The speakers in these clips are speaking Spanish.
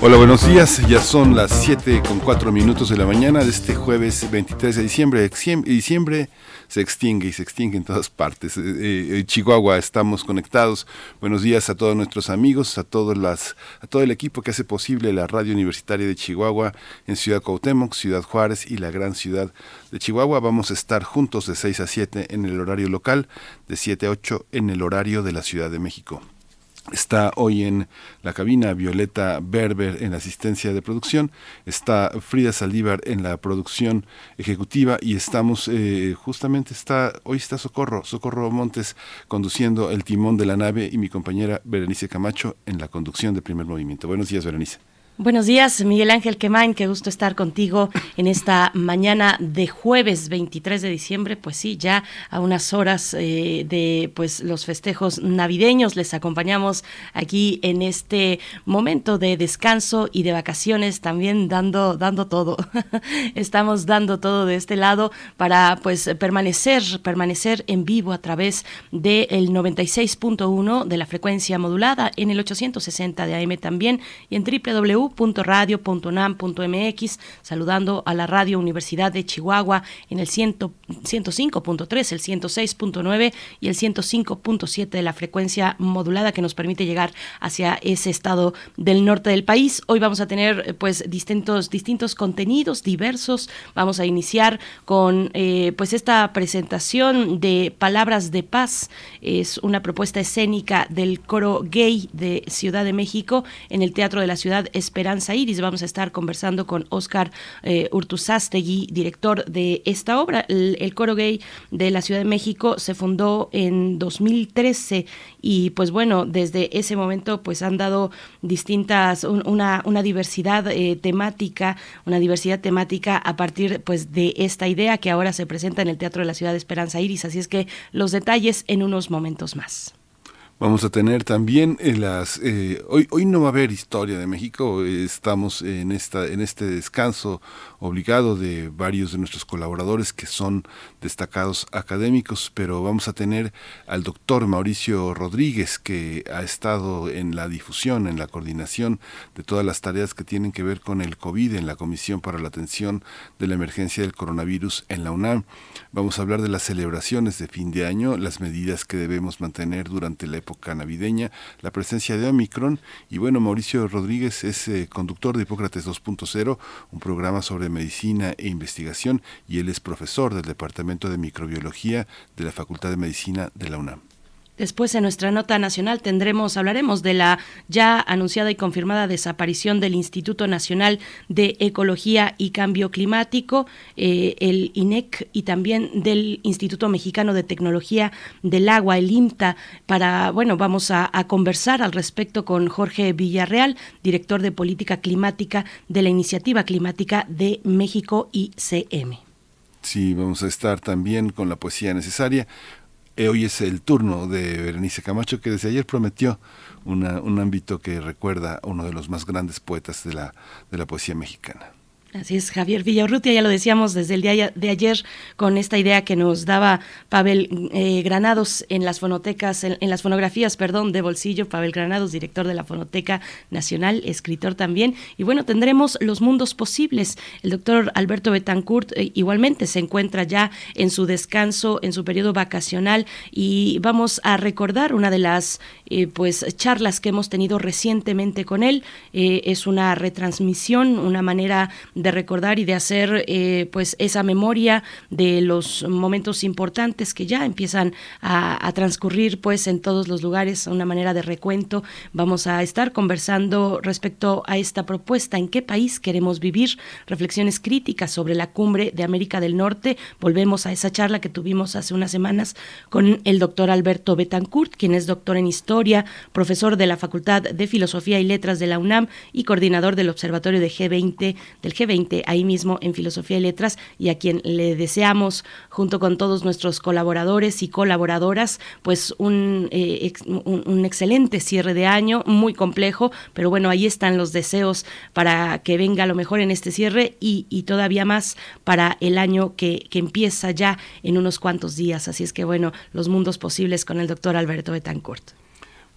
Hola, buenos días. Ya son las 7 con 4 minutos de la mañana de este jueves 23 de diciembre. Diciembre se extingue y se extingue en todas partes. Eh, eh, Chihuahua estamos conectados. Buenos días a todos nuestros amigos, a, todos las, a todo el equipo que hace posible la radio universitaria de Chihuahua en Ciudad Cuauhtémoc, Ciudad Juárez y la gran ciudad de Chihuahua. Vamos a estar juntos de 6 a 7 en el horario local, de 7 a 8 en el horario de la Ciudad de México. Está hoy en la cabina Violeta Berber en la asistencia de producción, está Frida Saldívar en la producción ejecutiva y estamos eh, justamente está hoy está Socorro, Socorro Montes conduciendo el timón de la nave y mi compañera Berenice Camacho en la conducción de primer movimiento. Buenos días, Berenice. Buenos días, Miguel Ángel Quemain, qué gusto estar contigo en esta mañana de jueves 23 de diciembre, pues sí, ya a unas horas eh, de pues los festejos navideños les acompañamos aquí en este momento de descanso y de vacaciones, también dando dando todo. Estamos dando todo de este lado para pues permanecer permanecer en vivo a través del 96.1 de la frecuencia modulada en el 860 de AM también y en www www.radio.unam.mx, saludando a la Radio Universidad de Chihuahua en el 105.3, el 106.9 y el 105.7 de la frecuencia modulada que nos permite llegar hacia ese estado del norte del país. Hoy vamos a tener eh, pues distintos, distintos contenidos diversos. Vamos a iniciar con eh, pues esta presentación de Palabras de Paz. Es una propuesta escénica del coro gay de Ciudad de México en el Teatro de la Ciudad Esperanza Iris. Vamos a estar conversando con Oscar eh, director de esta obra. El, coro gay de la Ciudad de México se fundó en 2013 y pues bueno, desde ese momento pues han dado distintas, una, una diversidad eh, temática, una diversidad temática a partir pues de esta idea que ahora se presenta en el Teatro de la Ciudad de Esperanza Iris. Así es que los detalles en unos momentos más. Vamos a tener también eh, las eh, hoy hoy no va a haber historia de México estamos en esta en este descanso obligado de varios de nuestros colaboradores que son destacados académicos, pero vamos a tener al doctor Mauricio Rodríguez, que ha estado en la difusión, en la coordinación de todas las tareas que tienen que ver con el COVID en la Comisión para la Atención de la Emergencia del Coronavirus en la UNAM. Vamos a hablar de las celebraciones de fin de año, las medidas que debemos mantener durante la época navideña, la presencia de Omicron y bueno, Mauricio Rodríguez es eh, conductor de Hipócrates 2.0, un programa sobre Medicina e Investigación y él es profesor del Departamento de Microbiología de la Facultad de Medicina de la UNAM. Después en nuestra nota nacional tendremos, hablaremos de la ya anunciada y confirmada desaparición del Instituto Nacional de Ecología y Cambio Climático, eh, el INEC, y también del Instituto Mexicano de Tecnología del Agua, el IMTA, para, bueno, vamos a, a conversar al respecto con Jorge Villarreal, director de Política Climática de la Iniciativa Climática de México ICM. Sí, vamos a estar también con la poesía necesaria. Eh, hoy es el turno de Berenice Camacho, que desde ayer prometió un ámbito que recuerda a uno de los más grandes poetas de la, de la poesía mexicana. Así es, Javier Villaurrutia, ya lo decíamos desde el día de ayer con esta idea que nos daba Pavel eh, Granados en las fonotecas, en, las fonografías, perdón, de bolsillo, Pavel Granados, director de la Fonoteca Nacional, escritor también. Y bueno, tendremos los mundos posibles. El doctor Alberto Betancourt eh, igualmente se encuentra ya en su descanso, en su periodo vacacional y vamos a recordar una de las eh, pues charlas que hemos tenido recientemente con él. es una retransmisión, una manera de de recordar y de hacer eh, pues esa memoria de los momentos importantes que ya empiezan a, transcurrir pues en todos los lugares, una manera de recuento. Vamos a estar conversando respecto a esta propuesta, en qué país queremos vivir, reflexiones críticas sobre la cumbre de América del Norte. Volvemos a esa charla que tuvimos hace unas semanas con el doctor Alberto Betancourt, quien es doctor en historia, profesor de la Facultad de Filosofía y Letras de la UNAM y coordinador del Observatorio de G20 del G20 ahí mismo en Filosofía y Letras, y a quien le deseamos, junto con todos nuestros colaboradores y colaboradoras, pues un, eh, un, un excelente cierre de año, muy complejo, pero bueno, ahí están los deseos para que venga lo mejor en este cierre y, y todavía más para el año que, que empieza ya en unos cuantos días. Así es que bueno, los mundos posibles con el doctor Alberto Betancourt.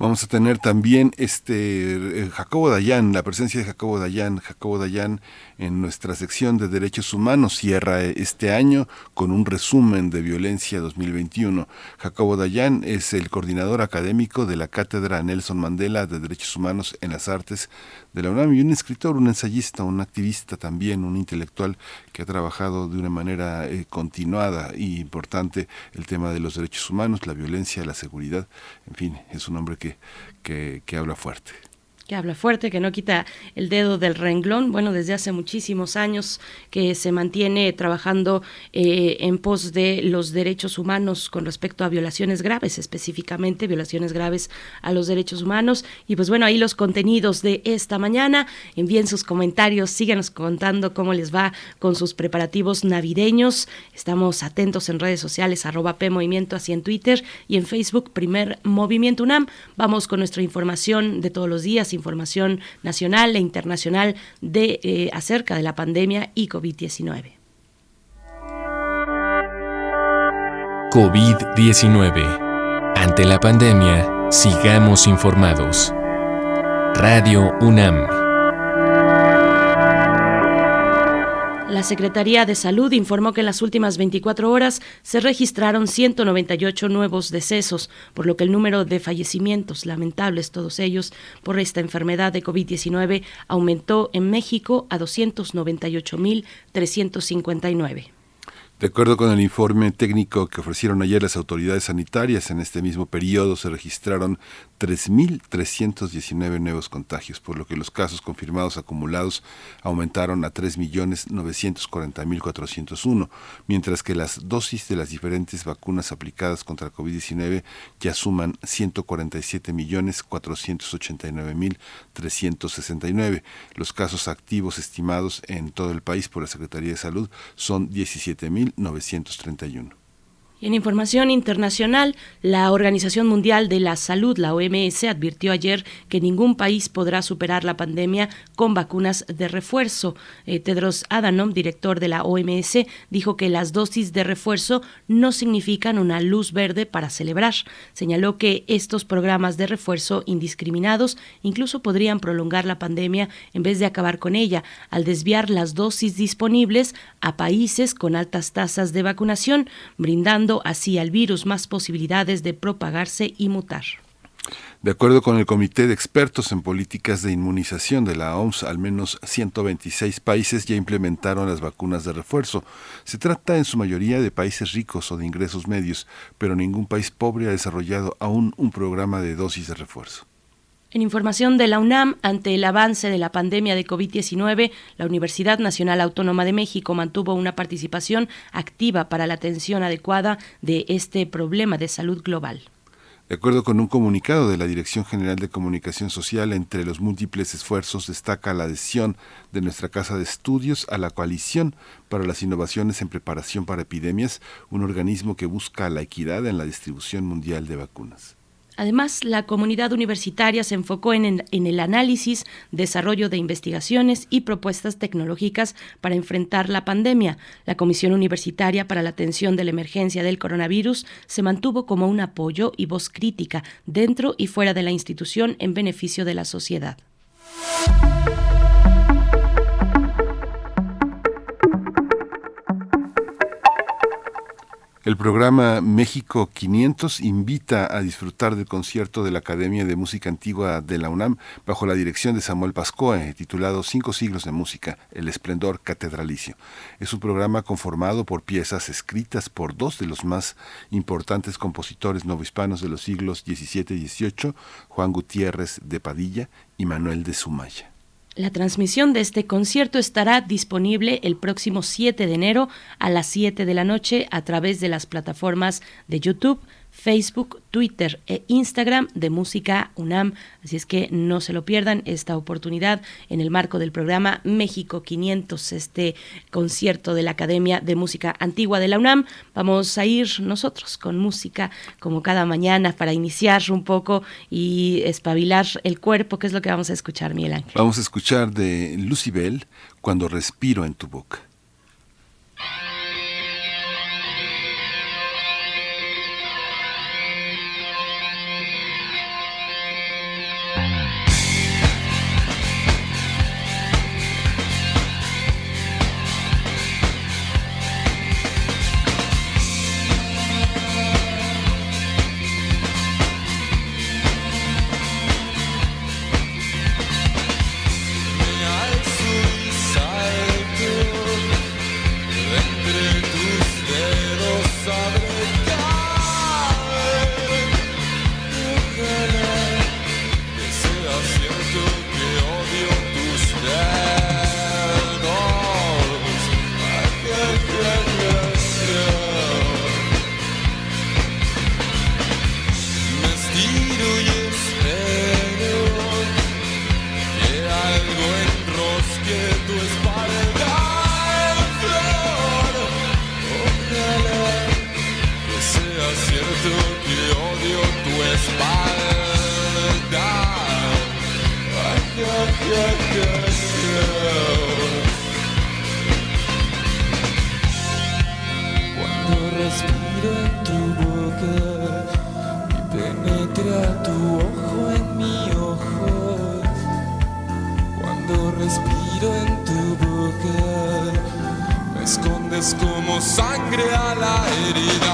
Vamos a tener también este eh, Jacobo Dayan, la presencia de Jacobo Dayan. Jacobo Dayan en nuestra sección de Derechos Humanos. Cierra este año con un resumen de violencia 2021. Jacobo Dayan es el coordinador académico de la Cátedra Nelson Mandela de Derechos Humanos en las Artes de la UNAM y un escritor, un ensayista, un activista también, un intelectual que ha trabajado de una manera eh, continuada y importante el tema de los derechos humanos, la violencia, la seguridad, en fin, es un hombre que, que habla fuerte que habla fuerte, que no quita el dedo del renglón, bueno, desde hace muchísimos años que se mantiene trabajando eh, en pos de los derechos humanos con respecto a violaciones graves, específicamente violaciones graves a los derechos humanos. Y pues bueno, ahí los contenidos de esta mañana, envíen sus comentarios, síganos contando cómo les va con sus preparativos navideños. Estamos atentos en redes sociales, arroba P así en Twitter y en Facebook, Primer Movimiento UNAM. Vamos con nuestra información de todos los días, información nacional e internacional de eh, acerca de la pandemia y COVID-19. COVID-19. Ante la pandemia, sigamos informados. Radio UNAM. La Secretaría de Salud informó que en las últimas 24 horas se registraron 198 nuevos decesos, por lo que el número de fallecimientos, lamentables todos ellos, por esta enfermedad de COVID-19 aumentó en México a 298.359. De acuerdo con el informe técnico que ofrecieron ayer las autoridades sanitarias, en este mismo periodo se registraron 3.319 nuevos contagios, por lo que los casos confirmados acumulados aumentaron a 3.940.401, mientras que las dosis de las diferentes vacunas aplicadas contra COVID-19 ya suman 147.489.369. Los casos activos estimados en todo el país por la Secretaría de Salud son 17.931 en información internacional, la Organización Mundial de la Salud, la OMS, advirtió ayer que ningún país podrá superar la pandemia con vacunas de refuerzo. Eh, Tedros Adhanom, director de la OMS, dijo que las dosis de refuerzo no significan una luz verde para celebrar. Señaló que estos programas de refuerzo indiscriminados incluso podrían prolongar la pandemia en vez de acabar con ella, al desviar las dosis disponibles a países con altas tasas de vacunación, brindando así al virus más posibilidades de propagarse y mutar. De acuerdo con el Comité de Expertos en Políticas de Inmunización de la OMS, al menos 126 países ya implementaron las vacunas de refuerzo. Se trata en su mayoría de países ricos o de ingresos medios, pero ningún país pobre ha desarrollado aún un programa de dosis de refuerzo. En información de la UNAM, ante el avance de la pandemia de COVID-19, la Universidad Nacional Autónoma de México mantuvo una participación activa para la atención adecuada de este problema de salud global. De acuerdo con un comunicado de la Dirección General de Comunicación Social, entre los múltiples esfuerzos destaca la adhesión de nuestra Casa de Estudios a la Coalición para las Innovaciones en Preparación para Epidemias, un organismo que busca la equidad en la distribución mundial de vacunas. Además, la comunidad universitaria se enfocó en, el análisis, desarrollo de investigaciones y propuestas tecnológicas para enfrentar la pandemia. La Comisión Universitaria para la Atención de la Emergencia del Coronavirus se mantuvo como un apoyo y voz crítica dentro y fuera de la institución en beneficio de la sociedad. El programa México 500 invita a disfrutar del concierto de la Academia de Música Antigua de la UNAM bajo la dirección de Samuel Pascoe, titulado Cinco siglos de música, el esplendor catedralicio. Es un programa conformado por piezas escritas por dos de los más importantes compositores novohispanos de los siglos XVII y XVIII, Juan Gutiérrez de Padilla y Manuel de Sumaya. La transmisión de este concierto estará disponible el próximo 7 de enero a las 7 de la noche a través de las plataformas de YouTube, Facebook, Twitter e Instagram de Música UNAM. Así es que no se lo pierdan esta oportunidad en el marco del programa México 500, este concierto de la Academia de Música Antigua de la UNAM. Vamos a ir nosotros con música como cada mañana para iniciar un poco y espabilar el cuerpo. ¿Qué es lo que vamos a escuchar, Miguel Ángel? Vamos a escuchar de Lucibel cuando respiro en tu boca. en tu boca, me escondes como sangre a la herida.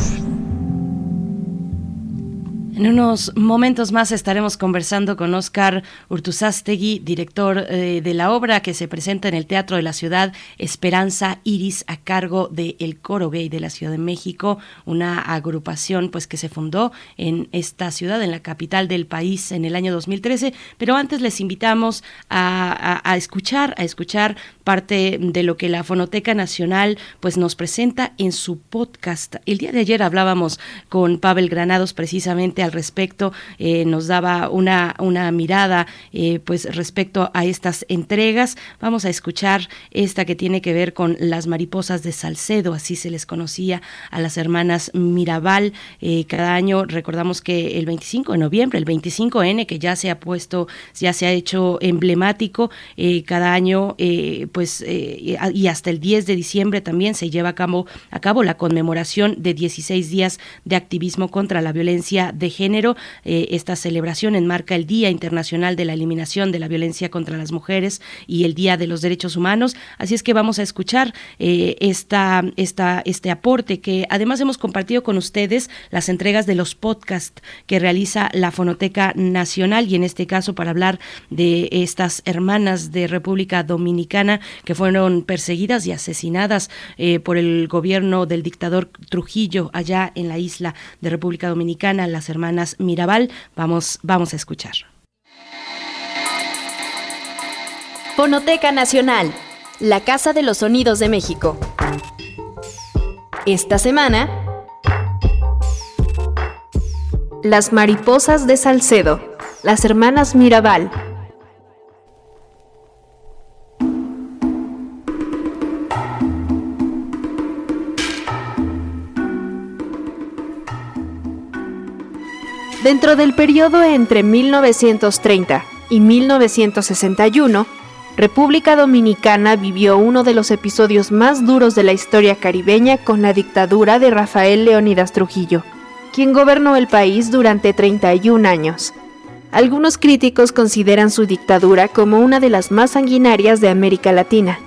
en unos momentos más estaremos conversando con Oscar Urtuzastegui, director eh, de la obra que se presenta en el Teatro de la Ciudad, Esperanza Iris, a cargo del el Coro Gay de la Ciudad de México, una agrupación pues que se fundó en esta ciudad, en la capital del país, en el año 2013. Pero antes les invitamos a, a escuchar, a escuchar parte de lo que la Fonoteca Nacional pues nos presenta en su podcast. El día de ayer hablábamos con Pavel Granados precisamente al respecto, eh, nos daba una, una mirada eh, pues respecto a estas entregas. Vamos a escuchar esta que tiene que ver con las mariposas de Salcedo, así se les conocía a las hermanas Mirabal. cada año recordamos que el 25 de noviembre, el 25N, que ya se ha puesto, ya se ha hecho emblemático, cada año pues y hasta el 10 de diciembre también se lleva a cabo, a cabo la conmemoración de 16 días de activismo contra la violencia de género. Eh, esta celebración enmarca el Día Internacional de la Eliminación de la Violencia contra las Mujeres y el Día de los Derechos Humanos. Así es que vamos a escuchar eh, esta, esta, este aporte que además hemos compartido con ustedes las entregas de los podcasts que realiza la Fonoteca Nacional y en este caso para hablar de estas hermanas de República Dominicana que fueron perseguidas y asesinadas eh, por el gobierno del dictador Trujillo allá en la isla de República Dominicana, las hermanas Mirabal. Vamos, vamos a escuchar. Fonoteca Nacional, la Casa de los Sonidos de México. Esta semana, Las Mariposas de Salcedo, las hermanas Mirabal, Dentro del periodo entre 1930 y 1961, República Dominicana vivió uno de los episodios más duros de la historia caribeña con la dictadura de Rafael Leónidas Trujillo, quien gobernó el país durante 31 años. Algunos críticos consideran su dictadura como una de las más sanguinarias de América Latina,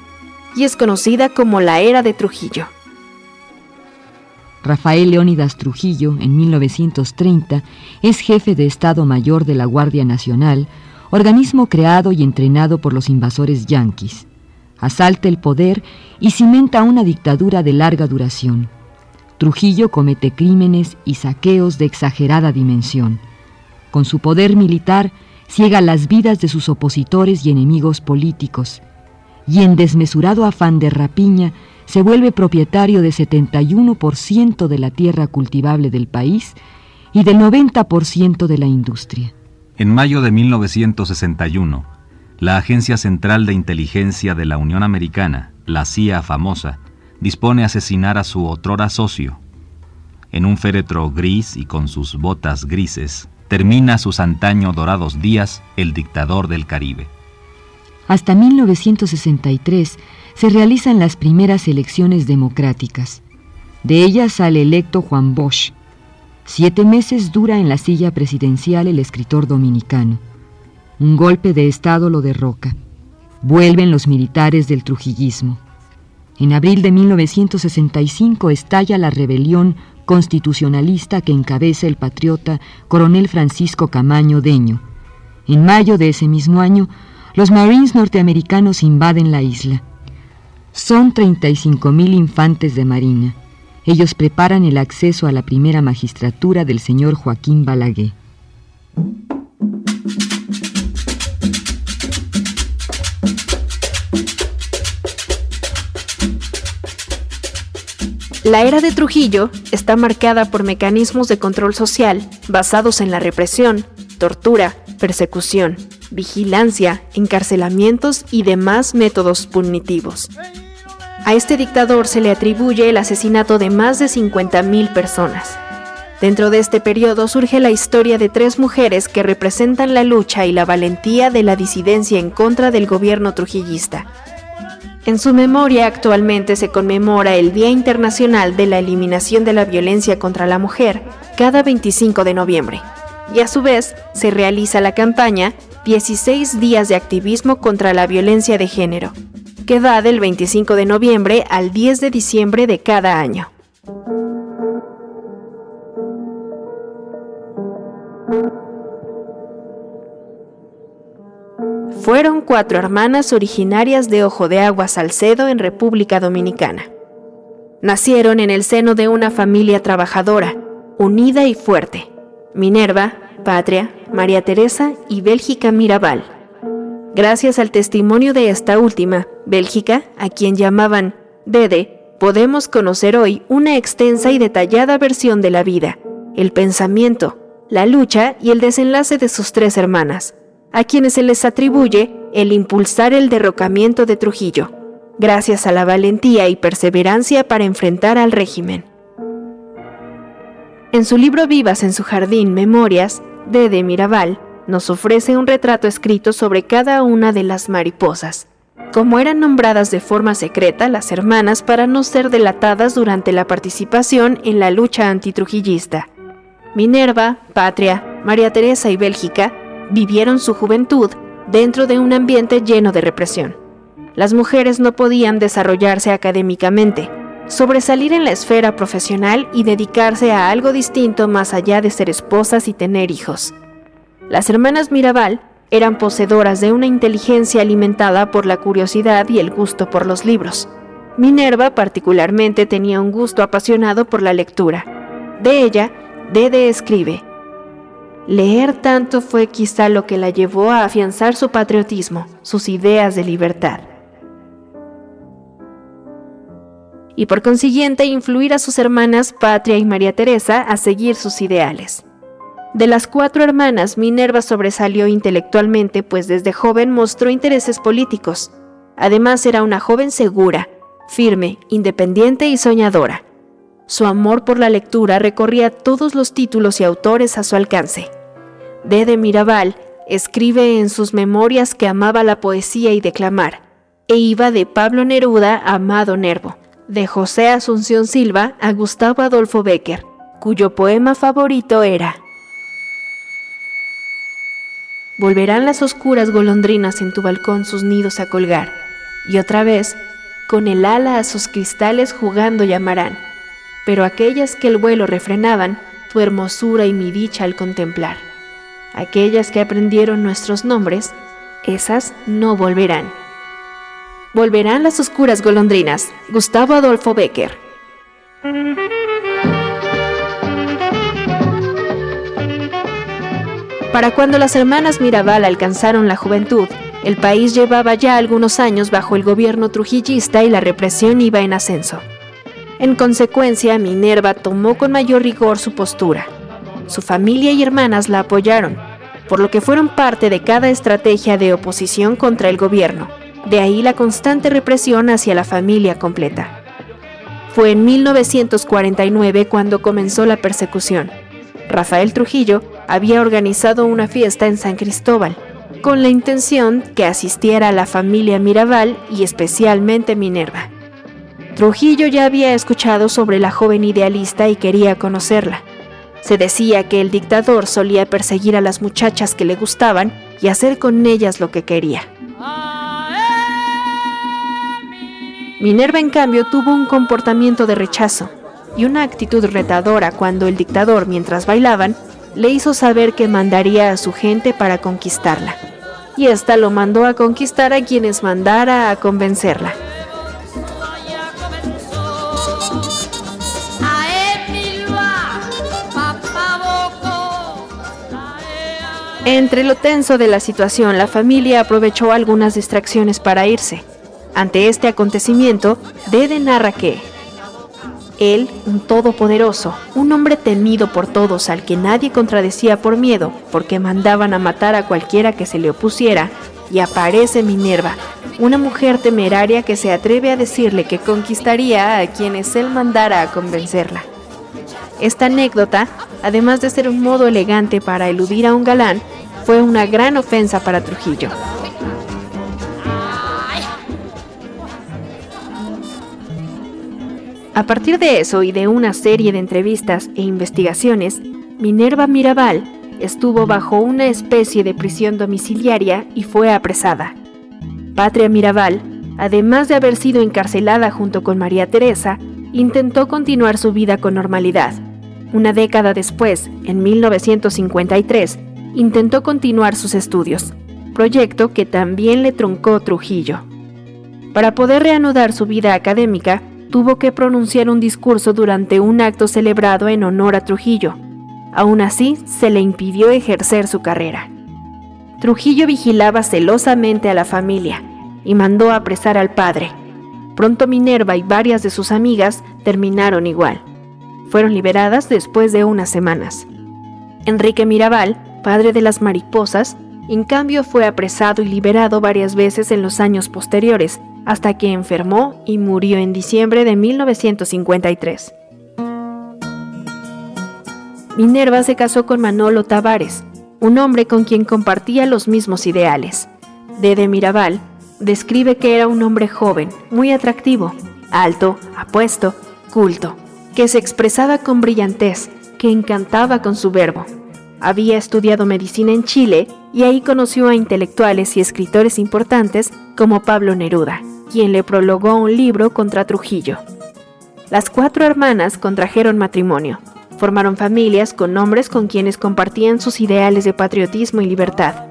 y es conocida como la era de Trujillo. Rafael Leónidas Trujillo, en 1930, es jefe de Estado Mayor de la Guardia Nacional, organismo creado y entrenado por los invasores yanquis. Asalta el poder y cimenta una dictadura de larga duración. Trujillo comete crímenes y saqueos de exagerada dimensión. Con su poder militar, ciega las vidas de sus opositores y enemigos políticos, y en desmesurado afán de rapiña, se vuelve propietario de 71% de la tierra cultivable del país y del 90% de la industria. En mayo de 1961, la Agencia Central de Inteligencia de la Unión Americana, la CIA famosa, dispone asesinar a su otrora socio. En un féretro gris y con sus botas grises, termina sus antaño dorados días el dictador del Caribe. Hasta 1963, se realizan las primeras elecciones democráticas. De ellas sale electo Juan Bosch. Siete meses dura en la silla presidencial el escritor dominicano. Un golpe de Estado lo derroca. Vuelven los militares del trujillismo. En abril de 1965 estalla la rebelión constitucionalista que encabeza el patriota coronel Francisco Camaño Deño. En mayo de ese mismo año, los Marines norteamericanos invaden la isla. Son 35.000 infantes de marina. Ellos preparan el acceso a la primera magistratura del señor Joaquín Balaguer. La era de Trujillo está marcada por mecanismos de control social basados en la represión, tortura, persecución, vigilancia, encarcelamientos y demás métodos punitivos. A este dictador se le atribuye el asesinato de más de 50.000 personas. Dentro de este periodo surge la historia de tres mujeres que representan la lucha y la valentía de la disidencia en contra del gobierno trujillista. En su memoria actualmente se conmemora el Día Internacional de la Eliminación de la Violencia contra la Mujer cada 25 de noviembre. Y a su vez se realiza la campaña 16 días de activismo contra la violencia de género, que va del 25 de noviembre al 10 de diciembre de cada año. Fueron cuatro hermanas originarias de Ojo de Agua Salcedo en República Dominicana. Nacieron en el seno de una familia trabajadora, unida y fuerte. Minerva, Patria, María Teresa y Bélgica Mirabal. Gracias al testimonio de esta última, Bélgica, a quien llamaban Dede, podemos conocer hoy una extensa y detallada versión de la vida, el pensamiento, la lucha y el desenlace de sus tres hermanas, a quienes se les atribuye el impulsar el derrocamiento de Trujillo, gracias a la valentía y perseverancia para enfrentar al régimen. En su libro Vivas en su jardín, Memorias, de Mirabal, nos ofrece un retrato escrito sobre cada una de las mariposas, como eran nombradas de forma secreta las hermanas para no ser delatadas durante la participación en la lucha antitrujillista. Minerva, Patria, María Teresa y Bélgica vivieron su juventud dentro de un ambiente lleno de represión. Las mujeres no podían desarrollarse académicamente, sobresalir en la esfera profesional y dedicarse a algo distinto más allá de ser esposas y tener hijos. Las hermanas Mirabal eran poseedoras de una inteligencia alimentada por la curiosidad y el gusto por los libros. Minerva particularmente tenía un gusto apasionado por la lectura. De ella, Dede escribe, Leer tanto fue quizá lo que la llevó a afianzar su patriotismo, sus ideas de libertad. Y por consiguiente influir a sus hermanas Patria y María Teresa a seguir sus ideales. De las cuatro hermanas, Minerva sobresalió intelectualmente, pues desde joven mostró intereses políticos. Además era una joven segura, firme, independiente y soñadora. Su amor por la lectura recorría todos los títulos y autores a su alcance. D. de Mirabal escribe en sus memorias que amaba la poesía y declamar, e iba de Pablo Neruda a Amado Nervo, de José Asunción Silva a Gustavo Adolfo Becker, cuyo poema favorito era volverán las oscuras golondrinas en tu balcón sus nidos a colgar, y otra vez, con el ala a sus cristales jugando llamarán, pero aquellas que el vuelo refrenaban, tu hermosura y mi dicha al contemplar. Aquellas que aprendieron nuestros nombres, esas no volverán. Volverán las oscuras golondrinas. Gustavo Adolfo Becker. Para cuando las hermanas Mirabal alcanzaron la juventud, el país llevaba ya algunos años bajo el gobierno trujillista y la represión iba en ascenso. En consecuencia, Minerva tomó con mayor rigor su postura. Su familia y hermanas la apoyaron, por lo que fueron parte de cada estrategia de oposición contra el gobierno. De ahí la constante represión hacia la familia completa. Fue en 1949 cuando comenzó la persecución. Rafael Trujillo había organizado una fiesta en San Cristóbal, con la intención que asistiera la familia Mirabal y especialmente Minerva. Trujillo ya había escuchado sobre la joven idealista y quería conocerla. Se decía que el dictador solía perseguir a las muchachas que le gustaban y hacer con ellas lo que quería. Minerva, en cambio, tuvo un comportamiento de rechazo y una actitud retadora cuando el dictador, mientras bailaban, le hizo saber que mandaría a su gente para conquistarla. Y ésta lo mandó a conquistar a quienes mandara a convencerla. Entre lo tenso de la situación, la familia aprovechó algunas distracciones para irse. Ante este acontecimiento, Dede narra que, él, un todopoderoso, un hombre temido por todos al que nadie contradecía por miedo, porque mandaban a matar a cualquiera que se le opusiera, y aparece Minerva, una mujer temeraria que se atreve a decirle que conquistaría a quienes él mandara a convencerla. Esta anécdota, además de ser un modo elegante para eludir a un galán, fue una gran ofensa para Trujillo. A partir de eso y de una serie de entrevistas e investigaciones, Minerva Mirabal estuvo bajo una especie de prisión domiciliaria y fue apresada. Patria Mirabal, además de haber sido encarcelada junto con María Teresa, intentó continuar su vida con normalidad. Una década después, en 1953, intentó continuar sus estudios, proyecto que también le truncó Trujillo. Para poder reanudar su vida académica, tuvo que pronunciar un discurso durante un acto celebrado en honor a Trujillo. Aún así, se le impidió ejercer su carrera. Trujillo vigilaba celosamente a la familia y mandó apresar al padre. Pronto Minerva y varias de sus amigas terminaron igual. Fueron liberadas después de unas semanas. Enrique Mirabal, padre de las mariposas, en cambio fue apresado y liberado varias veces en los años posteriores, hasta que enfermó y murió en diciembre de 1953. Minerva se casó con Manolo Tavares, un hombre con quien compartía los mismos ideales. Dede Mirabal describe que era un hombre joven, muy atractivo, alto, apuesto, culto, que se expresaba con brillantez, que encantaba con su verbo. Había estudiado medicina en Chile y ahí conoció a intelectuales y escritores importantes como Pablo Neruda, quien le prologó un libro contra Trujillo. Las cuatro hermanas contrajeron matrimonio, formaron familias con hombres con quienes compartían sus ideales de patriotismo y libertad,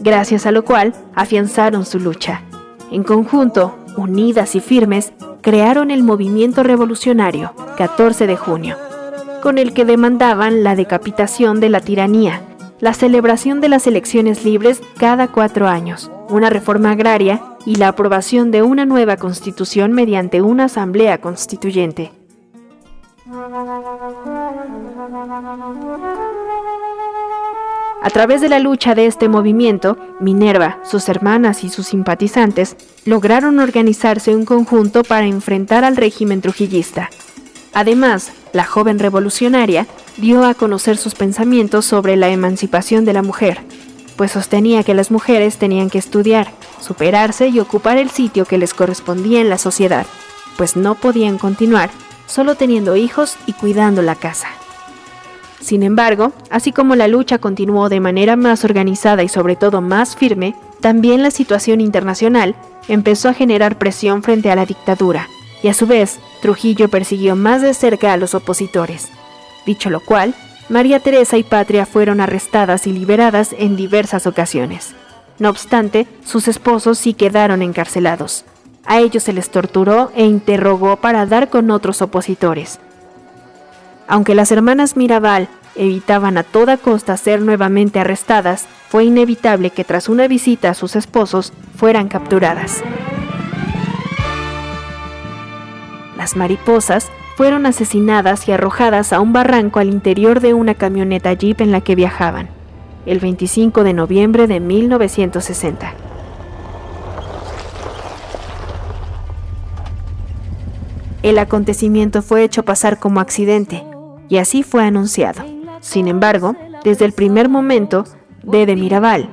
gracias a lo cual afianzaron su lucha. En conjunto, unidas y firmes, crearon el movimiento revolucionario 14 de junio, con el que demandaban la decapitación de la tiranía, la celebración de las elecciones libres cada cuatro años, una reforma agraria y la aprobación de una nueva constitución mediante una asamblea constituyente. A través de la lucha de este movimiento, Minerva, sus hermanas y sus simpatizantes lograron organizarse un conjunto para enfrentar al régimen trujillista. Además, la joven revolucionaria dio a conocer sus pensamientos sobre la emancipación de la mujer, pues sostenía que las mujeres tenían que estudiar, superarse y ocupar el sitio que les correspondía en la sociedad, pues no podían continuar solo teniendo hijos y cuidando la casa. Sin embargo, así como la lucha continuó de manera más organizada y sobre todo más firme, también la situación internacional empezó a generar presión frente a la dictadura, y a su vez, Trujillo persiguió más de cerca a los opositores. Dicho lo cual, María Teresa y Patria fueron arrestadas y liberadas en diversas ocasiones. No obstante, sus esposos sí quedaron encarcelados. A ellos se les torturó e interrogó para dar con otros opositores. Aunque las hermanas Mirabal evitaban a toda costa ser nuevamente arrestadas, fue inevitable que tras una visita a sus esposos fueran capturadas. Las mariposas fueron asesinadas y arrojadas a un barranco al interior de una camioneta jeep en la que viajaban, el 25 de noviembre de 1960. El acontecimiento fue hecho pasar como accidente, y así fue anunciado. Sin embargo, desde el primer momento, Dede Mirabal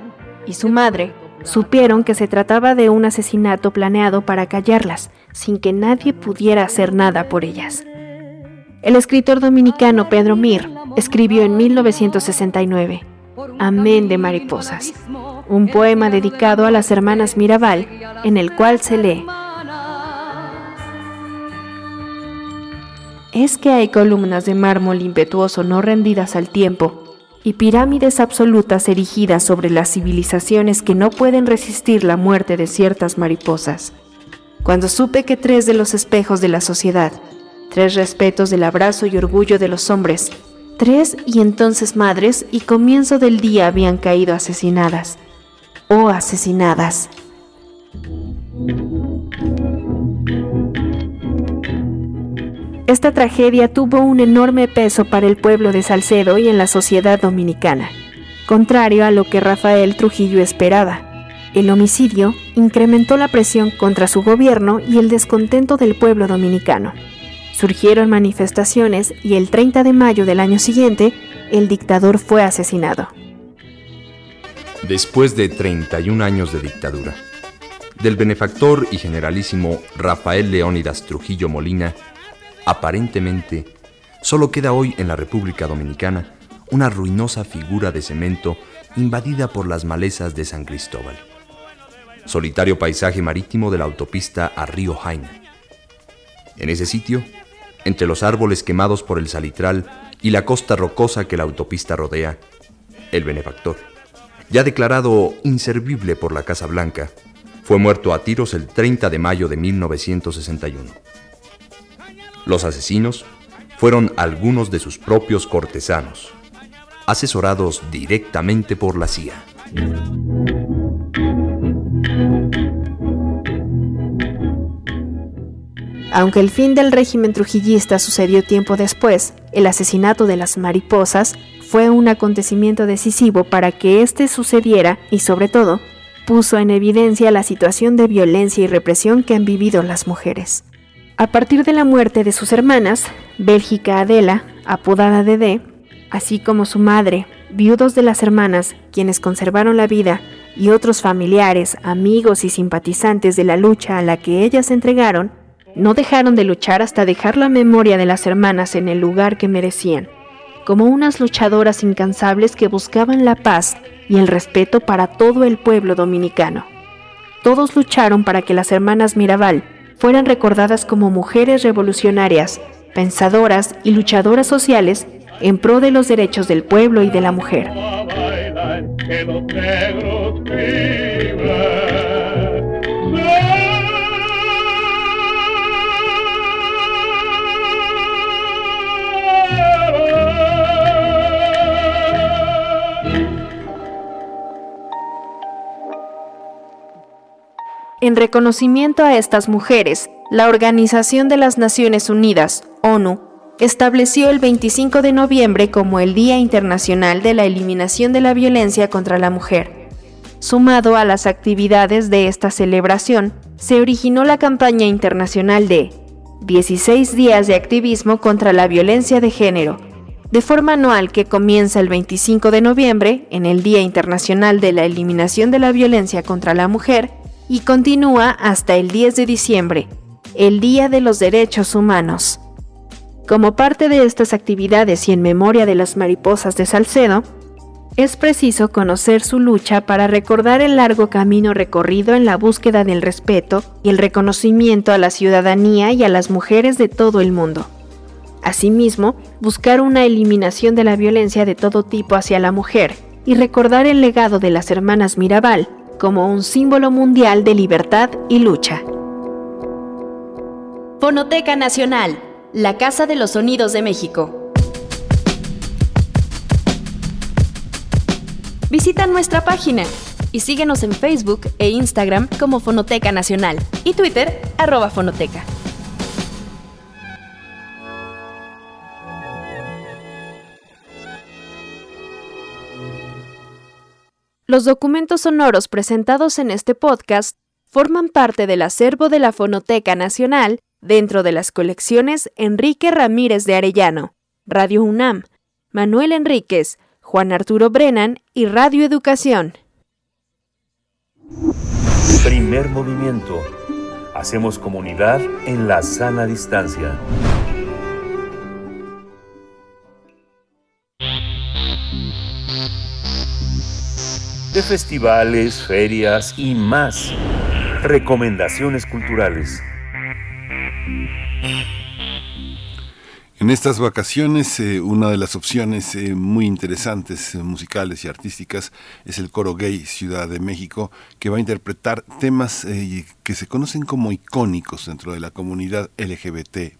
y su madre supieron que se trataba de un asesinato planeado para callarlas, sin que nadie pudiera hacer nada por ellas. El escritor dominicano Pedro Mir escribió en 1969 Amén de Mariposas, un poema dedicado a las hermanas Mirabal, en el cual se lee es que hay columnas de mármol impetuoso no rendidas al tiempo y pirámides absolutas erigidas sobre las civilizaciones que no pueden resistir la muerte de ciertas mariposas. Cuando supe que tres de los espejos de la sociedad, tres respetos del abrazo y orgullo de los hombres, tres y entonces madres y comienzo del día habían caído asesinadas, o asesinadas. Esta tragedia tuvo un enorme peso para el pueblo de Salcedo y en la sociedad dominicana, contrario a lo que Rafael Trujillo esperaba. El homicidio incrementó la presión contra su gobierno y el descontento del pueblo dominicano. Surgieron manifestaciones y el 30 de mayo del año siguiente, el dictador fue asesinado. Después de 31 años de dictadura, del benefactor y generalísimo Rafael Leónidas Trujillo Molina, Aparentemente, solo queda hoy en la República Dominicana una ruinosa figura de cemento invadida por las malezas de San Cristóbal. Solitario paisaje marítimo de la autopista a Río Jaime. En ese sitio, entre los árboles quemados por el salitral y la costa rocosa que la autopista rodea, el benefactor, ya declarado inservible por la Casa Blanca, fue muerto a tiros el 30 de mayo de 1961. Los asesinos fueron algunos de sus propios cortesanos, asesorados directamente por la CIA. Aunque el fin del régimen trujillista sucedió tiempo después, el asesinato de las mariposas fue un acontecimiento decisivo para que éste sucediera y sobre todo puso en evidencia la situación de violencia y represión que han vivido las mujeres. A partir de la muerte de sus hermanas, Bélgica Adela, apodada Dede, así como su madre, viudos de las hermanas, quienes conservaron la vida, y otros familiares, amigos y simpatizantes de la lucha a la que ellas se entregaron, no dejaron de luchar hasta dejar la memoria de las hermanas en el lugar que merecían, como unas luchadoras incansables que buscaban la paz y el respeto para todo el pueblo dominicano. Todos lucharon para que las hermanas Mirabal fueran recordadas como mujeres revolucionarias, pensadoras y luchadoras sociales en pro de los derechos del pueblo y de la mujer. En reconocimiento a estas mujeres, la Organización de las Naciones Unidas, ONU, estableció el 25 de noviembre como el Día Internacional de la Eliminación de la Violencia contra la Mujer. Sumado a las actividades de esta celebración, se originó la campaña internacional de 16 días de activismo contra la violencia de género, de forma anual que comienza el 25 de noviembre, en el Día Internacional de la Eliminación de la Violencia contra la Mujer, y continúa hasta el 10 de diciembre, el Día de los Derechos Humanos. Como parte de estas actividades y en memoria de las mariposas de Salcedo, es preciso conocer su lucha para recordar el largo camino recorrido en la búsqueda del respeto y el reconocimiento a la ciudadanía y a las mujeres de todo el mundo. Asimismo, buscar una eliminación de la violencia de todo tipo hacia la mujer y recordar el legado de las hermanas Mirabal, como un símbolo mundial de libertad y lucha. Fonoteca Nacional, la Casa de los Sonidos de México. Visita nuestra página y síguenos en Facebook e Instagram como Fonoteca Nacional y Twitter arroba Fonoteca. Los documentos sonoros presentados en este podcast forman parte del acervo de la Fonoteca Nacional dentro de las colecciones Enrique Ramírez de Arellano, Radio UNAM, Manuel Enríquez, Juan Arturo Brennan y Radio Educación. Primer movimiento. Hacemos comunidad en la sana distancia. De festivales, ferias y más. Recomendaciones culturales. En estas vacaciones, eh, una de las opciones eh, muy interesantes, eh, musicales y artísticas, es el coro gay Ciudad de México, que va a interpretar temas que se conocen como icónicos dentro de la comunidad LGBT.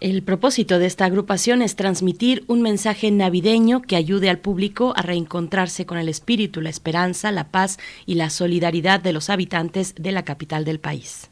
El propósito de esta agrupación es transmitir un mensaje navideño que ayude al público a reencontrarse con el espíritu, la esperanza, la paz y la solidaridad de los habitantes de la capital del país.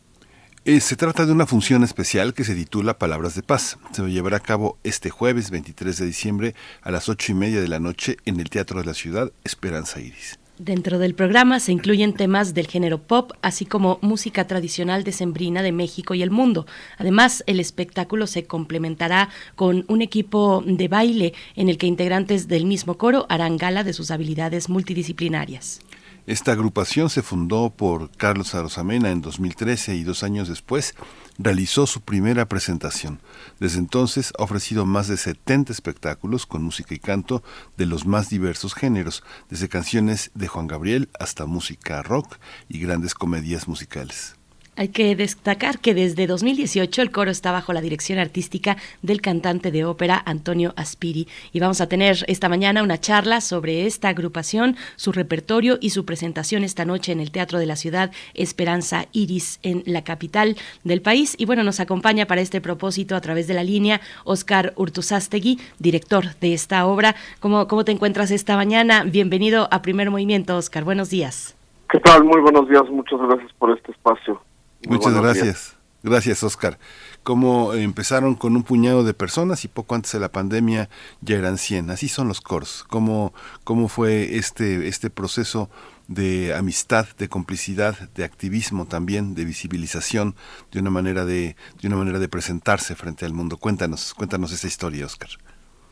Eh, se trata de una función especial que se titula Palabras de Paz. Se llevará a cabo este jueves 23 de diciembre a las ocho y media de la noche en el Teatro de la Ciudad Esperanza Iris. Dentro del programa se incluyen temas del género pop, así como música tradicional decembrina de México y el mundo. Además, el espectáculo se complementará con un equipo de baile en el que integrantes del mismo coro harán gala de sus habilidades multidisciplinarias. Esta agrupación se fundó por Carlos Arosamena en 2013 y dos años después realizó su primera presentación. Desde entonces ha ofrecido más de 70 espectáculos con música y canto de los más diversos géneros, desde canciones de Juan Gabriel hasta música rock y grandes comedias musicales. Hay que destacar que desde 2018 el coro está bajo la dirección artística del cantante de ópera Antonio Aspiri y vamos a tener esta mañana una charla sobre esta agrupación, su repertorio y su presentación esta noche en el Teatro de la Ciudad Esperanza Iris en la capital del país y bueno, nos acompaña para este propósito a través de la línea Oscar Urtuzastegui, director de esta obra. ¿Cómo, cómo te encuentras esta mañana? Bienvenido a Primer Movimiento, Oscar. Buenos días. ¿Qué tal? Muy buenos días. Muchas gracias por este espacio. Muchas gracias. Gracias, Oscar. ¿Cómo empezaron con un puñado de personas y poco antes de la pandemia ya eran 100? Así son los coros. ¿Cómo, cómo fue este, este proceso de amistad, de complicidad, de activismo también, de visibilización, de una manera de, de una manera de presentarse frente al mundo? Cuéntanos, cuéntanos esa historia, Oscar.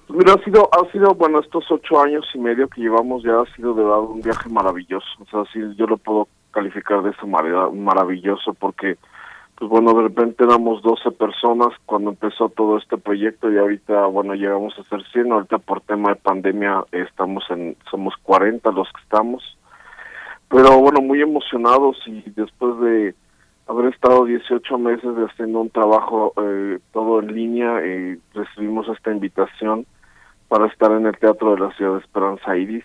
Mira, ha sido, ha sido, bueno, estos ocho años y medio que llevamos ya ha sido de verdad un viaje maravilloso. O sea, sí, yo lo puedo calificar de manera maravilloso porque, pues bueno, de repente éramos 12 personas cuando empezó todo este proyecto y ahorita, bueno, llegamos a ser 100. Ahorita por tema de pandemia estamos en, somos 40 los que estamos. Pero bueno, muy emocionados y después de haber estado 18 meses haciendo un trabajo eh, todo en línea, y recibimos esta invitación para estar en el Teatro de la Ciudad de Esperanza Iris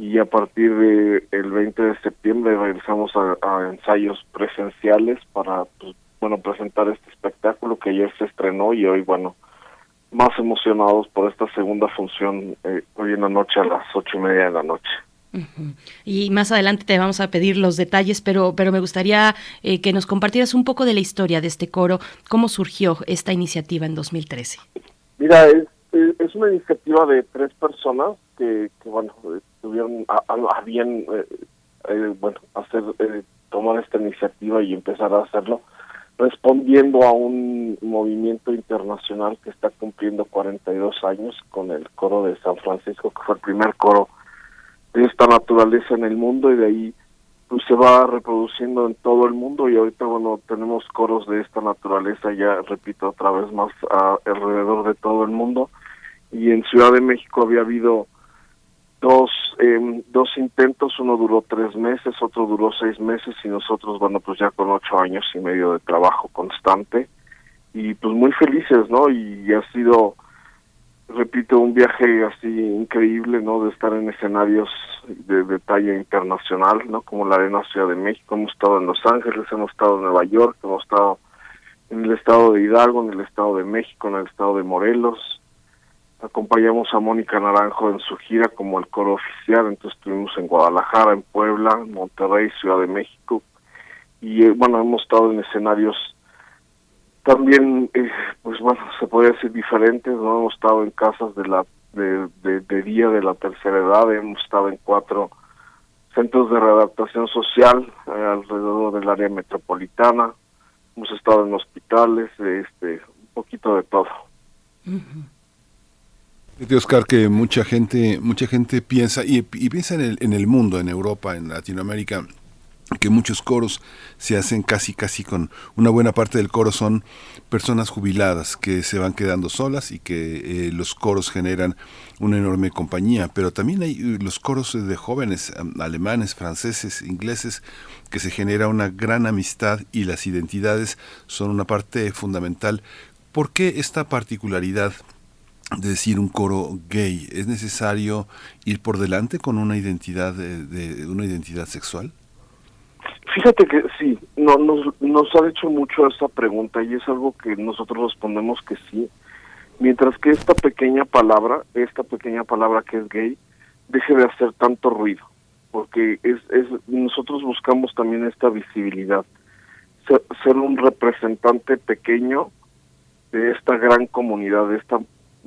y a partir del el 20 de septiembre regresamos a, ensayos presenciales para pues, bueno presentar este espectáculo que ayer se estrenó y hoy bueno más emocionados por esta segunda función eh, hoy en la noche a las ocho y media de la noche. Y más adelante te vamos a pedir los detalles, pero, pero me gustaría eh, que nos compartieras un poco de la historia de este coro, cómo surgió esta iniciativa en 2013. Mira, es, es una iniciativa de tres personas que, que bueno, tuvieron a, eh, eh, bueno, hacer, tomar esta iniciativa y empezar a hacerlo, respondiendo a un movimiento internacional que está cumpliendo 42 años con el coro de San Francisco, que fue el primer coro de esta naturaleza en el mundo y de ahí pues se va reproduciendo en todo el mundo y ahorita bueno tenemos coros de esta naturaleza ya repito otra vez más alrededor de todo el mundo y en Ciudad de México había habido dos eh, dos intentos uno duró tres meses otro duró seis meses y nosotros bueno pues ya con ocho años y medio de trabajo constante y pues muy felices no y ha sido repito, un viaje así increíble, ¿no? De estar en escenarios de, de, talla internacional, ¿no? Como la Arena Ciudad de México, hemos estado en Los Ángeles, hemos estado en Nueva York, hemos estado en el estado de Hidalgo, en el estado de México, en el estado de Morelos. Acompañamos a Mónica Naranjo en su gira como el coro oficial, entonces estuvimos en Guadalajara, en Puebla, Monterrey, Ciudad de México. Y eh, bueno, hemos estado en escenarios también eh, pues bueno se puede decir diferentes no hemos estado en casas de la de, día de la tercera edad hemos estado en cuatro centros de readaptación social eh, alrededor del área metropolitana hemos estado en hospitales este un poquito de todo de Oscar que mucha gente mucha gente piensa y, piensa en el en el mundo en Europa en Latinoamérica que muchos coros se hacen casi casi con una buena parte del coro son personas jubiladas que se van quedando solas y que eh, los coros generan una enorme compañía, pero también hay eh, los coros de jóvenes alemanes, franceses, ingleses que se genera una gran amistad y las identidades son una parte fundamental. ¿Por qué esta particularidad de decir un coro gay? ¿Es necesario ir por delante con una identidad de una identidad sexual? Fíjate que sí, no, nos, nos ha hecho mucho esa pregunta y es algo que nosotros respondemos que sí, mientras que esta pequeña palabra, esta pequeña palabra que es gay, deje de hacer tanto ruido, porque es, es nosotros buscamos también esta visibilidad, ser un representante pequeño de esta gran comunidad, de esta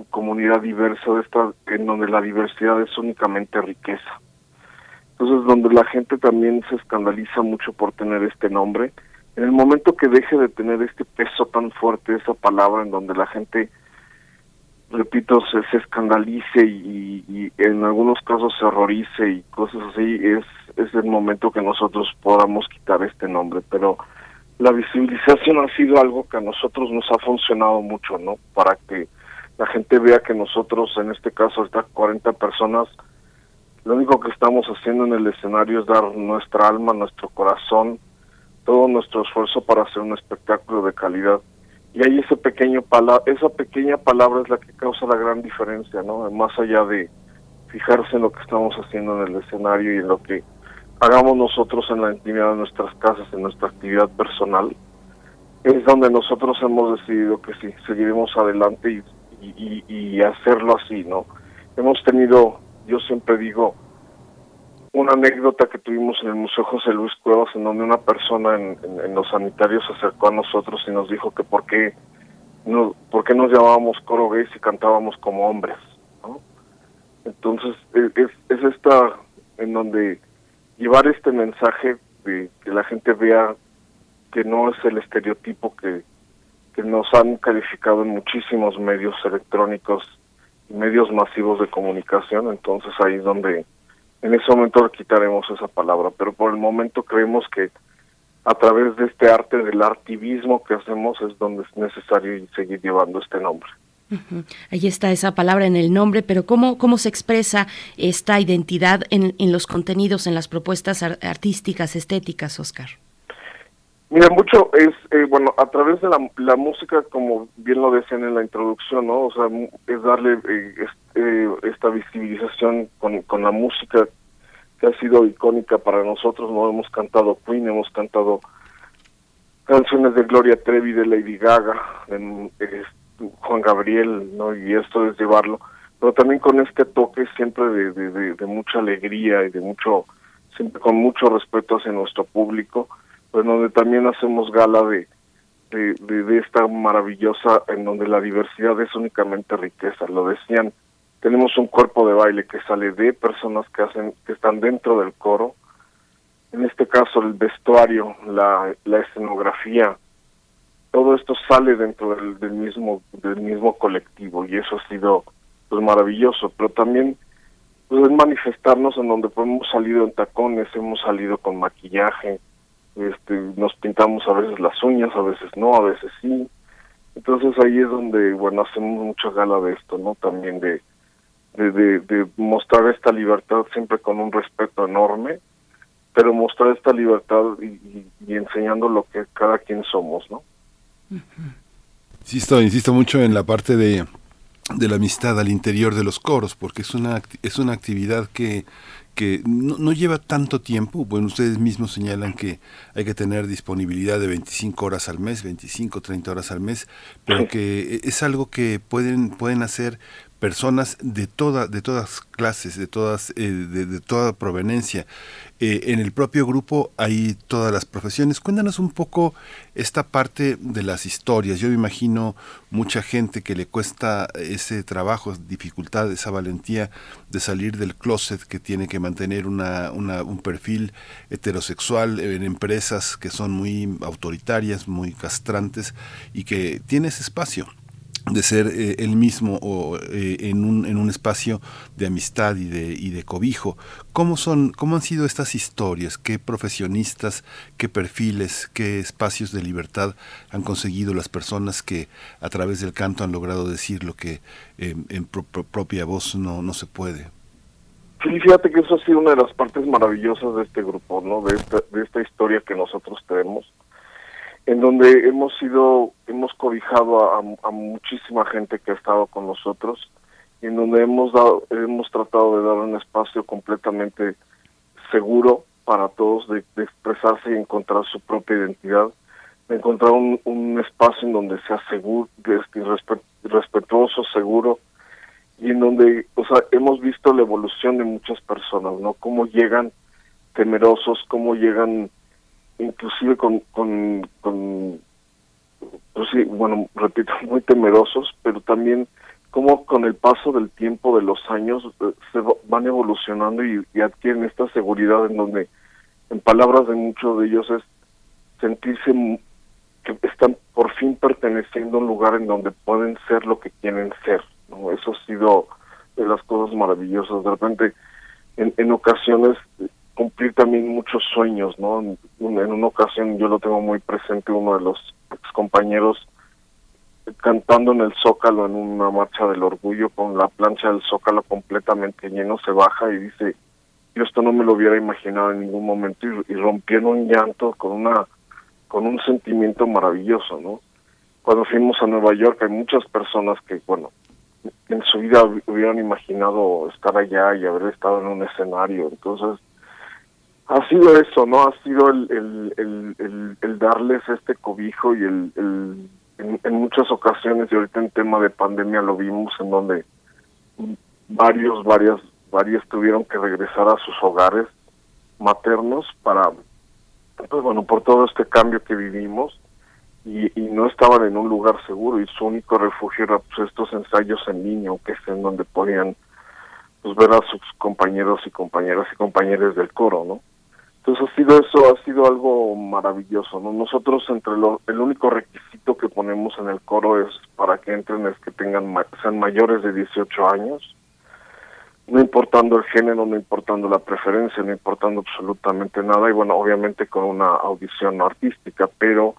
comunidad diversa, esta en donde la diversidad es únicamente riqueza. Entonces, donde la gente también se escandaliza mucho por tener este nombre, en el momento que deje de tener este peso tan fuerte, esa palabra en donde la gente, repito, se, se escandalice y, y, en algunos casos se horrorice y cosas así, es, es el momento que nosotros podamos quitar este nombre. Pero la visibilización ha sido algo que a nosotros nos ha funcionado mucho, ¿no? Para que la gente vea que nosotros, en este caso, estas 40 personas, lo único que estamos haciendo en el escenario es dar nuestra alma, nuestro corazón, todo nuestro esfuerzo para hacer un espectáculo de calidad. Y ahí ese pequeño esa pequeña palabra es la que causa la gran diferencia, ¿no? Más allá de fijarse en lo que estamos haciendo en el escenario y en lo que hagamos nosotros en la intimidad de nuestras casas, en nuestra actividad personal, es donde nosotros hemos decidido que sí, seguiremos adelante y, y, y hacerlo así, ¿no? Hemos tenido yo siempre digo, una anécdota que tuvimos en el Museo José Luis Cuevas, en donde una persona en, los sanitarios se acercó a nosotros y nos dijo que por qué, no, por qué nos llamábamos coro gays y cantábamos como hombres. ¿no? Entonces, e, es, es esta en donde llevar este mensaje de que la gente vea que no es el estereotipo que, que nos han calificado en muchísimos medios electrónicos y medios masivos de comunicación, entonces ahí es donde en ese momento quitaremos esa palabra, pero por el momento creemos que a través de este arte del artivismo que hacemos es donde es necesario seguir llevando este nombre. Ahí está esa palabra en el nombre, pero ¿cómo, cómo se expresa esta identidad en, en los contenidos, en las propuestas artísticas, estéticas, Oscar? Mira, mucho es, eh, bueno, a través de la, música, como bien lo decían en la introducción, ¿no? O sea, es darle eh, eh, esta visibilización con, con la música que ha sido icónica para nosotros, ¿no? Hemos cantado Queen, hemos cantado canciones de Gloria Trevi, de Lady Gaga, de, Juan Gabriel, ¿no? Y esto es llevarlo, pero también con este toque siempre de, de mucha alegría y de mucho, siempre con mucho respeto hacia nuestro público pues donde también hacemos gala de, de, esta maravillosa, en donde la diversidad es únicamente riqueza. Lo decían, tenemos un cuerpo de baile que sale de personas que hacen, que están dentro del coro. En este caso, el vestuario, la, la escenografía, todo esto sale dentro del, del mismo del mismo colectivo y eso ha sido pues maravilloso. Pero también pues manifestarnos en donde hemos salido en tacones, hemos salido con maquillaje, este, nos pintamos a veces las uñas, a veces no, a veces sí. Entonces ahí es donde, bueno, hacemos mucha gala de esto, ¿no? También de, de, mostrar esta libertad siempre con un respeto enorme, pero mostrar esta libertad y, enseñando lo que cada quien somos, ¿no? Insisto, insisto mucho en la parte de, de la amistad al interior de los coros, porque es una, es una actividad que que no, lleva tanto tiempo. Bueno, ustedes mismos señalan que hay que tener disponibilidad de 25 horas al mes, 25, 30 horas al mes, pero que es algo que pueden, pueden hacer personas de toda de todas clases de todas eh, de, toda proveniencia eh, en el propio grupo hay todas las profesiones. Cuéntanos un poco esta parte de las historias. Yo me imagino mucha gente que le cuesta ese trabajo dificultad esa valentía de salir del closet que tiene que mantener una, una un perfil heterosexual en empresas que son muy autoritarias muy castrantes y que tiene ese espacio de ser eh, el mismo o eh, en, un, en un espacio de amistad y de, y de cobijo. ¿Cómo, son, ¿Cómo han sido estas historias? ¿Qué profesionistas, qué perfiles, qué espacios de libertad han conseguido las personas que a través del canto han logrado decir lo que en propia voz no, no se puede? Sí, fíjate que eso ha sido una de las partes maravillosas de este grupo, ¿no? De esta, de esta historia que nosotros tenemos en donde hemos sido, hemos cobijado a, muchísima gente que ha estado con nosotros, en donde hemos dado, hemos tratado de dar un espacio completamente seguro para todos de, expresarse y encontrar su propia identidad, de encontrar un, espacio en donde sea seguro, respetuoso, seguro, y en donde, o sea, hemos visto la evolución de muchas personas, ¿no? Cómo llegan temerosos, cómo llegan inclusive con, con, pues sí, bueno, repito, muy temerosos, pero también como con el paso del tiempo, de los años, eh, se van evolucionando y, adquieren esta seguridad en donde, en palabras de muchos de ellos, es sentirse que están por fin perteneciendo a un lugar en donde pueden ser lo que quieren ser. ¿no? Eso ha sido de las cosas maravillosas. De repente, en, en ocasiones cumplir también muchos sueños, ¿no? En, una ocasión yo lo tengo muy presente, uno de los compañeros cantando en el Zócalo en una marcha del orgullo con la plancha del Zócalo completamente lleno, se baja y dice, yo esto no me lo hubiera imaginado en ningún momento y, y rompieron un llanto con una con un sentimiento maravilloso, ¿no? Cuando fuimos a Nueva York hay muchas personas que, bueno, en su vida hubieran imaginado estar allá y haber estado en un escenario, entonces ha sido eso, ¿no? Ha sido el, el, el, darles este cobijo y el, el en, muchas ocasiones, y ahorita en tema de pandemia lo vimos, en donde varios, varias, varias tuvieron que regresar a sus hogares maternos para, pues bueno, por todo este cambio que vivimos y, no estaban en un lugar seguro y su único refugio era pues, estos ensayos en línea, que es en donde podían pues, ver a sus compañeros y compañeras y compañeros del coro, ¿no? Entonces ha sido eso, ha sido algo maravilloso, ¿no? Nosotros entre lo, el único requisito que ponemos en el coro es para que entren es que tengan sean mayores de 18 años, no importando el género, no importando la preferencia, no importando absolutamente nada y bueno, obviamente con una audición artística, pero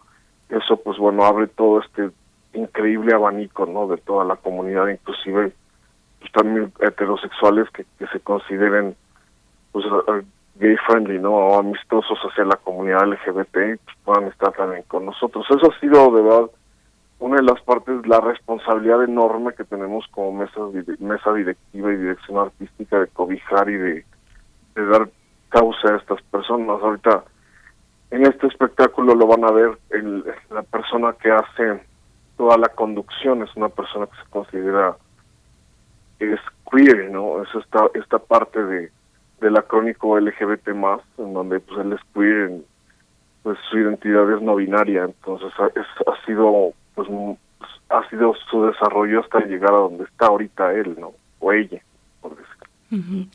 eso pues bueno abre todo este increíble abanico, ¿no? De toda la comunidad, inclusive pues, también heterosexuales que, que se consideren pues gay friendly, ¿no? O amistosos hacia la comunidad LGBT, pues puedan estar también con nosotros. Eso ha sido de verdad una de las partes, la responsabilidad enorme que tenemos como mesa, mesa directiva y dirección artística de cobijar y de, dar causa a estas personas. Ahorita en este espectáculo lo van a ver el, la persona que hace toda la conducción, es una persona que se considera es queer, ¿no? Es esta, esta parte de del acrónico LGBT en donde pues él es queer, pues su identidad es no binaria, entonces ha, ha sido pues ha sido su desarrollo hasta llegar a donde está ahorita él, ¿no? O ella,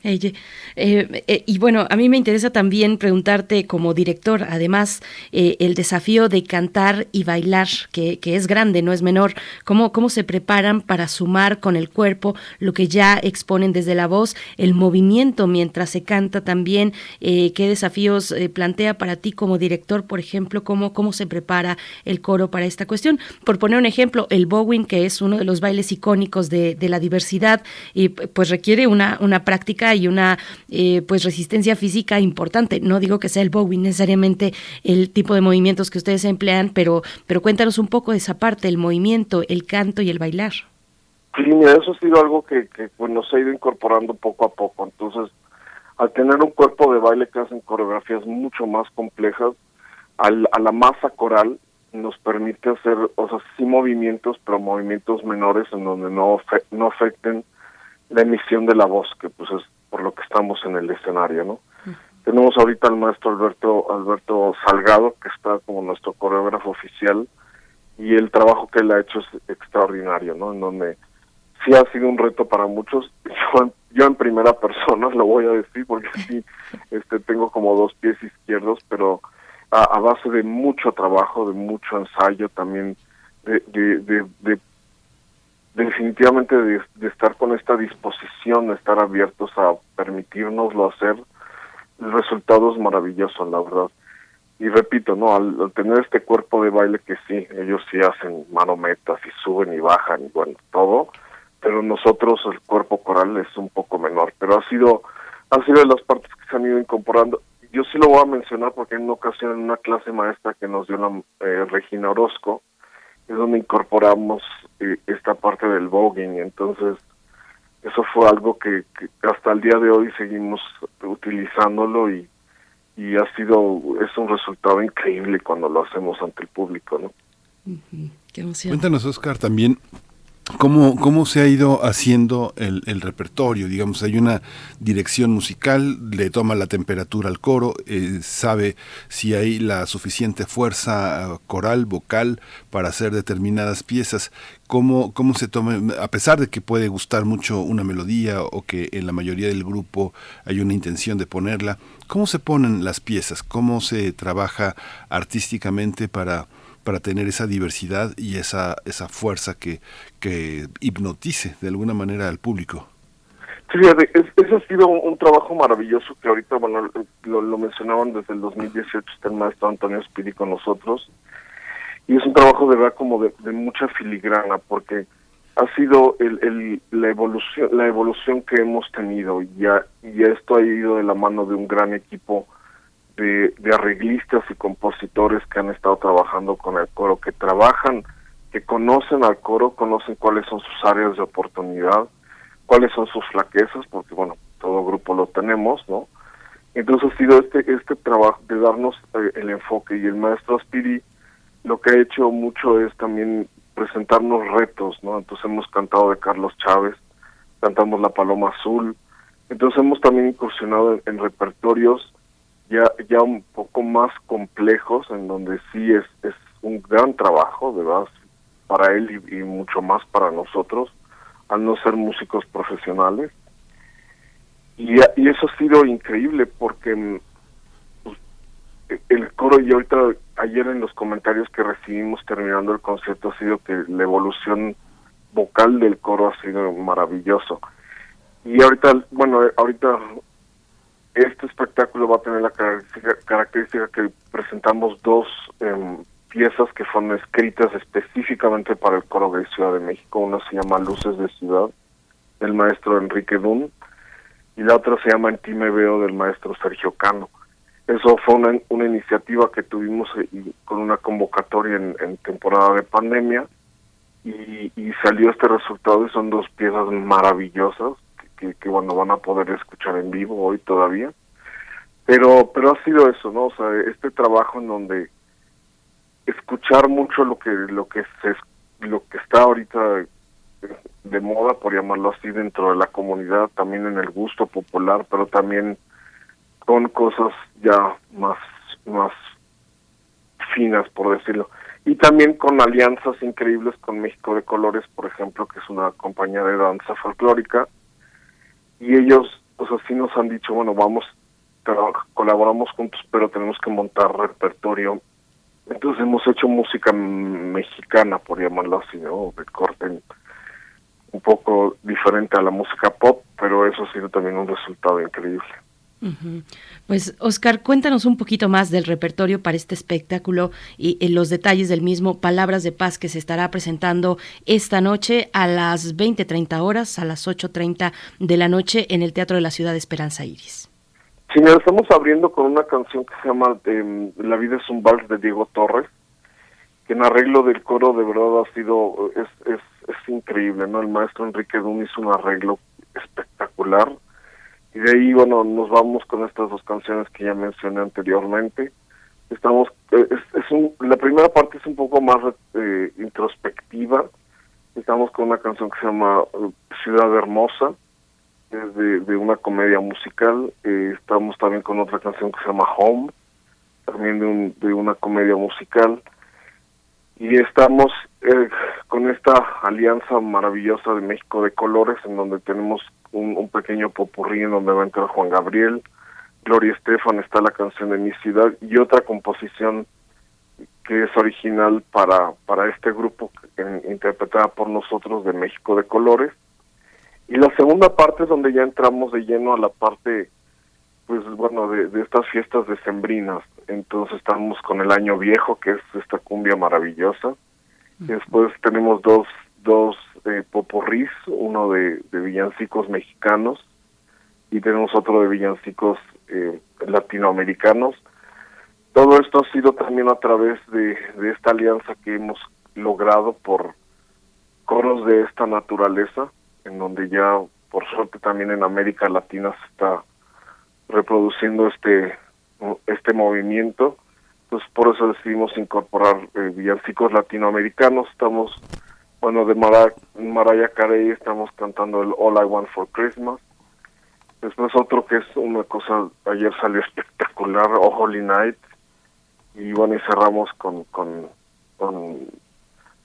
Eh, eh, y bueno, a mí me interesa también preguntarte como director, además, eh, el desafío de cantar y bailar, que, que, es grande, no es menor. ¿Cómo, ¿Cómo se preparan para sumar con el cuerpo lo que ya exponen desde la voz, el movimiento mientras se canta también? ¿Qué desafíos plantea para ti como director, por ejemplo? ¿Cómo, ¿Cómo se prepara el coro para esta cuestión? Por poner un ejemplo, el bowing, que es uno de los bailes icónicos de, de la diversidad, y pues requiere una, una práctica y una eh, pues resistencia física importante. No digo que sea el bowing necesariamente el tipo de movimientos que ustedes emplean, pero, pero cuéntanos un poco de esa parte, el movimiento, el canto y el bailar. Sí, mira, eso ha sido algo que, que pues, nos ha ido incorporando poco a poco. Entonces, al tener un cuerpo de baile que hacen coreografías mucho más complejas, al, a la masa coral nos permite hacer, o sea, sí movimientos, pero movimientos menores en donde no, no afecten la emisión de la voz, que pues es por lo que estamos en el escenario, ¿no? Tenemos ahorita al maestro Alberto Alberto Salgado, que está como nuestro coreógrafo oficial, y el trabajo que él ha hecho es extraordinario, ¿no? En donde sí ha sido un reto para muchos. Yo, yo en primera persona lo voy a decir, porque sí este, tengo como dos pies izquierdos, pero a, base de mucho trabajo, de mucho ensayo también, de, de, de definitivamente de, estar con esta disposición, de estar abiertos a permitirnoslo hacer, el resultado es maravilloso, la verdad. Y repito, no, al, tener este cuerpo de baile que sí, ellos sí hacen manometas y suben y bajan y bueno, todo, pero nosotros el cuerpo coral es un poco menor, pero ha sido ha sido de las partes que se han ido incorporando. Yo sí lo voy a mencionar porque en una ocasión en una clase maestra que nos dio la eh, Regina Orozco, es donde incorporamos eh, esta parte del voguing. Entonces, eso fue algo que, hasta el día de hoy seguimos utilizándolo y, y ha sido, es un resultado increíble cuando lo hacemos ante el público, ¿no? Cuéntanos, Oscar, también ¿Cómo, ¿Cómo se ha ido haciendo el, el, repertorio? Digamos, hay una dirección musical, le toma la temperatura al coro, eh, sabe si hay la suficiente fuerza coral, vocal para hacer determinadas piezas. ¿Cómo, cómo se toma, a pesar de que puede gustar mucho una melodía o que en la mayoría del grupo hay una intención de ponerla, ¿cómo se ponen las piezas? ¿Cómo se trabaja artísticamente para para tener esa diversidad y esa, esa fuerza que, que hipnotice de alguna manera al público. Sí, ese ha sido un, trabajo maravilloso que ahorita, bueno, lo, mencionaban desde el 2018, está el maestro Antonio Spiri con nosotros, y es un trabajo de verdad como de, mucha filigrana, porque ha sido el, el, la evolución la evolución que hemos tenido, y y esto ha ido de la mano de un gran equipo de, arreglistas y compositores que han estado trabajando con el coro, que trabajan, que conocen al coro, conocen cuáles son sus áreas de oportunidad, cuáles son sus flaquezas, porque bueno, todo grupo lo tenemos, ¿no? Entonces ha sido este, este trabajo de darnos eh, el enfoque y el maestro Aspiri lo que ha hecho mucho es también presentarnos retos, ¿no? Entonces hemos cantado de Carlos Chávez, cantamos La Paloma Azul, entonces hemos también incursionado en repertorios ya, ya un poco más complejos, en donde sí es, es un gran trabajo, de verdad, para él y, mucho más para nosotros, al no ser músicos profesionales. Y, y eso ha sido increíble porque pues, el coro y ahorita ayer en los comentarios que recibimos terminando el concierto ha sido que la evolución vocal del coro ha sido maravilloso. Y ahorita, bueno, ahorita este espectáculo va a tener la característica, que presentamos dos em, piezas que fueron escritas específicamente para el coro de Ciudad de México. Una se llama Luces de Ciudad, del maestro Enrique Dun, y la otra se llama En ti me veo, del maestro Sergio Cano. Eso fue una, una iniciativa que tuvimos eh, con una convocatoria en, temporada de pandemia y, y, salió este resultado y son dos piezas maravillosas que, que, bueno van a poder escuchar en vivo hoy todavía. Pero pero ha sido eso no o sea este trabajo en donde escuchar mucho lo que lo que se lo que está ahorita de moda por llamarlo así dentro de la comunidad también en el gusto popular pero también con cosas ya más más finas por decirlo. Y también con alianzas increíbles con México de Colores por ejemplo que es una compañía de danza folclórica y ellos pues así nos han dicho bueno vamos colaboramos juntos pero tenemos que montar repertorio entonces hemos hecho música mexicana, por llamarlo así, ¿no? De corte un poco diferente a la música pop, pero eso ha sido también un resultado increíble. Pues Oscar, cuéntanos un poquito más del repertorio para este espectáculo y, los detalles del mismo Palabras de Paz que se estará presentando esta noche a las 20.30 horas, a las 8.30 de la noche en el Teatro de la Ciudad de Esperanza Iris. Sí, nos estamos abriendo con una canción que se llama em, La vida es un vals de Diego Torres, que en arreglo del coro de verdad ha sido, es, es, es increíble, ¿no? El maestro Enrique Dun hizo un arreglo espectacular y de ahí, bueno, nos vamos con estas dos canciones que ya mencioné anteriormente. Estamos, eh, es, es un, la primera parte es un poco más eh, introspectiva, estamos con una canción que se llama eh, Ciudad Hermosa, es de, una comedia musical. Eh, estamos también con otra canción que se llama Home, también de, un, de una comedia musical. Y estamos eh, con esta alianza maravillosa de México de Colores, en donde tenemos un, pequeño popurrí en donde va a entrar Juan Gabriel, Gloria Estefan, está la canción de Mi Ciudad y otra composición que es original para, para este grupo interpretada por nosotros de México de Colores. Y la segunda parte es donde ya entramos de lleno a la parte, pues bueno, de, estas fiestas decembrinas. Entonces estamos con el año viejo, que es esta cumbia maravillosa. Después tenemos dos, dos eh, poporrís, uno de, villancicos mexicanos y tenemos otro de villancicos eh, latinoamericanos. Todo esto ha sido también a través de, de esta alianza que hemos logrado por coros de esta naturaleza en donde ya por suerte también en América Latina se está reproduciendo este este movimiento entonces por eso decidimos incorporar eh, villancicos latinoamericanos. Estamos bueno de Mara, Mariah Carey estamos cantando el All I Want for Christmas. Después otro que es una cosa ayer salió espectacular oh Holy Night. Y bueno y cerramos con con, con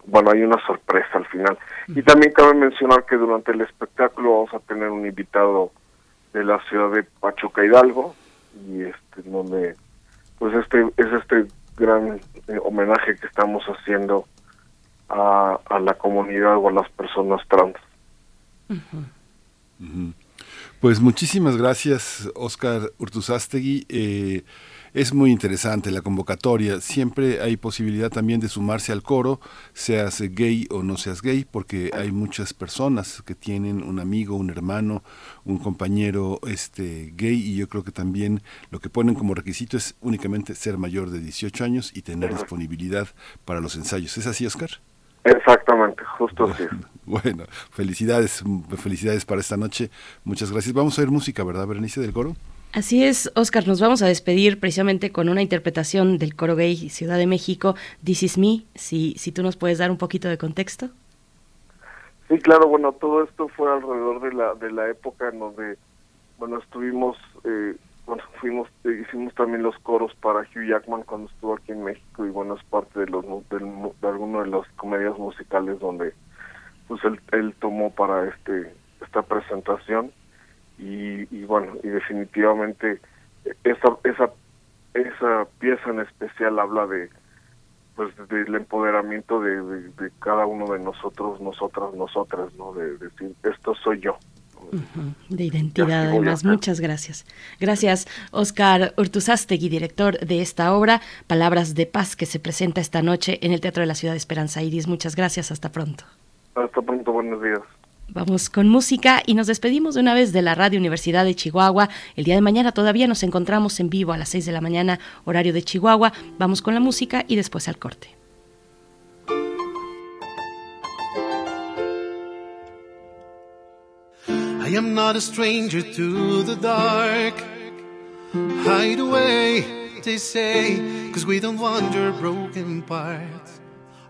bueno, hay una sorpresa al final. Y también cabe mencionar que durante el espectáculo vamos a tener un invitado de la ciudad de Pachuca Hidalgo y este donde pues este es este gran eh, homenaje que estamos haciendo a, a, la comunidad o a las personas trans. Pues muchísimas gracias, Oscar Urtuzastegui. Eh, es muy interesante la convocatoria. Siempre hay posibilidad también de sumarse al coro, seas gay o no seas gay, porque hay muchas personas que tienen un amigo, un hermano, un compañero este gay y yo creo que también lo que ponen como requisito es únicamente ser mayor de 18 años y tener disponibilidad para los ensayos. ¿Es así, Oscar? Exactamente, justo así. Bueno, felicidades, felicidades para esta noche. Muchas gracias. Vamos a ver música, ¿verdad, Berenice del coro? Así es, Oscar, nos vamos a despedir precisamente con una interpretación del coro gay Ciudad de México, This Is Me, si, si tú nos puedes dar un poquito de contexto. Sí, claro, bueno, todo esto fue alrededor de la, de la época en donde, bueno, estuvimos eh, bueno, fuimos, hicimos también los coros para Hugh Jackman cuando estuvo aquí en México y bueno, es parte de los de alguno de las comedias musicales donde pues él, él tomó para este esta presentación y, y bueno, y definitivamente esa esa esa pieza en especial habla de pues del empoderamiento de, de, cada uno de nosotros, nosotras, nosotras, ¿no? De, decir, esto soy yo. De identidad, además. Muchas gracias. Gracias, Oscar Urtuzastegui, director de esta obra, Palabras de Paz, que se presenta esta noche en el Teatro de la Ciudad de Esperanza Iris. Muchas gracias. Hasta pronto. Hasta pronto. Buenos días. Vamos con música y nos despedimos de una vez de la Radio Universidad de Chihuahua. El día de mañana todavía nos encontramos en vivo a las 6 de la mañana, horario de Chihuahua. Vamos con la música y después al corte. I am not a stranger to the dark. Hide away, they say, cause we don't want your broken parts.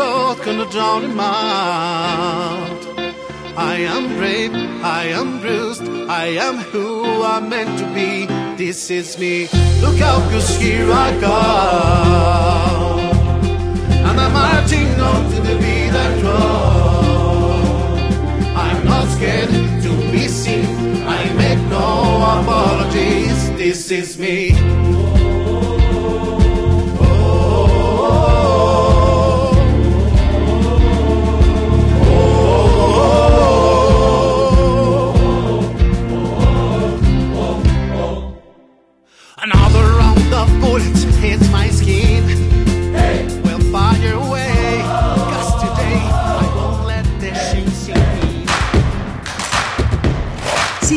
float, gonna drown him out. I am brave, I am bruised, I am who I'm meant to be. This is me. Look out, cause here I come. And I'm marching on to the beat I drum. I'm not scared to be seen. I make no apologies. This is me.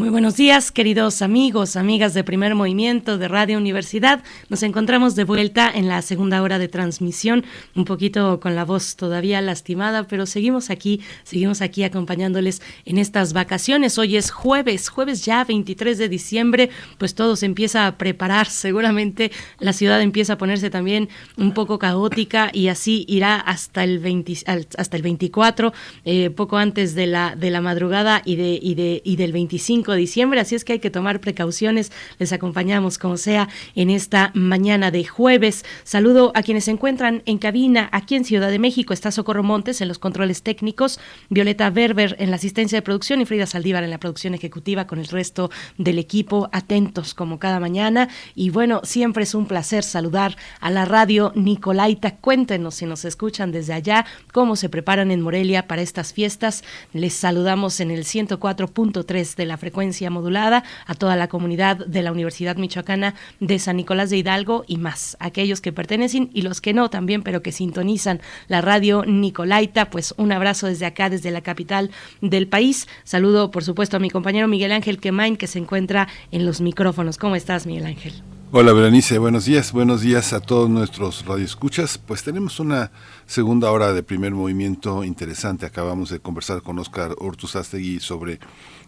Muy buenos días, queridos amigos, amigas de Primer Movimiento de Radio Universidad. Nos encontramos de vuelta en la segunda hora de transmisión, un poquito con la voz todavía lastimada, pero seguimos aquí, seguimos aquí acompañándoles en estas vacaciones. Hoy es jueves, jueves ya 23 de diciembre, pues todo se empieza a preparar, seguramente la ciudad empieza a ponerse también un poco caótica y así irá hasta el 20, hasta el 24, eh, poco antes de la de la madrugada y de y de y del 25 de diciembre, así es que hay que tomar precauciones. Les acompañamos como sea en esta mañana de jueves. Saludo a quienes se encuentran en cabina aquí en Ciudad de México. Está Socorro Montes en los controles técnicos, Violeta Berber en la asistencia de producción y Frida Saldívar en la producción ejecutiva con el resto del equipo atentos como cada mañana. Y bueno, siempre es un placer saludar a la radio Nicolaita. Cuéntenos si nos escuchan desde allá, cómo se preparan en Morelia para estas fiestas. Les saludamos en el 104.3 de la frecuencia modulada a toda la comunidad de la Universidad Michoacana de San Nicolás de Hidalgo y más, aquellos que pertenecen y los que no también, pero que sintonizan la radio Nicolaita. Pues un abrazo desde acá, desde la capital del país. Saludo, por supuesto, a mi compañero Miguel Ángel Quemain, que se encuentra en los micrófonos. ¿Cómo estás, Miguel Ángel? Hola Berenice, buenos días, buenos días a todos nuestros radioescuchas. Pues tenemos una segunda hora de primer movimiento interesante. Acabamos de conversar con Oscar Ortuzastegui sobre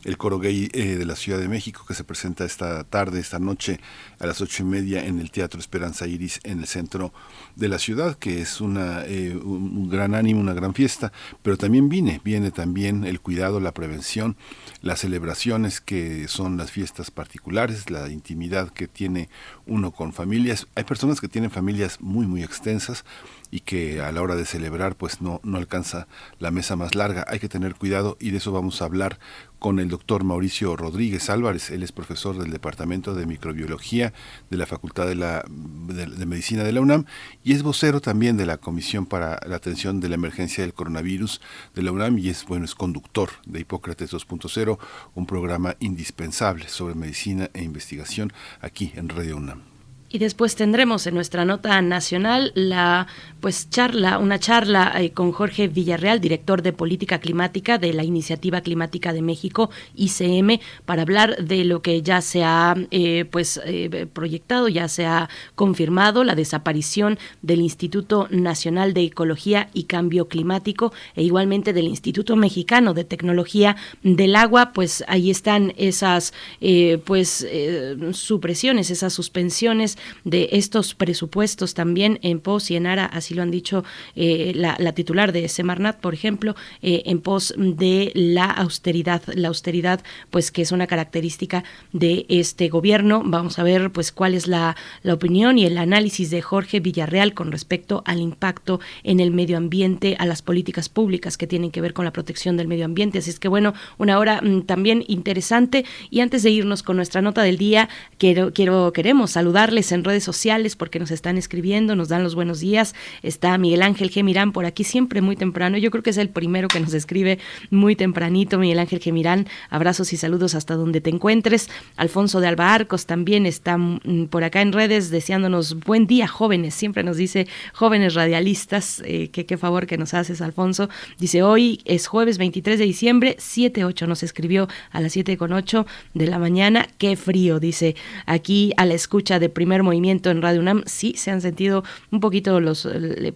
el coro gay eh, de la Ciudad de México que se presenta esta tarde, esta noche a las ocho y media en el Teatro Esperanza Iris en el centro de la ciudad, que es una, eh, un gran ánimo, una gran fiesta, pero también viene, viene también el cuidado, la prevención, las celebraciones que son las fiestas particulares, la intimidad que tiene uno con familias. Hay personas que tienen familias muy, muy extensas, y que a la hora de celebrar pues no, no alcanza la mesa más larga. Hay que tener cuidado y de eso vamos a hablar con el doctor Mauricio Rodríguez Álvarez. Él es profesor del Departamento de Microbiología de la Facultad de, la, de, Medicina de la UNAM y es vocero también de la Comisión para la Atención de la Emergencia del Coronavirus de la UNAM y es, bueno, es conductor de Hipócrates 2.0, un programa indispensable sobre medicina e investigación aquí en Radio UNAM. Y después tendremos en nuestra nota nacional la pues charla, una charla eh, con Jorge Villarreal, director de política climática de la Iniciativa Climática de México, ICM, para hablar de lo que ya se ha eh, pues eh, proyectado, ya se ha confirmado la desaparición del Instituto Nacional de Ecología y Cambio Climático e igualmente del Instituto Mexicano de Tecnología del Agua, pues ahí están esas pues supresiones, esas suspensiones de estos presupuestos también en pos y en ara, así lo han dicho eh, la, titular de Semarnat, por ejemplo, eh, en pos de la austeridad, la austeridad, pues que es una característica de este gobierno. Vamos a ver, pues, cuál es la, la opinión y el análisis de Jorge Villarreal con respecto al impacto en el medio ambiente, a las políticas públicas que tienen que ver con la protección del medio ambiente. Así es que, bueno, una hora mm, también interesante. Y antes de irnos con nuestra nota del día, quiero, quiero, queremos saludarles en redes sociales porque nos están escribiendo, nos dan los buenos días. Está Miguel Ángel Gemirán por aquí siempre muy temprano. Yo creo que es el primero que nos escribe muy tempranito. Miguel Ángel Gemirán, abrazos y saludos hasta donde te encuentres. Alfonso de Alba Arcos también está mm, por acá en redes deseándonos buen día, jóvenes. Siempre nos dice jóvenes radialistas. Eh, qué favor que nos haces, Alfonso. Dice hoy es jueves 23 de diciembre, 7-8. Nos escribió a las 7 con 8 de la mañana. Qué frío, dice aquí a la escucha de movimiento en Radio UNAM, sí se han sentido un poquito los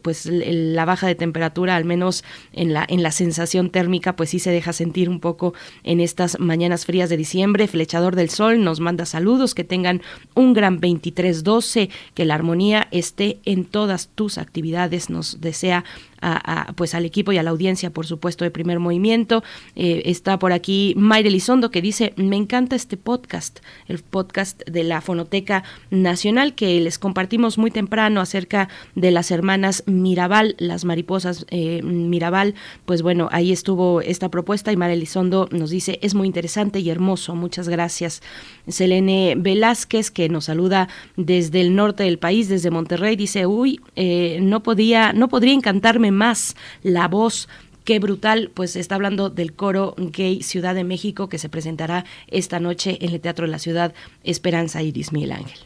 pues la baja de temperatura, al menos en la en la sensación térmica, pues sí se deja sentir un poco en estas mañanas frías de diciembre. Flechador del Sol nos manda saludos, que tengan un gran 23-12, que la armonía esté en todas tus actividades, nos desea a, pues al equipo y a la audiencia, por supuesto, de primer movimiento. Eh, está por aquí Mayre Lizondo que dice, me encanta este podcast, el podcast de la Fonoteca Nacional que les compartimos muy temprano acerca de las hermanas Mirabal, las mariposas eh, Mirabal. Pues bueno, ahí estuvo esta propuesta y Mayre Elizondo nos dice, es muy interesante y hermoso, muchas gracias. Selene Velázquez, que nos saluda desde el norte del país, desde Monterrey, dice, uy, eh, no podía, no podría encantarme más la voz Qué brutal, pues está hablando del coro gay Ciudad de México que se presentará esta noche en el Teatro de la Ciudad Esperanza Iris Miguel Ángel.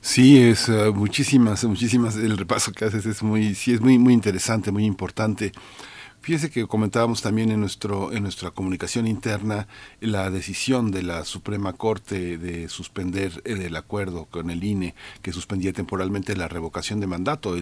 Sí, es uh, muchísimas, muchísimas, el repaso que haces es muy, sí, es muy, muy interesante, muy importante. Fíjese que comentábamos también en, nuestro, en nuestra comunicación interna la decisión de la Suprema Corte de suspender el acuerdo con el INE que suspendía temporalmente la revocación de mandato.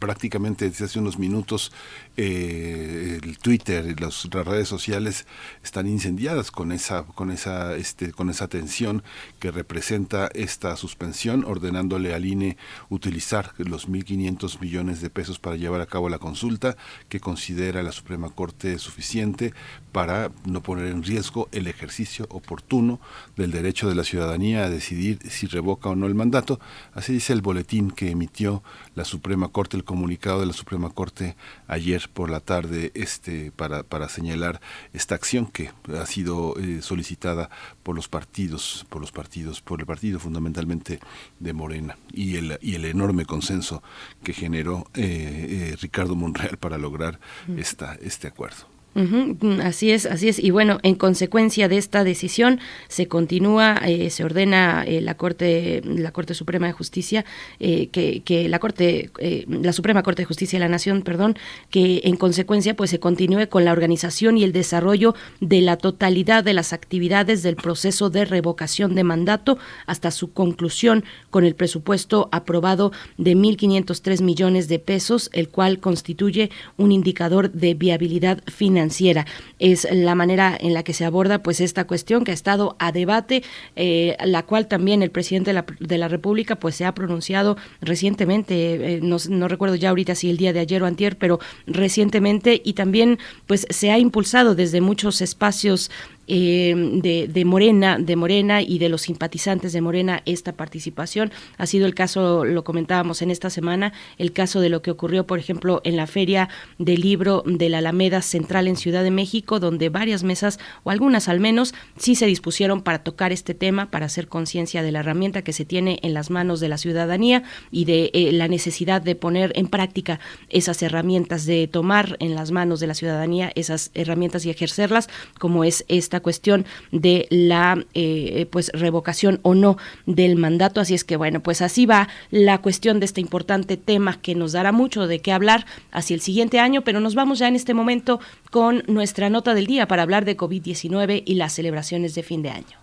prácticamente desde hace unos minutos eh, el Twitter y las redes sociales están incendiadas con esa, con esa, este, con esa tensión que representa esta suspensión, ordenándole al INE utilizar los 1.500 millones de pesos para llevar a cabo la consulta que considera la Suprema Corte suficiente para no poner en riesgo el ejercicio oportuno del derecho de la ciudadanía a decidir si revoca o no el mandato. Así dice el boletín que emitió la Suprema Corte, el comunicado de la Suprema Corte ayer por la tarde este para, para señalar esta acción que ha sido eh, solicitada por los partidos, por los partidos, por el partido fundamentalmente de Morena y el, y el enorme consenso que generó eh, eh, Ricardo Monreal para lograr esta, este acuerdo. Mm, así es, así es. Y bueno, en consecuencia de esta decisión se continúa, eh, se ordena eh, la Corte, la Corte Suprema de Justicia, eh, que, que, la Corte, la Suprema Corte de Justicia de la Nación, perdón, que en consecuencia pues se continúe con la organización y el desarrollo de la totalidad de las actividades del proceso de revocación de mandato hasta su conclusión con el presupuesto aprobado de 1.503 millones de pesos, el cual constituye un indicador de viabilidad financiera financiera. Es la manera en la que se aborda pues esta cuestión que ha estado a debate, eh, la cual también el presidente de la, de la, República pues se ha pronunciado recientemente, eh, no, no, recuerdo ya ahorita si el día de ayer o antier, pero recientemente y también pues se ha impulsado desde muchos espacios eh, de, Morena, de Morena y de los simpatizantes de Morena esta participación. Ha sido el caso, lo comentábamos en esta semana, el caso de lo que ocurrió, por ejemplo, en la feria del libro de la Alameda Central en Ciudad de México, donde varias mesas, o algunas al menos, sí se dispusieron para tocar este tema, para hacer conciencia de la herramienta que se tiene en las manos de la ciudadanía y de eh, la necesidad de poner en práctica esas herramientas, de tomar en las manos de la ciudadanía esas herramientas y ejercerlas, como es esta cuestión de la eh, pues revocación o no del mandato. Así es que bueno, pues así va la cuestión de este importante tema que nos dará mucho de qué hablar hacia el siguiente año, pero nos vamos ya en este momento con nuestra nota del día para hablar de COVID-19 y las celebraciones de fin de año.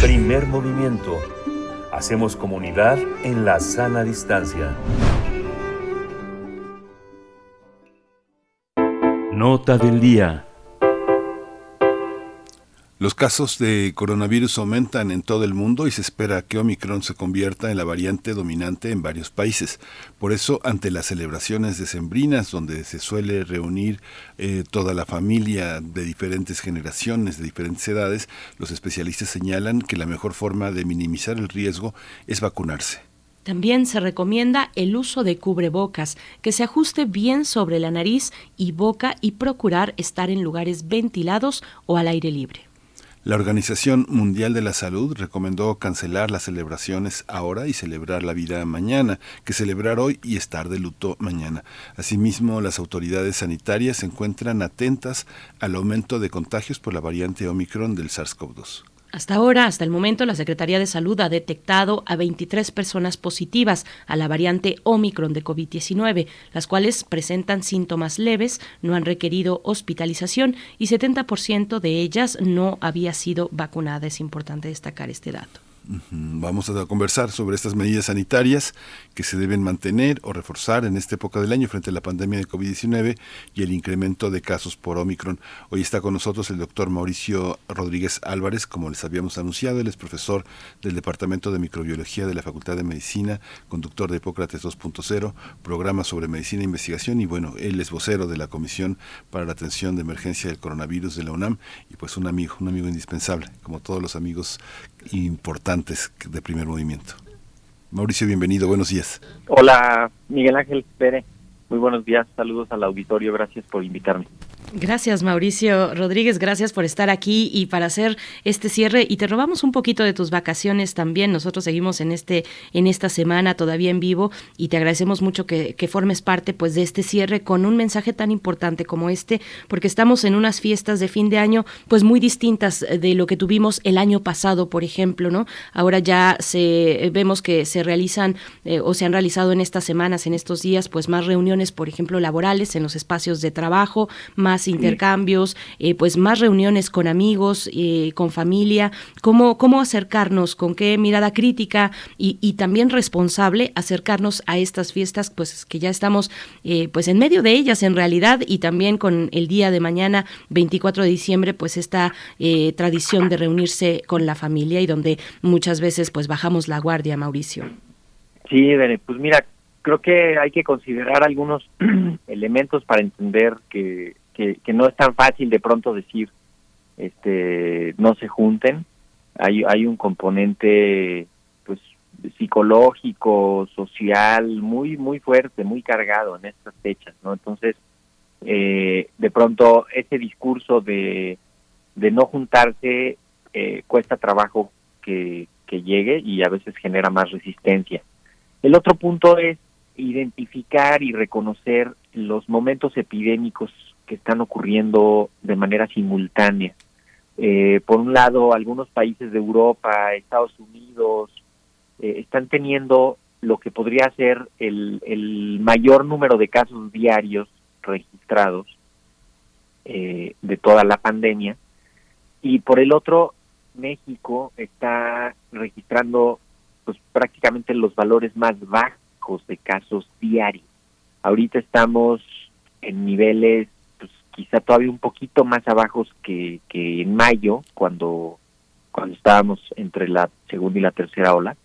Primer movimiento. Hacemos comunidad en la sana distancia. Nota del día. Los casos de coronavirus aumentan en todo el mundo y se espera que Omicron se convierta en la variante dominante en varios países. Por eso, ante las celebraciones decembrinas, donde se suele reunir eh, toda la familia de diferentes generaciones, de diferentes edades, los especialistas señalan que la mejor forma de minimizar el riesgo es vacunarse. También se recomienda el uso de cubrebocas, que se ajuste bien sobre la nariz y boca y procurar estar en lugares ventilados o al aire libre. La Organización Mundial de la Salud recomendó cancelar las celebraciones ahora y celebrar la vida mañana, que celebrar hoy y estar de luto mañana. Asimismo, las autoridades sanitarias se encuentran atentas al aumento de contagios por la variante Omicron del SARS-CoV-2. Hasta ahora, hasta el momento, la Secretaría de Salud ha detectado a 23 personas positivas a la variante Omicron de COVID-19, las cuales presentan síntomas leves, no han requerido hospitalización y 70% de ellas no había sido vacunada. Es importante destacar este dato. Vamos a conversar sobre estas medidas sanitarias que se deben mantener o reforzar en esta época del año frente a la pandemia de COVID-19 y el incremento de casos por Omicron. Hoy está con nosotros el doctor Mauricio Rodríguez Álvarez, como les habíamos anunciado, él es profesor del Departamento de Microbiología de la Facultad de Medicina, conductor de Hipócrates 2.0, programa sobre medicina e investigación y bueno, él es vocero de la Comisión para la Atención de Emergencia del Coronavirus de la UNAM y pues un amigo, un amigo indispensable, como todos los amigos importantes de primer movimiento. Mauricio, bienvenido, buenos días. Hola, Miguel Ángel Pérez. Muy buenos días, saludos al auditorio, gracias por invitarme. Gracias, Mauricio Rodríguez. Gracias por estar aquí y para hacer este cierre. Y te robamos un poquito de tus vacaciones también. Nosotros seguimos en este, en esta semana todavía en vivo y te agradecemos mucho que, formes parte pues de este cierre con un mensaje tan importante como este, porque estamos en unas fiestas de fin de año pues muy distintas de lo que tuvimos el año pasado, por ejemplo, ¿no? Ahora ya se vemos que se realizan eh, o se han realizado en estas semanas, en estos días, pues más reuniones, por ejemplo, laborales en los espacios de trabajo, más intercambios, eh, pues más reuniones con amigos, eh, con familia, cómo, cómo acercarnos, con qué mirada crítica y, también responsable acercarnos a estas fiestas, pues que ya estamos eh, pues en medio de ellas en realidad. Y también con el día de mañana, 24 de diciembre, pues esta tradición de reunirse con la familia y donde muchas veces pues bajamos la guardia, Mauricio. Sí, pues mira, creo que hay que considerar algunos elementos para entender que, que, no es tan fácil de pronto decir, este, no se junten. Hay, hay un componente, pues, psicológico, social, muy, muy fuerte, muy cargado en estas fechas, ¿no? Entonces, eh, de pronto, ese discurso de, de no juntarse eh, cuesta trabajo que, que llegue y a veces genera más resistencia. El otro punto es identificar y reconocer los momentos epidémicos están ocurriendo de manera simultánea. Eh, por un lado, algunos países de Europa, Estados Unidos, eh, están teniendo lo que podría ser el, el mayor número de casos diarios registrados eh, de toda la pandemia. Y por el otro, México está registrando pues prácticamente los valores más bajos de casos diarios. Ahorita estamos en niveles quizá todavía un poquito más abajo que, en mayo cuando cuando estábamos entre la segunda y la tercera ola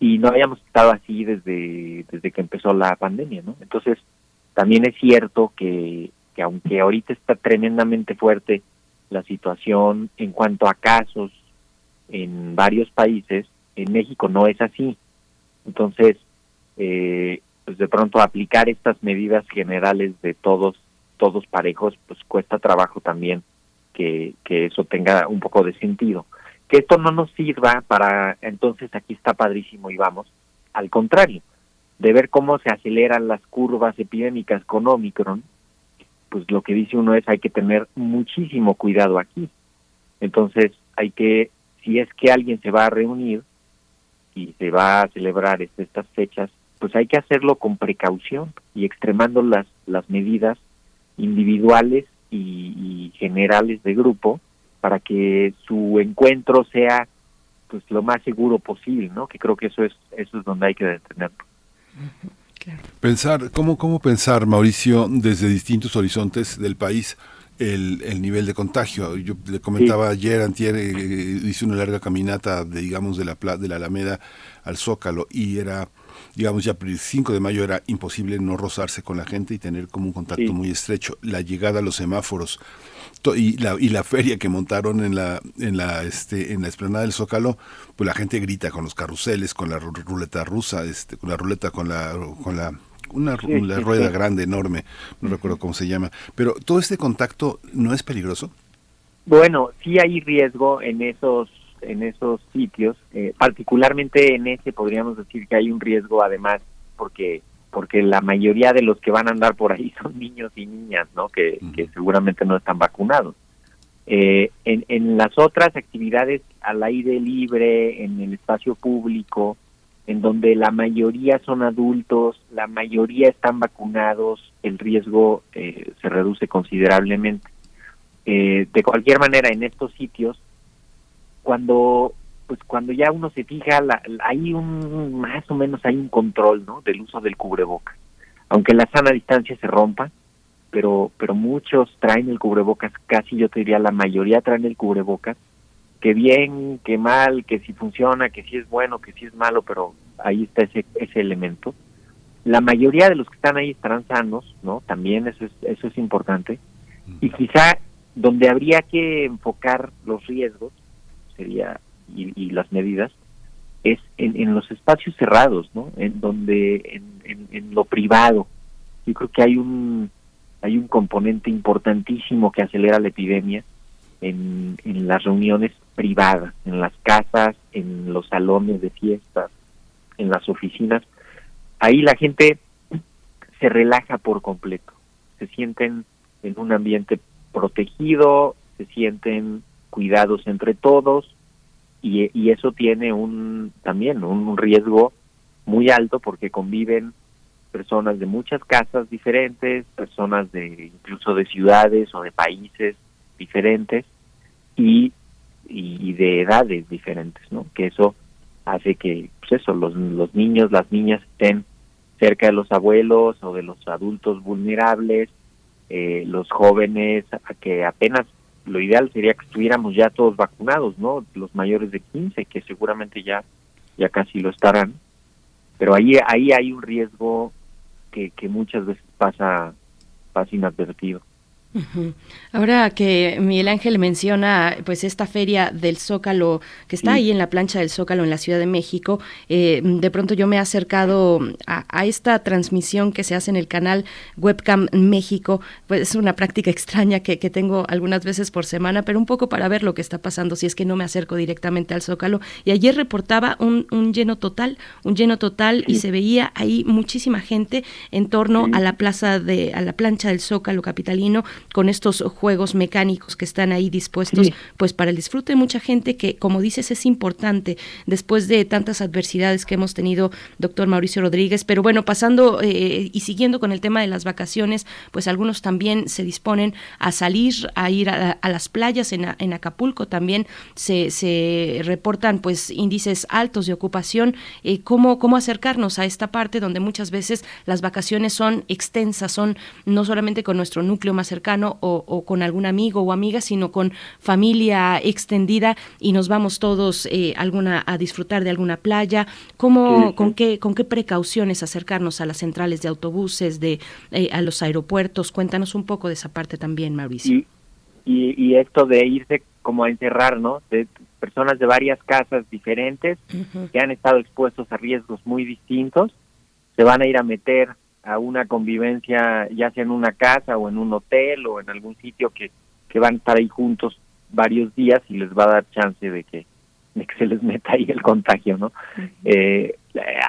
y no habíamos estado así desde desde que empezó la pandemia, ¿no? Entonces, también es cierto que, que aunque ahorita está tremendamente fuerte la situación en cuanto a casos en varios países, en México no es así. Entonces, eh, pues de pronto aplicar estas medidas generales de todos, todos parejos, pues cuesta trabajo también que, eso tenga un poco de sentido. Que esto no nos sirva para, entonces aquí está padrísimo y vamos. Al contrario, de ver cómo se aceleran las curvas epidémicas con Omicron, pues lo que dice uno es hay que tener muchísimo cuidado aquí. Entonces hay que, si es que alguien se va a reunir, y se va a celebrar estas fechas, pues hay que hacerlo con precaución y extremando las, las medidas individuales y, generales de grupo para que su encuentro sea pues lo más seguro posible, ¿no? Que creo que eso es eso es donde hay que detenerlo. Pensar, ¿cómo, ¿cómo pensar, Mauricio, desde distintos horizontes del país? el, el, nivel de contagio. Yo le comentaba ayer, antier, eh, hice una larga caminata, de, digamos, de la, de la Alameda al Zócalo y era, digamos, ya el 5 de mayo era imposible no rozarse con la gente y tener como un contacto muy estrecho. La llegada a los semáforos y la, y la feria que montaron en la, en la, este, en la explanada del Zócalo, pues la gente grita con los carruseles, con la ruleta rusa, este, con la ruleta, con la, con la una, rueda grande, enorme, no recuerdo cómo se llama. Pero todo este contacto no es peligroso. Bueno, sí hay riesgo en esos en esos sitios, eh, particularmente en ese podríamos decir que hay un riesgo además porque porque la mayoría de los que van a andar por ahí son niños y niñas, ¿no? Que, que seguramente no están vacunados. Eh, en, en las otras actividades al aire libre, en el espacio público, en donde la mayoría son adultos, la mayoría están vacunados, el riesgo eh, se reduce considerablemente. Eh, de cualquier manera, en estos sitios, cuando pues cuando ya uno se fija, la, hay un más o menos hay un control, ¿no? Del uso del cubreboca, aunque la sana distancia se rompa, pero pero muchos traen el cubrebocas, casi yo te diría la mayoría traen el cubrebocas que bien, que mal, que si funciona, que si es bueno, que si es malo, pero ahí está ese, ese elemento. La mayoría de los que están ahí estarán sanos, ¿no? También eso es, eso es importante. Y quizá donde habría que enfocar los riesgos sería y, las medidas es en, en, los espacios cerrados, ¿no? En donde en, en, lo privado. Yo creo que hay un hay un componente importantísimo que acelera la epidemia en, en las reuniones privadas, en las casas, en los salones de fiestas, en las oficinas, ahí la gente se relaja por completo, se sienten en un ambiente protegido, se sienten cuidados entre todos y, y eso tiene un también un riesgo muy alto porque conviven personas de muchas casas diferentes, personas de incluso de ciudades o de países diferentes y y, de edades diferentes, ¿no? Que eso hace que, pues eso, los, los niños, las niñas estén cerca de los abuelos o de los adultos vulnerables, eh, los jóvenes, que apenas lo ideal sería que estuviéramos ya todos vacunados, ¿no? Los mayores de 15, que seguramente ya, ya casi lo estarán, pero ahí ahí hay un riesgo que, que muchas veces pasa pasa inadvertido. Ahora que Miguel Ángel menciona pues esta feria del Zócalo que está ahí en la plancha del Zócalo en la Ciudad de México, eh, de pronto yo me he acercado a, esta transmisión que se hace en el canal Webcam México, pues es una práctica extraña que, tengo algunas veces por semana, pero un poco para ver lo que está pasando si es que no me acerco directamente al Zócalo. Y ayer reportaba un, lleno total, un lleno total y se veía ahí muchísima gente en torno a la plaza de, a la plancha del Zócalo capitalino con estos juegos mecánicos que están ahí dispuestos pues para el disfrute de mucha gente que como dices es importante después de tantas adversidades que hemos tenido doctor Mauricio Rodríguez. Pero bueno pasando eh, y siguiendo con el tema de las vacaciones pues algunos también se disponen a salir a ir a, las playas en, en, Acapulco. También se, se, reportan pues índices altos de ocupación. Eh, cómo cómo acercarnos a esta parte donde muchas veces las vacaciones son extensas son no solamente con nuestro núcleo más cercano o, con algún amigo o amiga, sino con familia extendida y nos vamos todos eh, alguna, a disfrutar de alguna playa. ¿Cómo, con, qué, ¿Con qué precauciones acercarnos a las centrales de autobuses, de, eh, a los aeropuertos? Cuéntanos un poco de esa parte también, Mauricio. Y, y, esto de irse como a encerrar, ¿no? De personas de varias casas diferentes que han estado expuestos a riesgos muy distintos, se van a ir a meter a una convivencia, ya sea en una casa o en un hotel o en algún sitio que, que van a estar ahí juntos varios días y les va a dar chance de que, de que se les meta ahí el contagio, ¿no? eh,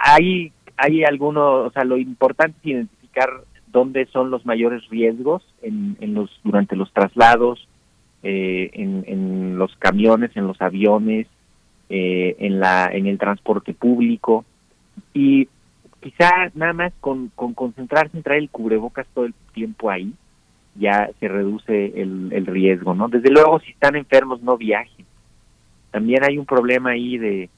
hay, hay algunos, o sea, lo importante es identificar dónde son los mayores riesgos en, en los, durante los traslados, eh, en, en los camiones, en los aviones, eh, en, la, en el transporte público y quizá nada más con, con concentrarse en traer el cubrebocas todo el tiempo ahí, ya se reduce el, el riesgo, ¿no? Desde luego, si están enfermos, no viajen. También hay un problema ahí de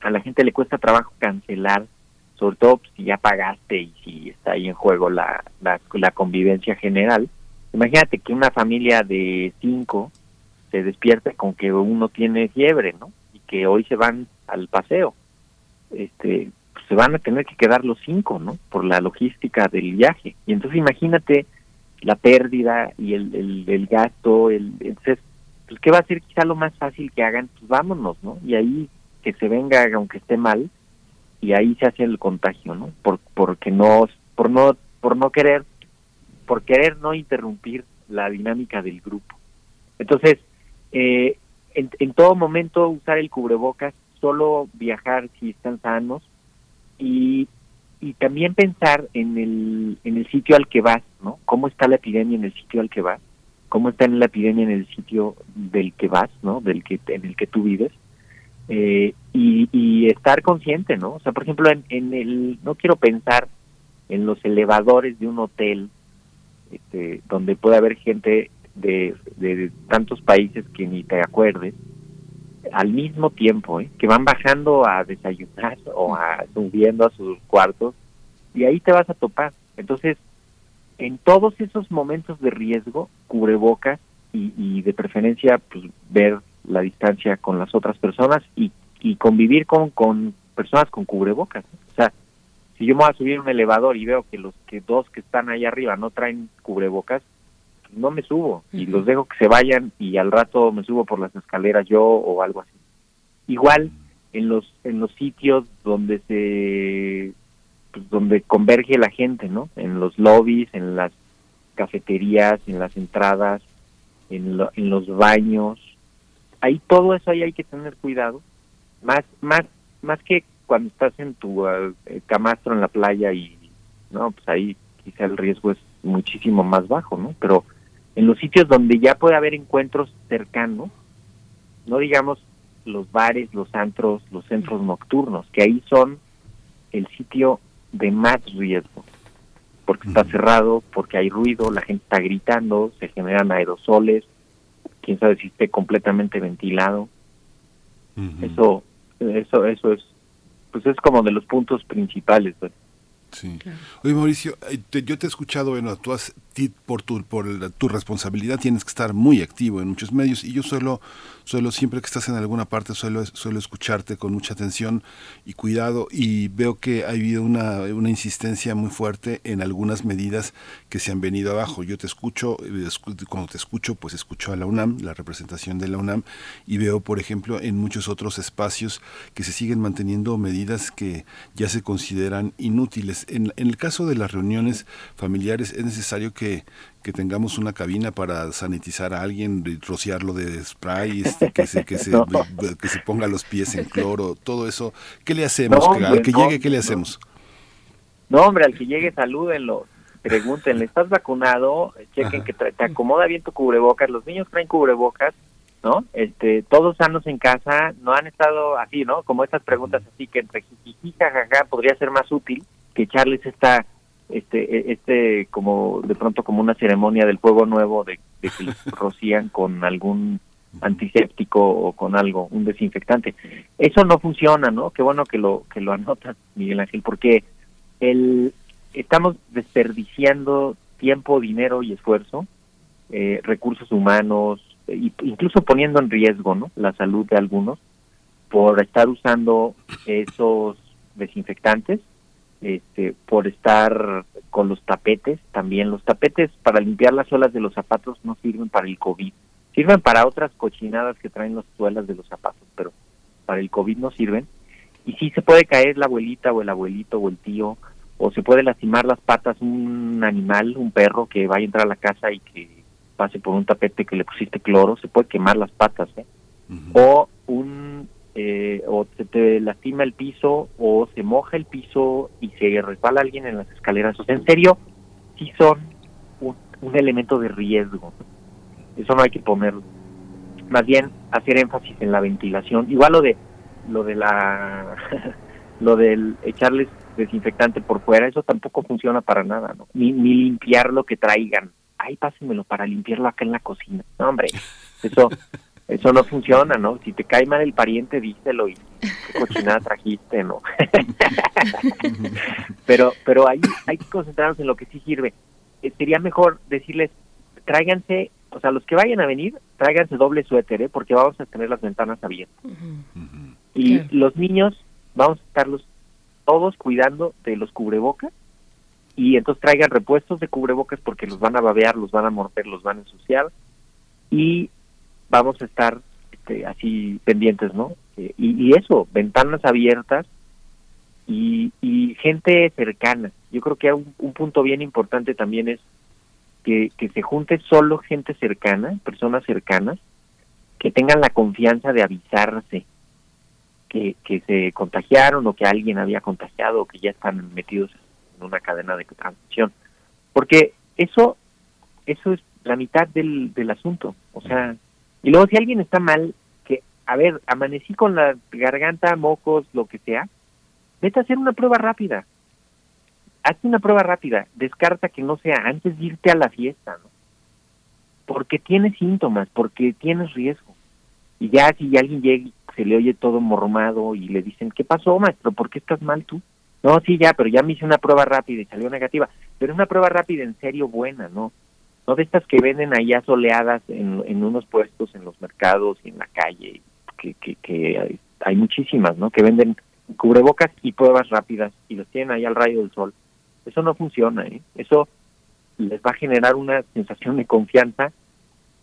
a la gente le cuesta trabajo cancelar, sobre todo pues, si ya pagaste y si está ahí en juego la, la, la convivencia general. Imagínate que una familia de cinco se despierte con que uno tiene fiebre, ¿no? Y que hoy se van al paseo. Este, se van a tener que quedar los cinco, ¿no? Por la logística del viaje. Y entonces imagínate la pérdida y el, el, gasto, el, entonces, pues, ¿qué va a ser quizá lo más fácil que hagan? Pues vámonos, ¿no? Y ahí que se venga aunque esté mal y ahí se hace el contagio, ¿no? Por, porque no, por no, por no querer, por querer no interrumpir la dinámica del grupo. Entonces, eh, en, en todo momento usar el cubrebocas, solo viajar si están sanos, y, y también pensar en el, en el sitio al que vas, ¿no? ¿Cómo está la epidemia en el sitio al que vas? ¿Cómo está la epidemia en el sitio del que vas, ¿no? Del que, en el que tú vives. Eh, y, estar consciente, ¿no? O sea, por ejemplo, en, en el, no quiero pensar en los elevadores de un hotel, este, donde puede haber gente de, de tantos países que ni te acuerdes, al mismo tiempo, ¿eh? que van bajando a desayunar o a subiendo a sus cuartos y ahí te vas a topar. Entonces, en todos esos momentos de riesgo, cubrebocas y, y de preferencia pues, ver la distancia con las otras personas y, y convivir con, con personas con cubrebocas. O sea, si yo me voy a subir un elevador y veo que los que dos que están ahí arriba no traen cubrebocas, no me subo y los dejo que se vayan y al rato me subo por las escaleras yo o algo así. Igual en los en los sitios donde se pues, donde converge la gente, ¿no? En los lobbies, en las cafeterías, en las entradas, en, en los baños. Ahí todo eso ahí hay que tener cuidado. Más más más que cuando estás en tu uh, camastro en la playa y no, pues ahí quizá el riesgo es muchísimo más bajo, ¿no? Pero en los sitios donde ya puede haber encuentros cercanos, no digamos los bares, los antros, los centros nocturnos, que ahí son el sitio de más riesgo, porque está cerrado, porque hay ruido, la gente está gritando, se generan aerosoles, quién sabe si esté completamente ventilado. Eso, eso, eso es, pues es como de los puntos principales. Sí. Oye, Mauricio, eh, yo te he escuchado, bueno, tú has, por, tu, por tu responsabilidad tienes que estar muy activo en muchos medios y yo suelo suelo siempre que estás en alguna parte suelo, suelo escucharte con mucha atención y cuidado y veo que ha habido una, una insistencia muy fuerte en algunas medidas que se han venido abajo. Yo te escucho, eh, cuando te escucho, pues escucho a la UNAM, la representación de la UNAM, y veo, por ejemplo, en muchos otros espacios que se siguen manteniendo medidas que ya se consideran inútiles. En, en el caso de las reuniones familiares es necesario que que tengamos una cabina para sanitizar a alguien, rociarlo de spray, este, que, se, que, se, que se ponga los pies en cloro, todo eso. ¿Qué le hacemos? al que llegue, ¿qué le hacemos? No, hombre, al que llegue, salúdenlo, pregúntenle, ¿estás vacunado? Chequen que te acomoda bien tu cubrebocas. Los niños traen cubrebocas, ¿no? Este, todos sanos en casa, no han estado así, ¿no? Como estas preguntas así que entre jiji, jajaja, podría ser más útil que echarles esta este e, este como de pronto como una ceremonia del fuego nuevo de, que rocían con algún antiséptico o con algo un desinfectante. Eso no funciona no qué bueno que lo que lo anotas Miguel Ángel porque el estamos desperdiciando tiempo dinero y esfuerzo eh, recursos humanos e incluso poniendo en riesgo no la salud de algunos por estar usando esos desinfectantes este, por estar con los tapetes, también los tapetes para limpiar las suelas de los zapatos no sirven para el COVID, sirven para otras cochinadas que traen las suelas de los zapatos, pero para el COVID no sirven. Y sí se puede caer la abuelita o el abuelito o el tío, o se puede lastimar las patas un animal, un perro que vaya a entrar a la casa y que pase por un tapete que le pusiste cloro, se puede quemar las patas, ¿eh? O un eh, o se te lastima el piso o se moja el piso y se resbala alguien en las escaleras. O sea, en serio, sí son un, elemento de riesgo. Eso no hay que ponerlo. Más bien hacer énfasis en la ventilación. Igual lo de lo de la lo del echarles desinfectante por fuera, eso tampoco funciona para nada. Ni, ni limpiar lo que traigan. Ay, pásenmelo para limpiarlo acá en la cocina. No, hombre, eso eso no funciona, ¿no? Si te cae mal el pariente, díselo y qué cochinada trajiste, ¿no? pero pero ahí hay que concentrarnos en lo que sí sirve. Eh, sería mejor decirles, tráiganse, o sea, los que vayan a venir, tráiganse doble suéter, ¿eh? Porque vamos a tener las ventanas abiertas. Y los niños, vamos a estarlos todos cuidando de los cubrebocas y entonces traigan repuestos de cubrebocas porque los van a babear, los van a morder, los van a ensuciar y vamos a estar este, así pendientes, ¿no? Eh, y, eso, ventanas abiertas y, gente cercana. Yo creo que un, un punto bien importante también es que, que se junte solo gente cercana, personas cercanas, que tengan la confianza de avisarse que, que se contagiaron o que alguien había contagiado o que ya están metidos en una cadena de transmisión. Porque eso, eso es la mitad del, del asunto. O sea, y luego si alguien está mal, que, a ver, amanecí con la garganta, mocos, lo que sea, vete a hacer una prueba rápida. Hazte una prueba rápida, descarta que no sea antes de irte a la fiesta, ¿no? Porque tienes síntomas, porque tienes riesgo. Y ya si alguien llega y se le oye todo mormado y le dicen, ¿qué pasó, maestro? ¿Por qué estás mal tú? No, sí, ya, pero ya me hice una prueba rápida y salió negativa. Pero una prueba rápida en serio buena, ¿no? No de estas que venden allá soleadas en, en unos puestos en los mercados y en la calle, que, que, hay, muchísimas, ¿no? Que venden cubrebocas y pruebas rápidas y los tienen ahí al rayo del sol. Eso no funciona, ¿eh? Eso les va a generar una sensación de confianza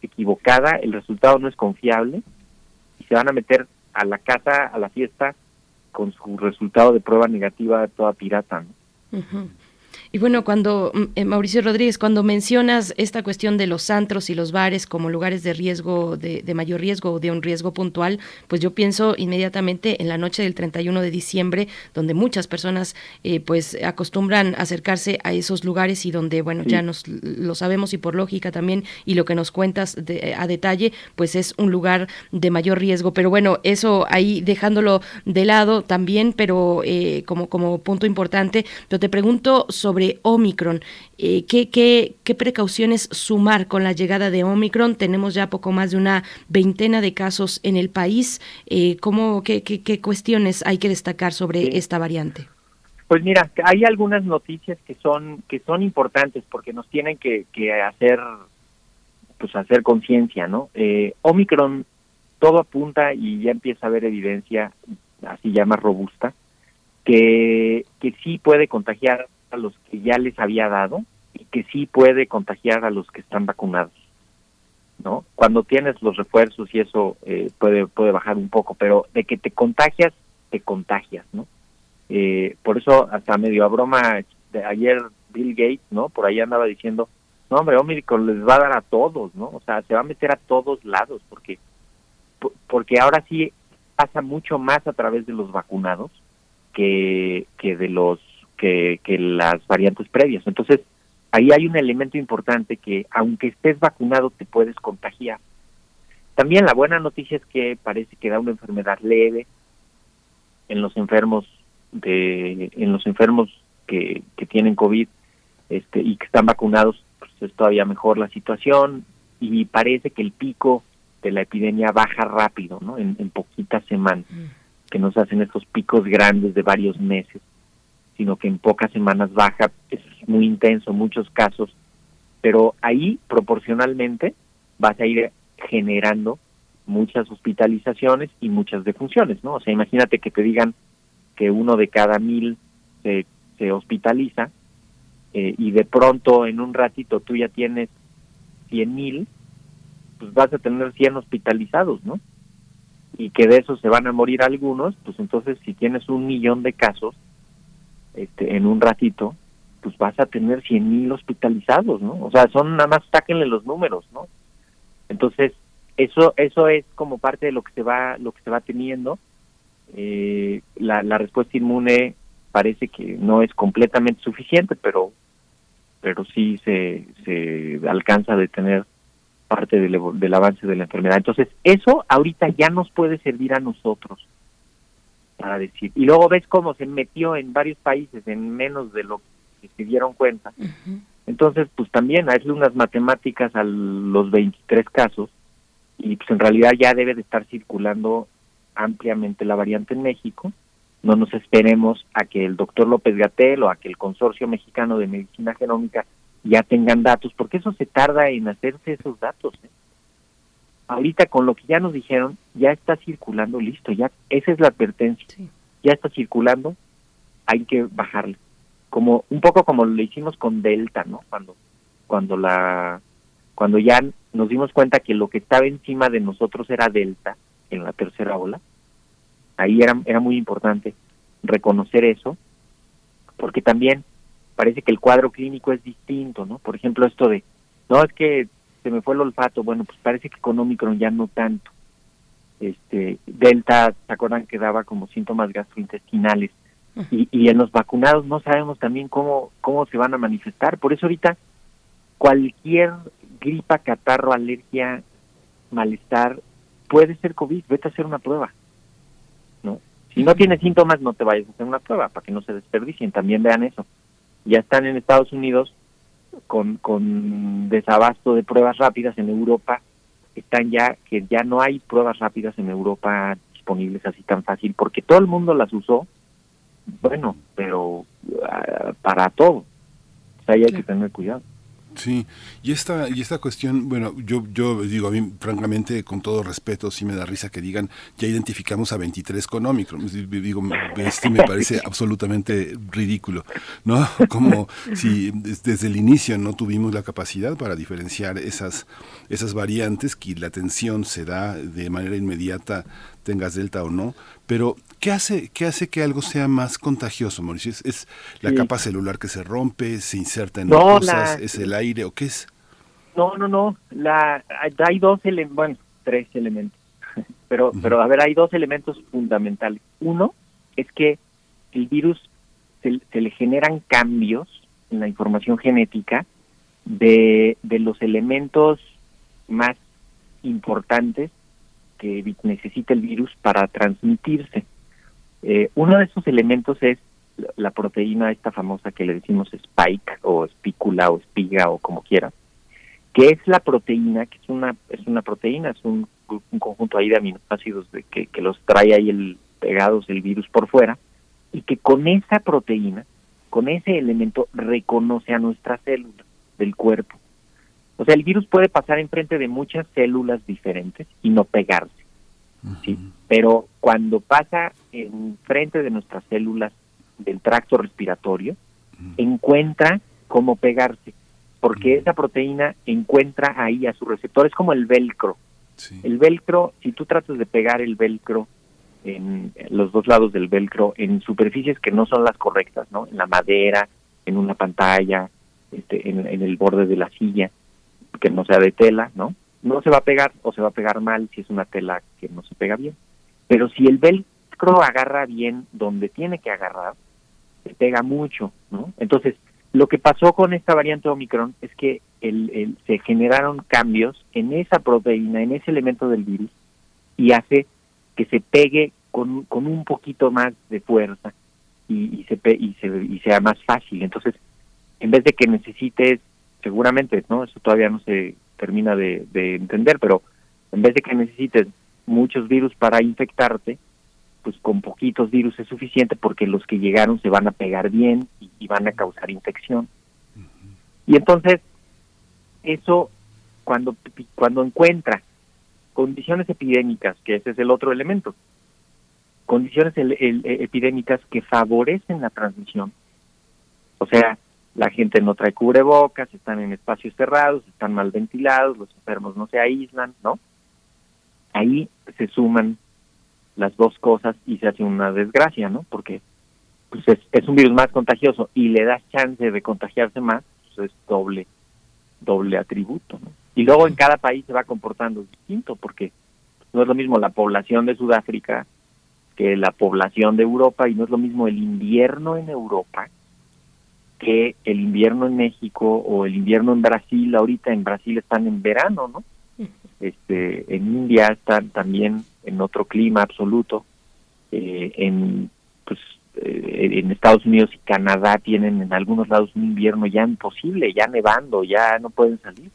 equivocada, el resultado no es confiable y se van a meter a la casa, a la fiesta, con su resultado de prueba negativa toda pirata. ¿no? Y bueno, cuando, mm, eh, Mauricio Rodríguez, cuando mencionas esta cuestión de los antros y los bares como lugares de riesgo, de, mayor riesgo o de un riesgo puntual, pues yo pienso inmediatamente en la noche del 31 de diciembre, donde muchas personas eh, pues acostumbran acercarse a esos lugares y donde, bueno, ya nos lo sabemos y por lógica también, y lo que nos cuentas a detalle, pues es un lugar de mayor riesgo. Pero bueno, eso ahí dejándolo de lado también, pero eh, como, como punto importante, yo te pregunto sobre Omicron. Eh, ¿qué, qué, precauciones sumar con la llegada de Omicron? Tenemos ya poco más de una veintena de casos en el país. Eh, ¿cómo, qué, qué, cuestiones hay que destacar sobre esta variante? Pues mira, hay algunas noticias que son que son importantes porque nos tienen que, que hacer pues hacer conciencia, ¿no? Eh, Omicron todo apunta y ya empieza a haber evidencia así ya más robusta que que sí puede contagiar a los que ya les había dado y que sí puede contagiar a los que están vacunados. ¿no? Cuando tienes los refuerzos y eso eh, puede puede bajar un poco, pero de que te contagias, te contagias, ¿no? Eh, por eso hasta medio a broma de ayer Bill Gates, ¿no? Por ahí andaba diciendo, no hombre, Omicron les va a dar a todos, ¿no? O sea, se va a meter a todos lados porque porque ahora sí pasa mucho más a través de los vacunados que, que de los que, que las variantes previas. Entonces, ahí hay un elemento importante que aunque estés vacunado te puedes contagiar. También la buena noticia es que parece que da una enfermedad leve en los enfermos de en los enfermos que, que tienen COVID este y que están vacunados pues es todavía mejor la situación y parece que el pico de la epidemia baja rápido, ¿no? En, en poquitas semanas, que no se hacen estos picos grandes de varios meses sino que en pocas semanas baja, es muy intenso en muchos casos, pero ahí proporcionalmente vas a ir generando muchas hospitalizaciones y muchas defunciones, ¿no? O sea, imagínate que te digan que uno de cada mil se, se hospitaliza eh, y de pronto en un ratito tú ya tienes cien mil, pues vas a tener 100 hospitalizados, ¿no? Y que de esos se van a morir algunos, pues entonces si tienes un millón de casos, este, en un ratito, pues vas a tener 100 mil hospitalizados, ¿no? O sea, son nada más sáquenle los números, ¿no? Entonces, eso eso es como parte de lo que se va lo que se va teniendo. Eh, la, la respuesta inmune parece que no es completamente suficiente, pero pero sí se, se alcanza a detener parte del, del avance de la enfermedad. Entonces, eso ahorita ya nos puede servir a nosotros para decir. Y luego ves cómo se metió en varios países en menos de lo que se dieron cuenta. Entonces, pues también hazle unas matemáticas a los 23 casos y pues en realidad ya debe de estar circulando ampliamente la variante en México. No nos esperemos a que el doctor López Gatel o a que el Consorcio Mexicano de Medicina Genómica ya tengan datos, porque eso se tarda en hacerse esos datos. ¿eh? Ahorita con lo que ya nos dijeron, ya está circulando, listo, ya esa es la advertencia. Ya está circulando, hay que bajarle. Como un poco como lo hicimos con Delta, ¿no? Cuando cuando la cuando ya nos dimos cuenta que lo que estaba encima de nosotros era Delta en la tercera ola. Ahí era era muy importante reconocer eso, porque también parece que el cuadro clínico es distinto, ¿no? Por ejemplo, esto de no es que se me fue el olfato, bueno, pues parece que con Omicron ya no tanto. Este, Delta, ¿se acuerdan que daba como síntomas gastrointestinales? Y, y en los vacunados no sabemos también cómo, cómo se van a manifestar. Por eso ahorita cualquier gripa, catarro, alergia, malestar, puede ser COVID, vete a hacer una prueba. ¿no? Si no tienes síntomas, no te vayas a hacer una prueba para que no se desperdicien. También vean eso. Ya están en Estados Unidos con, con desabasto de pruebas rápidas en Europa, están ya, que ya no hay pruebas rápidas en Europa disponibles así tan fácil, porque todo el mundo las usó, bueno, pero ah, para todo. O sea, ahí hay que tener cuidado. Sí, y esta, y esta cuestión, bueno, yo, yo digo, a mí francamente, con todo respeto, sí me da risa que digan, ya identificamos a 23 con Omicron. Digo, este me parece absolutamente ridículo, ¿no? Como si desde el inicio no tuvimos la capacidad para diferenciar esas, esas variantes, que la atención se da de manera inmediata, tengas delta o no, pero ¿Qué hace, qué hace que algo sea más contagioso, Mauricio? ¿Es, la capa celular que se rompe, se inserta en no, cosas, es el aire o qué es? No, no, no. La, hay dos elementos, bueno, tres elementos. Pero, pero a ver, hay dos elementos fundamentales. Uno es que el virus se, se le generan cambios en la información genética de, de los elementos más importantes que necesita el virus para transmitirse. Eh, uno de esos elementos es la proteína esta famosa que le decimos spike o espícula o espiga o como quiera, que es la proteína, que es una es una proteína, es un, conjunto ahí de aminoácidos de que, que los trae ahí el pegados el virus por fuera y que con esa proteína, con ese elemento, reconoce a nuestras células del cuerpo. O sea, el virus puede pasar enfrente de muchas células diferentes y no pegarse. ¿sí? Pero cuando pasa enfrente de nuestras células del tracto respiratorio, encuentra cómo pegarse, porque esa proteína encuentra ahí a su receptor, es como el velcro. El velcro, si tú tratas de pegar el velcro en los dos lados del velcro en superficies que no son las correctas, ¿no? En la madera, en una pantalla, este, en, en el borde de la silla, que no sea de tela, ¿no? No se va a pegar o se va a pegar mal si es una tela que no se pega bien. Pero si el velcro agarra bien donde tiene que agarrar, se pega mucho, ¿no? Entonces, lo que pasó con esta variante Omicron es que el, el, se generaron cambios en esa proteína, en ese elemento del virus, y hace que se pegue con, con un poquito más de fuerza y, y, se, y, se, y sea más fácil. Entonces, en vez de que necesites, seguramente, ¿no? Eso todavía no se termina de, de entender, pero en vez de que necesites muchos virus para infectarte, pues con poquitos virus es suficiente porque los que llegaron se van a pegar bien y, y van a causar infección. Y entonces, eso, cuando, cuando encuentra condiciones epidémicas, que ese es el otro elemento, condiciones el, el, epidémicas que favorecen la transmisión, o sea, la gente no trae cubrebocas, están en espacios cerrados, están mal ventilados, los enfermos no se aíslan, ¿no? Ahí se suman las dos cosas y se hace una desgracia, ¿no? Porque pues es, un virus más contagioso y le das chance de contagiarse más, pues es doble, doble atributo, ¿no? Y luego en cada país se va comportando distinto, porque no es lo mismo la población de Sudáfrica que la población de Europa y no es lo mismo el invierno en Europa que el invierno en México o el invierno en Brasil. Ahorita en Brasil están en verano, ¿no? Este, en India están también en otro clima absoluto. Eh, en pues eh, en Estados Unidos y Canadá tienen en algunos lados un invierno ya imposible, ya nevando, ya no pueden salir.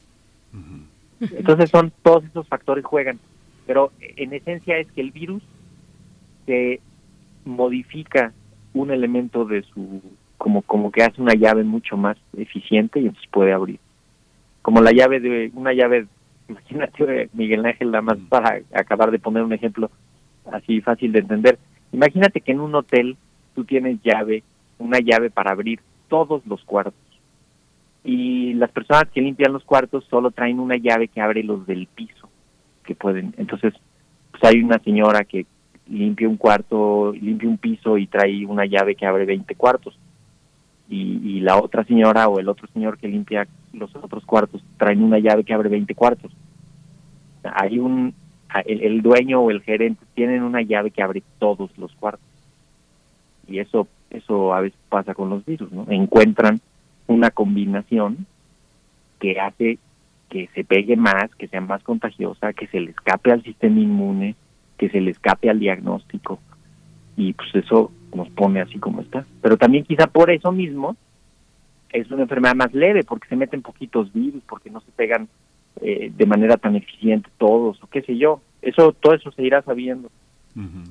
Entonces son todos esos factores juegan, pero en esencia es que el virus se modifica un elemento de su como como que hace una llave mucho más eficiente y entonces puede abrir. Como la llave de una llave, imagínate Miguel Ángel nada más para acabar de poner un ejemplo así fácil de entender. Imagínate que en un hotel tú tienes llave, una llave para abrir todos los cuartos y las personas que limpian los cuartos solo traen una llave que abre los del piso que pueden entonces pues hay una señora que limpia un cuarto limpia un piso y trae una llave que abre 20 cuartos y, y la otra señora o el otro señor que limpia los otros cuartos traen una llave que abre 20 cuartos. Hay un el, dueño o el gerente tienen una llave que abre todos los cuartos. Y eso eso a veces pasa con los virus no encuentran una combinación que hace que se pegue más, que sea más contagiosa, que se le escape al sistema inmune, que se le escape al diagnóstico. Y pues eso nos pone así como está. Pero también quizá por eso mismo es una enfermedad más leve porque se meten poquitos virus, porque no se pegan eh, de manera tan eficiente todos o qué sé yo. Eso todo eso se irá sabiendo. Uh.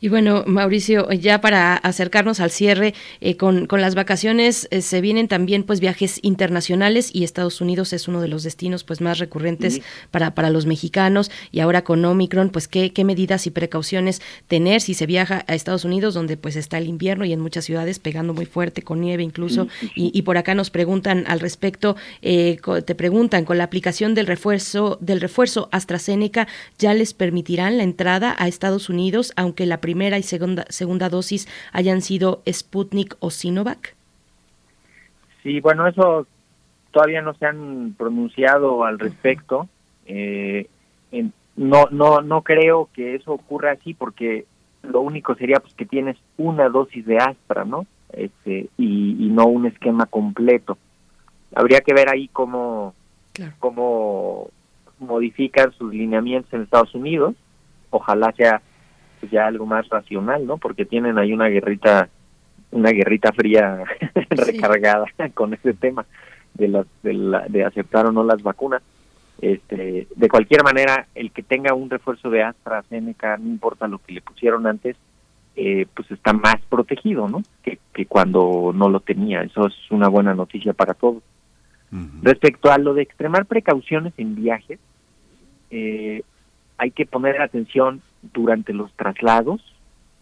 Y bueno, Mauricio, ya para acercarnos al cierre, eh, con, con, las vacaciones eh, se vienen también pues viajes internacionales y Estados Unidos es uno de los destinos pues más recurrentes sí. para, para los mexicanos. Y ahora con Omicron, pues ¿qué, qué medidas y precauciones tener si se viaja a Estados Unidos donde pues está el invierno y en muchas ciudades pegando muy fuerte con nieve incluso sí, sí, y, y, por acá nos preguntan al respecto, eh, te preguntan con la aplicación del refuerzo del refuerzo AstraZeneca ya les permitirán la entrada a Estados Unidos aunque la primera y segunda, segunda dosis hayan sido Sputnik o Sinovac? Sí, bueno, eso todavía no se han pronunciado al respecto. Eh, en, no, no, no creo que eso ocurra así porque lo único sería pues que tienes una dosis de Astra, ¿no? Este, y, y no un esquema completo. Habría que ver ahí cómo, claro. cómo modifican sus lineamientos en Estados Unidos. Ojalá sea pues ya algo más racional, ¿no? Porque tienen ahí una guerrita, una guerrita fría recargada con ese tema de las de, la, de aceptar o no las vacunas. Este, de cualquier manera, el que tenga un refuerzo de AstraZeneca, no importa lo que le pusieron antes, eh, pues está más protegido, ¿no? Que, que, cuando no lo tenía. Eso es una buena noticia para todos. Respecto a lo de extremar precauciones en viajes, eh, hay que poner atención durante los traslados,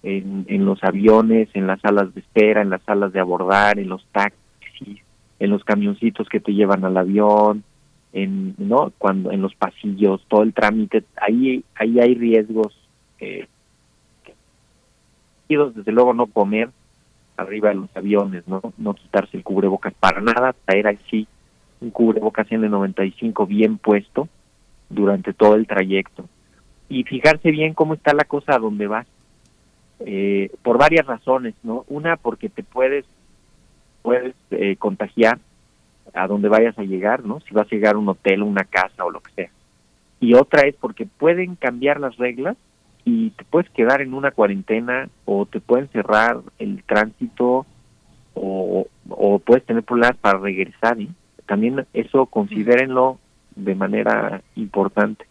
en, en los aviones, en las salas de espera, en las salas de abordar, en los taxis, en los camioncitos que te llevan al avión, en no cuando en los pasillos, todo el trámite, ahí ahí hay riesgos. Eh, desde luego no comer arriba de los aviones, no no quitarse el cubrebocas para nada, traer así un cubrebocas N95 bien puesto durante todo el trayecto y fijarse bien cómo está la cosa a donde vas eh, por varias razones, ¿no? Una porque te puedes puedes eh, contagiar a donde vayas a llegar, ¿no? Si vas a llegar a un hotel, una casa o lo que sea. Y otra es porque pueden cambiar las reglas y te puedes quedar en una cuarentena o te pueden cerrar el tránsito o, o puedes tener problemas para regresar. ¿eh? También eso considérenlo de manera importante.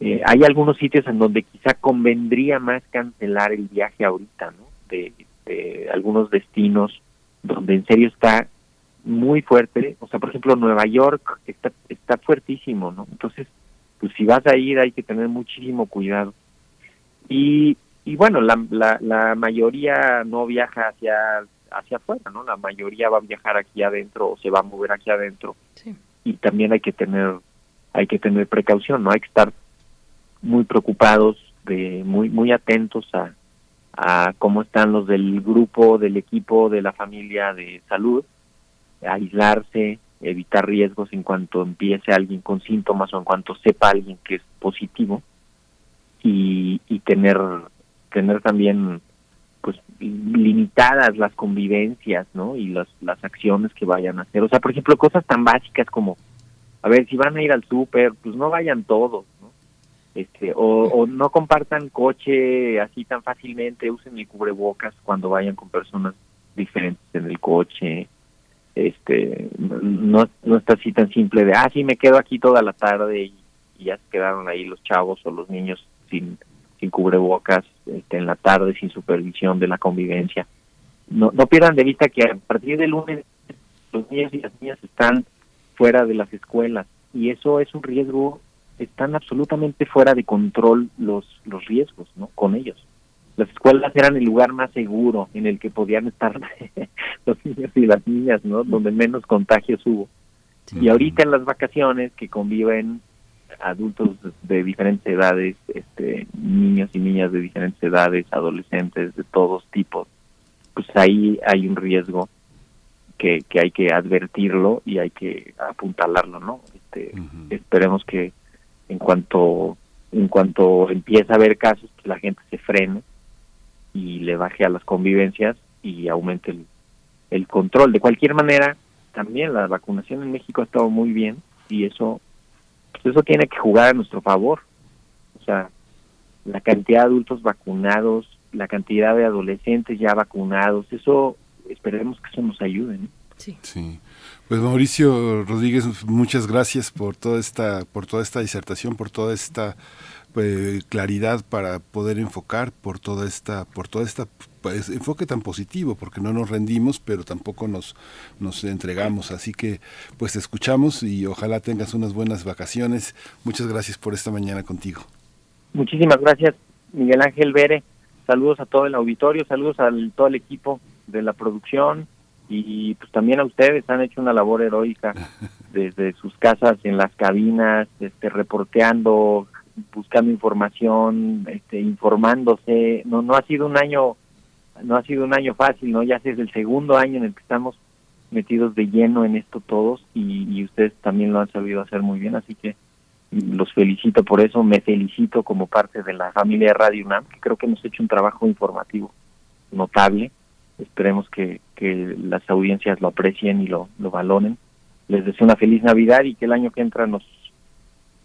Eh, hay algunos sitios en donde quizá convendría más cancelar el viaje ahorita, ¿no? De, de algunos destinos donde en serio está muy fuerte, o sea, por ejemplo, Nueva York está, está fuertísimo, ¿no? Entonces, pues si vas a ir hay que tener muchísimo cuidado. Y, y bueno, la, la, la mayoría no viaja hacia, hacia afuera, ¿no? La mayoría va a viajar aquí adentro o se va a mover aquí adentro. Y también hay que tener, hay que tener precaución, ¿no? Hay que estar muy preocupados, de muy, muy atentos a, a cómo están los del grupo, del equipo, de la familia de salud, aislarse, evitar riesgos en cuanto empiece alguien con síntomas o en cuanto sepa alguien que es positivo y, y tener tener también pues limitadas las convivencias, ¿no? Y las las acciones que vayan a hacer. O sea, por ejemplo, cosas tan básicas como a ver, si van a ir al súper, pues no vayan todos. Este, o, o no compartan coche así tan fácilmente, usen el cubrebocas cuando vayan con personas diferentes en el coche, este no, no está así tan simple de, ah, sí, me quedo aquí toda la tarde y, ya se quedaron ahí los chavos o los niños sin, sin cubrebocas este, en la tarde, sin supervisión de la convivencia. No, no pierdan de vista que a partir del lunes los niños y las niñas están fuera de las escuelas y eso es un riesgo, están absolutamente fuera de control los, los riesgos ¿no? con ellos las escuelas eran el lugar más seguro en el que podían estar los niños y las niñas, ¿no? Donde menos contagios hubo. Y ahorita en las vacaciones que conviven adultos de diferentes edades, este, niños y niñas de diferentes edades, adolescentes de todos tipos, pues ahí hay un riesgo que, que hay que advertirlo y hay que apuntalarlo, ¿no? Este, Esperemos que en cuanto en cuanto empieza a haber casos, pues la gente se frene y le baje a las convivencias y aumente el, control. De cualquier manera, también la vacunación en México ha estado muy bien y eso pues eso tiene que jugar a nuestro favor. O sea, la cantidad de adultos vacunados, la cantidad de adolescentes ya vacunados, eso esperemos que eso nos ayude. Sí. sí. Pues Mauricio Rodríguez, muchas gracias por toda esta por toda esta disertación, por toda esta pues, claridad para poder enfocar por toda esta por toda esta pues, enfoque tan positivo porque no nos rendimos pero tampoco nos nos entregamos. Así que pues te escuchamos y ojalá tengas unas buenas vacaciones. Muchas gracias por esta mañana contigo. Muchísimas gracias Miguel Ángel Vere saludos a todo el auditorio saludos a todo el equipo de la producción y pues también a ustedes han hecho una labor heroica desde sus casas en las cabinas este reporteando buscando información, este, informándose. No, no ha sido un año, no ha sido un año fácil, no. Ya es el segundo año en el que estamos metidos de lleno en esto todos y, ustedes también lo han sabido hacer muy bien, así que los felicito por eso, me felicito como parte de la familia de Radio UNAM, que creo que hemos hecho un trabajo informativo notable. Esperemos que, que las audiencias lo aprecien y lo, lo valoren. Les deseo una feliz Navidad y que el año que entra nos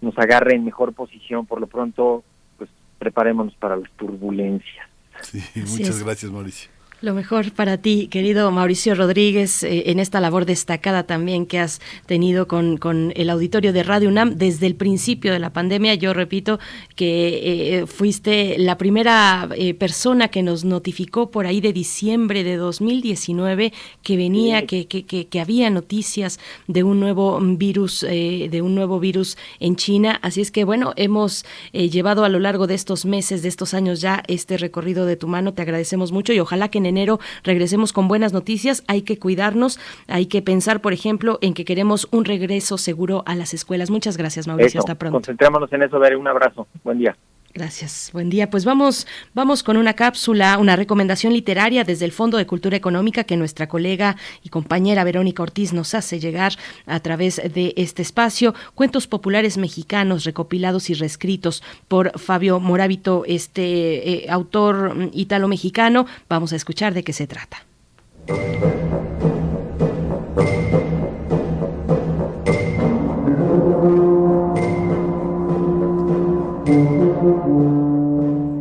nos agarre en mejor posición. Por lo pronto, pues preparémonos para las turbulencias. Sí, muchas gracias, Mauricio. Lo mejor para ti, querido Mauricio Rodríguez, eh, en esta labor destacada también que has tenido con, con, el auditorio de Radio UNAM desde el principio de la pandemia. Yo repito que eh, fuiste la primera eh, persona que nos notificó por ahí de diciembre de 2019 que venía, que, que, que, había noticias de un nuevo virus, de un nuevo virus en China. Así es que bueno, hemos llevado a lo largo de estos meses, de estos años ya este recorrido de tu mano. Te agradecemos mucho y ojalá que en enero regresemos con buenas noticias. Hay que cuidarnos, hay que pensar, por ejemplo, en que queremos un regreso seguro a las escuelas. Muchas gracias, Mauricio. Hasta pronto. Concentrémonos en eso, Veré. Un abrazo. Buen día. Gracias. Buen día. Pues vamos, vamos con una cápsula, una recomendación literaria desde el Fondo de Cultura Económica que nuestra colega y compañera Verónica Ortiz nos hace llegar a través de este espacio. Cuentos populares mexicanos recopilados y reescritos por Fabio Morábito, este eh, autor mm, italo-mexicano. Vamos a escuchar de qué se trata.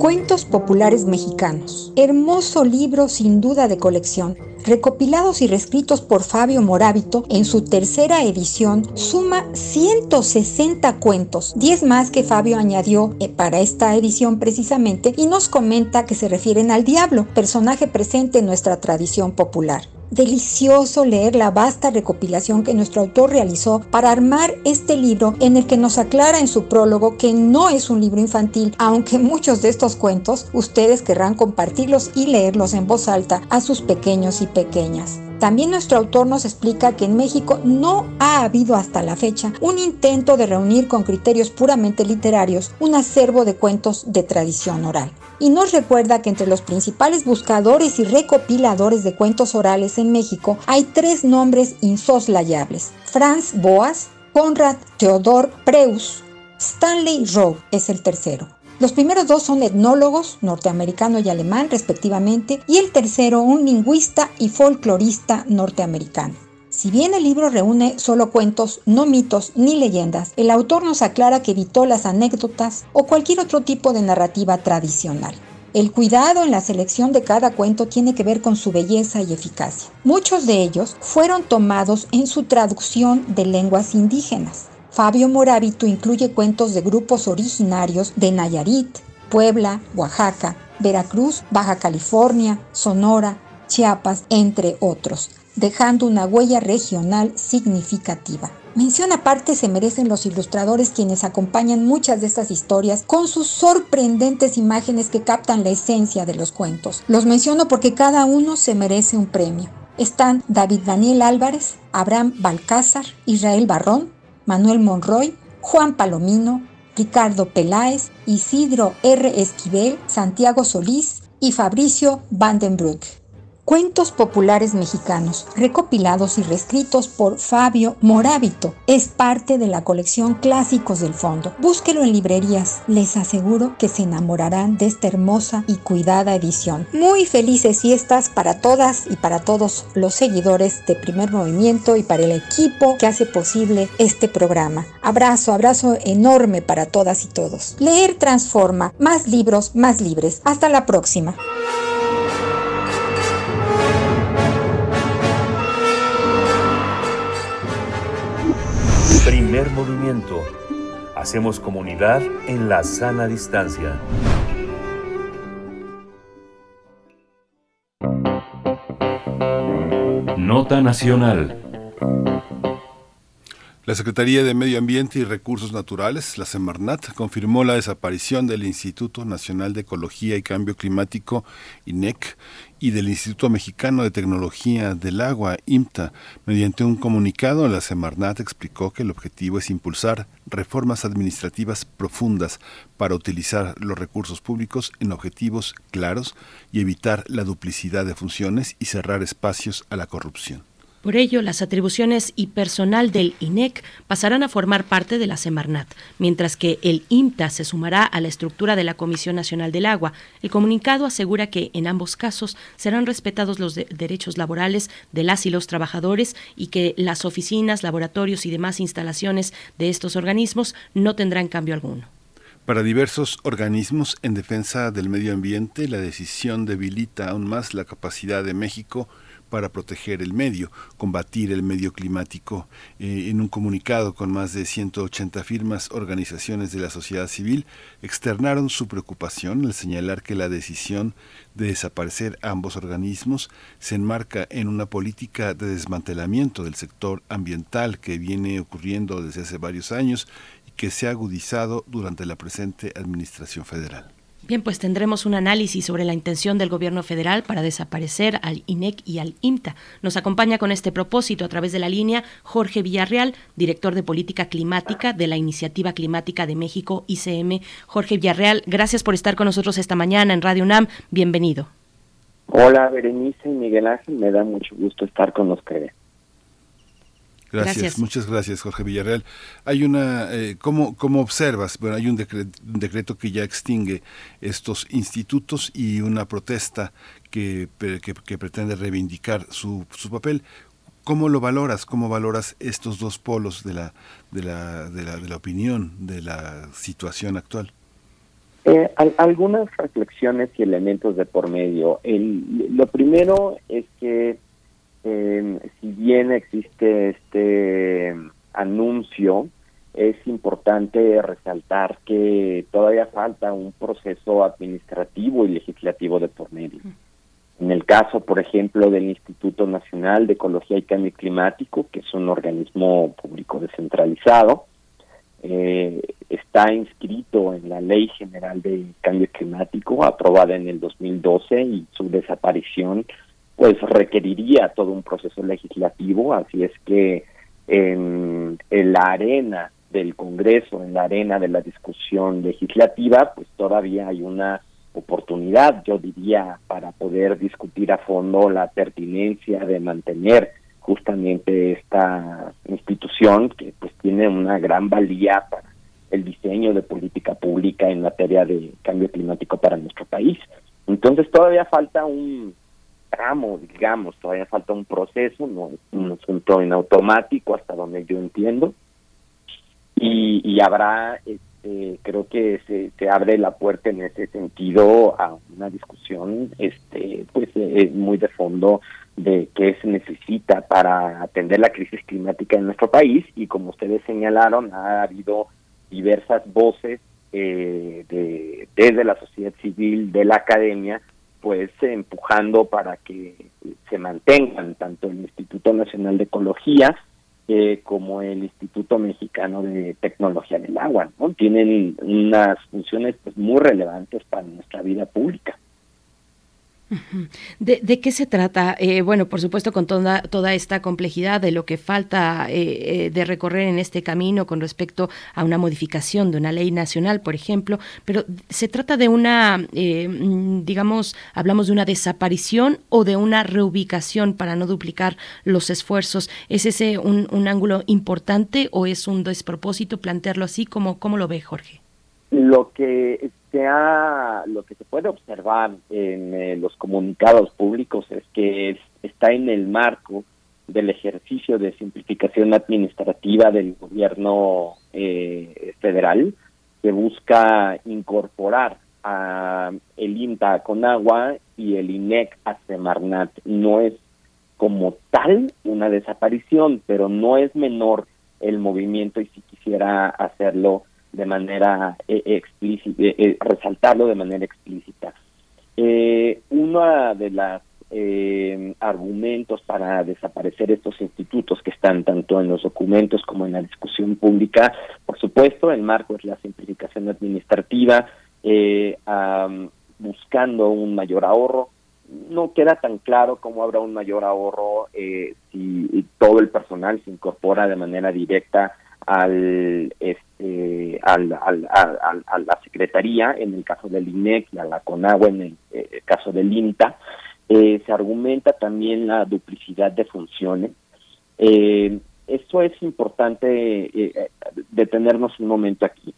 Cuentos Populares Mexicanos. Hermoso libro sin duda de colección. Recopilados y reescritos por Fabio Morábito en su tercera edición, suma 160 cuentos, 10 más que Fabio añadió eh, para esta edición precisamente, y nos comenta que se refieren al diablo, personaje presente en nuestra tradición popular delicioso leer la vasta recopilación que nuestro autor realizó para armar este libro en el que nos aclara en su prólogo que no es un libro infantil, aunque muchos de estos cuentos ustedes querrán compartirlos y leerlos en voz alta a sus pequeños y pequeñas. También nuestro autor nos explica que en México no ha habido hasta la fecha un intento de reunir con criterios puramente literarios un acervo de cuentos de tradición oral y nos recuerda que entre los principales buscadores y recopiladores de cuentos orales en México hay tres nombres insoslayables. Franz Boas, Conrad Theodor Preus, Stanley Rowe es el tercero. Los primeros dos son etnólogos, norteamericano y alemán respectivamente, y el tercero un lingüista y folclorista norteamericano. Si bien el libro reúne solo cuentos, no mitos ni leyendas, el autor nos aclara que evitó las anécdotas o cualquier otro tipo de narrativa tradicional. El cuidado en la selección de cada cuento tiene que ver con su belleza y eficacia. Muchos de ellos fueron tomados en su traducción de lenguas indígenas. Fabio Morábito incluye cuentos de grupos originarios de Nayarit, Puebla, Oaxaca, Veracruz, Baja California, Sonora, Chiapas, entre otros, dejando una huella regional significativa. Mención aparte se merecen los ilustradores quienes acompañan muchas de estas historias con sus sorprendentes imágenes que captan la esencia de los cuentos. Los menciono porque cada uno se merece un premio. Están David Daniel Álvarez, Abraham Balcázar, Israel Barrón, Manuel Monroy, Juan Palomino, Ricardo Peláez, Isidro R. Esquivel, Santiago Solís y Fabricio Vandenbroek. Cuentos populares mexicanos, recopilados y reescritos por Fabio Morábito. Es parte de la colección Clásicos del Fondo. Búsquelo en librerías. Les aseguro que se enamorarán de esta hermosa y cuidada edición. Muy felices fiestas para todas y para todos los seguidores de Primer Movimiento y para el equipo que hace posible este programa. Abrazo, abrazo enorme para todas y todos. Leer transforma. Más libros, más libres. Hasta la próxima. Movimiento. Hacemos comunidad en la sana distancia. Nota Nacional. La Secretaría de Medio Ambiente y Recursos Naturales, la Semarnat, confirmó la desaparición del Instituto Nacional de Ecología y Cambio Climático, INEC, y del Instituto Mexicano de Tecnología del Agua, IMTA. Mediante un comunicado, la Semarnat explicó que el objetivo es impulsar reformas administrativas profundas para utilizar los recursos públicos en objetivos claros y evitar la duplicidad de funciones y cerrar espacios a la corrupción. Por ello, las atribuciones y personal del INEC pasarán a formar parte de la Semarnat, mientras que el IMTA se sumará a la estructura de la Comisión Nacional del Agua. El comunicado asegura que en ambos casos serán respetados los derechos laborales de las y los trabajadores y que las oficinas, laboratorios y demás instalaciones de estos organismos no tendrán cambio alguno. Para diversos organismos en defensa del medio ambiente, la decisión debilita aún más la capacidad de México para proteger el medio, combatir el medio climático. Eh, en un comunicado con más de 180 firmas, organizaciones de la sociedad civil externaron su preocupación al señalar que la decisión de desaparecer ambos organismos se enmarca en una política de desmantelamiento del sector ambiental que viene ocurriendo desde hace varios años y que se ha agudizado durante la presente Administración Federal. Bien, pues tendremos un análisis sobre la intención del gobierno federal para desaparecer al INEC y al INTA. Nos acompaña con este propósito a través de la línea Jorge Villarreal, director de política climática de la Iniciativa Climática de México, ICM. Jorge Villarreal, gracias por estar con nosotros esta mañana en Radio UNAM. Bienvenido. Hola, Berenice y Miguel Ángel. Me da mucho gusto estar con ustedes. Gracias, muchas gracias, Jorge Villarreal. Hay una, eh, ¿cómo, observas? Bueno, hay un decreto, que ya extingue estos institutos y una protesta que, que, pretende reivindicar su, su papel. ¿Cómo lo valoras? ¿Cómo valoras estos dos polos de la, de la, de la, de la opinión, de la situación actual? Eh, algunas reflexiones y elementos de por medio. El, lo primero es que eh, si bien existe este anuncio, es importante resaltar que todavía falta un proceso administrativo y legislativo de por medio. En el caso, por ejemplo, del Instituto Nacional de Ecología y Cambio Climático, que es un organismo público descentralizado, eh, está inscrito en la Ley General de Cambio Climático, aprobada en el 2012, y su desaparición pues requeriría todo un proceso legislativo, así es que en, la arena del Congreso, en la arena de la discusión legislativa, pues todavía hay una oportunidad, yo diría, para poder discutir a fondo la pertinencia de mantener justamente esta institución que pues tiene una gran valía para el diseño de política pública en materia de cambio climático para nuestro país. Entonces todavía falta un digamos, todavía falta un proceso, no es un asunto en automático hasta donde yo entiendo. Y, y habrá, este, creo que se, se, abre la puerta en ese sentido a una discusión este pues eh, muy de fondo de qué se necesita para atender la crisis climática en nuestro país y como ustedes señalaron ha habido diversas voces eh, de, desde la sociedad civil, de la academia, pues empujando para que se mantengan tanto el Instituto Nacional de Ecología eh, como el Instituto Mexicano de Tecnología del Agua, ¿no? Tienen unas funciones pues muy relevantes para nuestra vida pública. ¿De, qué se trata? Eh, bueno, por supuesto, con toda, toda esta complejidad de lo que falta eh, eh, de recorrer en este camino con respecto a una modificación de una ley nacional, por ejemplo, pero se trata de una, mm, digamos, hablamos de una desaparición o de una reubicación para no duplicar los esfuerzos. ¿Es ese un, un ángulo importante o es un despropósito plantearlo así? ¿Cómo, cómo lo ve Jorge? Lo que lo que se puede observar en eh, los comunicados públicos es que está en el marco del ejercicio de simplificación administrativa del gobierno eh, federal que busca incorporar a el INTA con agua y el INEC a Semarnat. No es como tal una desaparición, pero no es menor el movimiento y si quisiera hacerlo de manera eh, explícita, eh, eh, resaltarlo de manera explícita. uno de los argumentos para desaparecer estos institutos que están tanto en los documentos como en la discusión pública, por supuesto, el marco es la simplificación administrativa, buscando un mayor ahorro. No queda tan claro cómo habrá un mayor ahorro si todo el personal se incorpora de manera directa al, este, a la Secretaría, en el caso del INEC y a la CONAGUA en el, eh, caso del INTA. Eh, se argumenta también la duplicidad de funciones. Eh, esto es importante detenernos un momento aquí.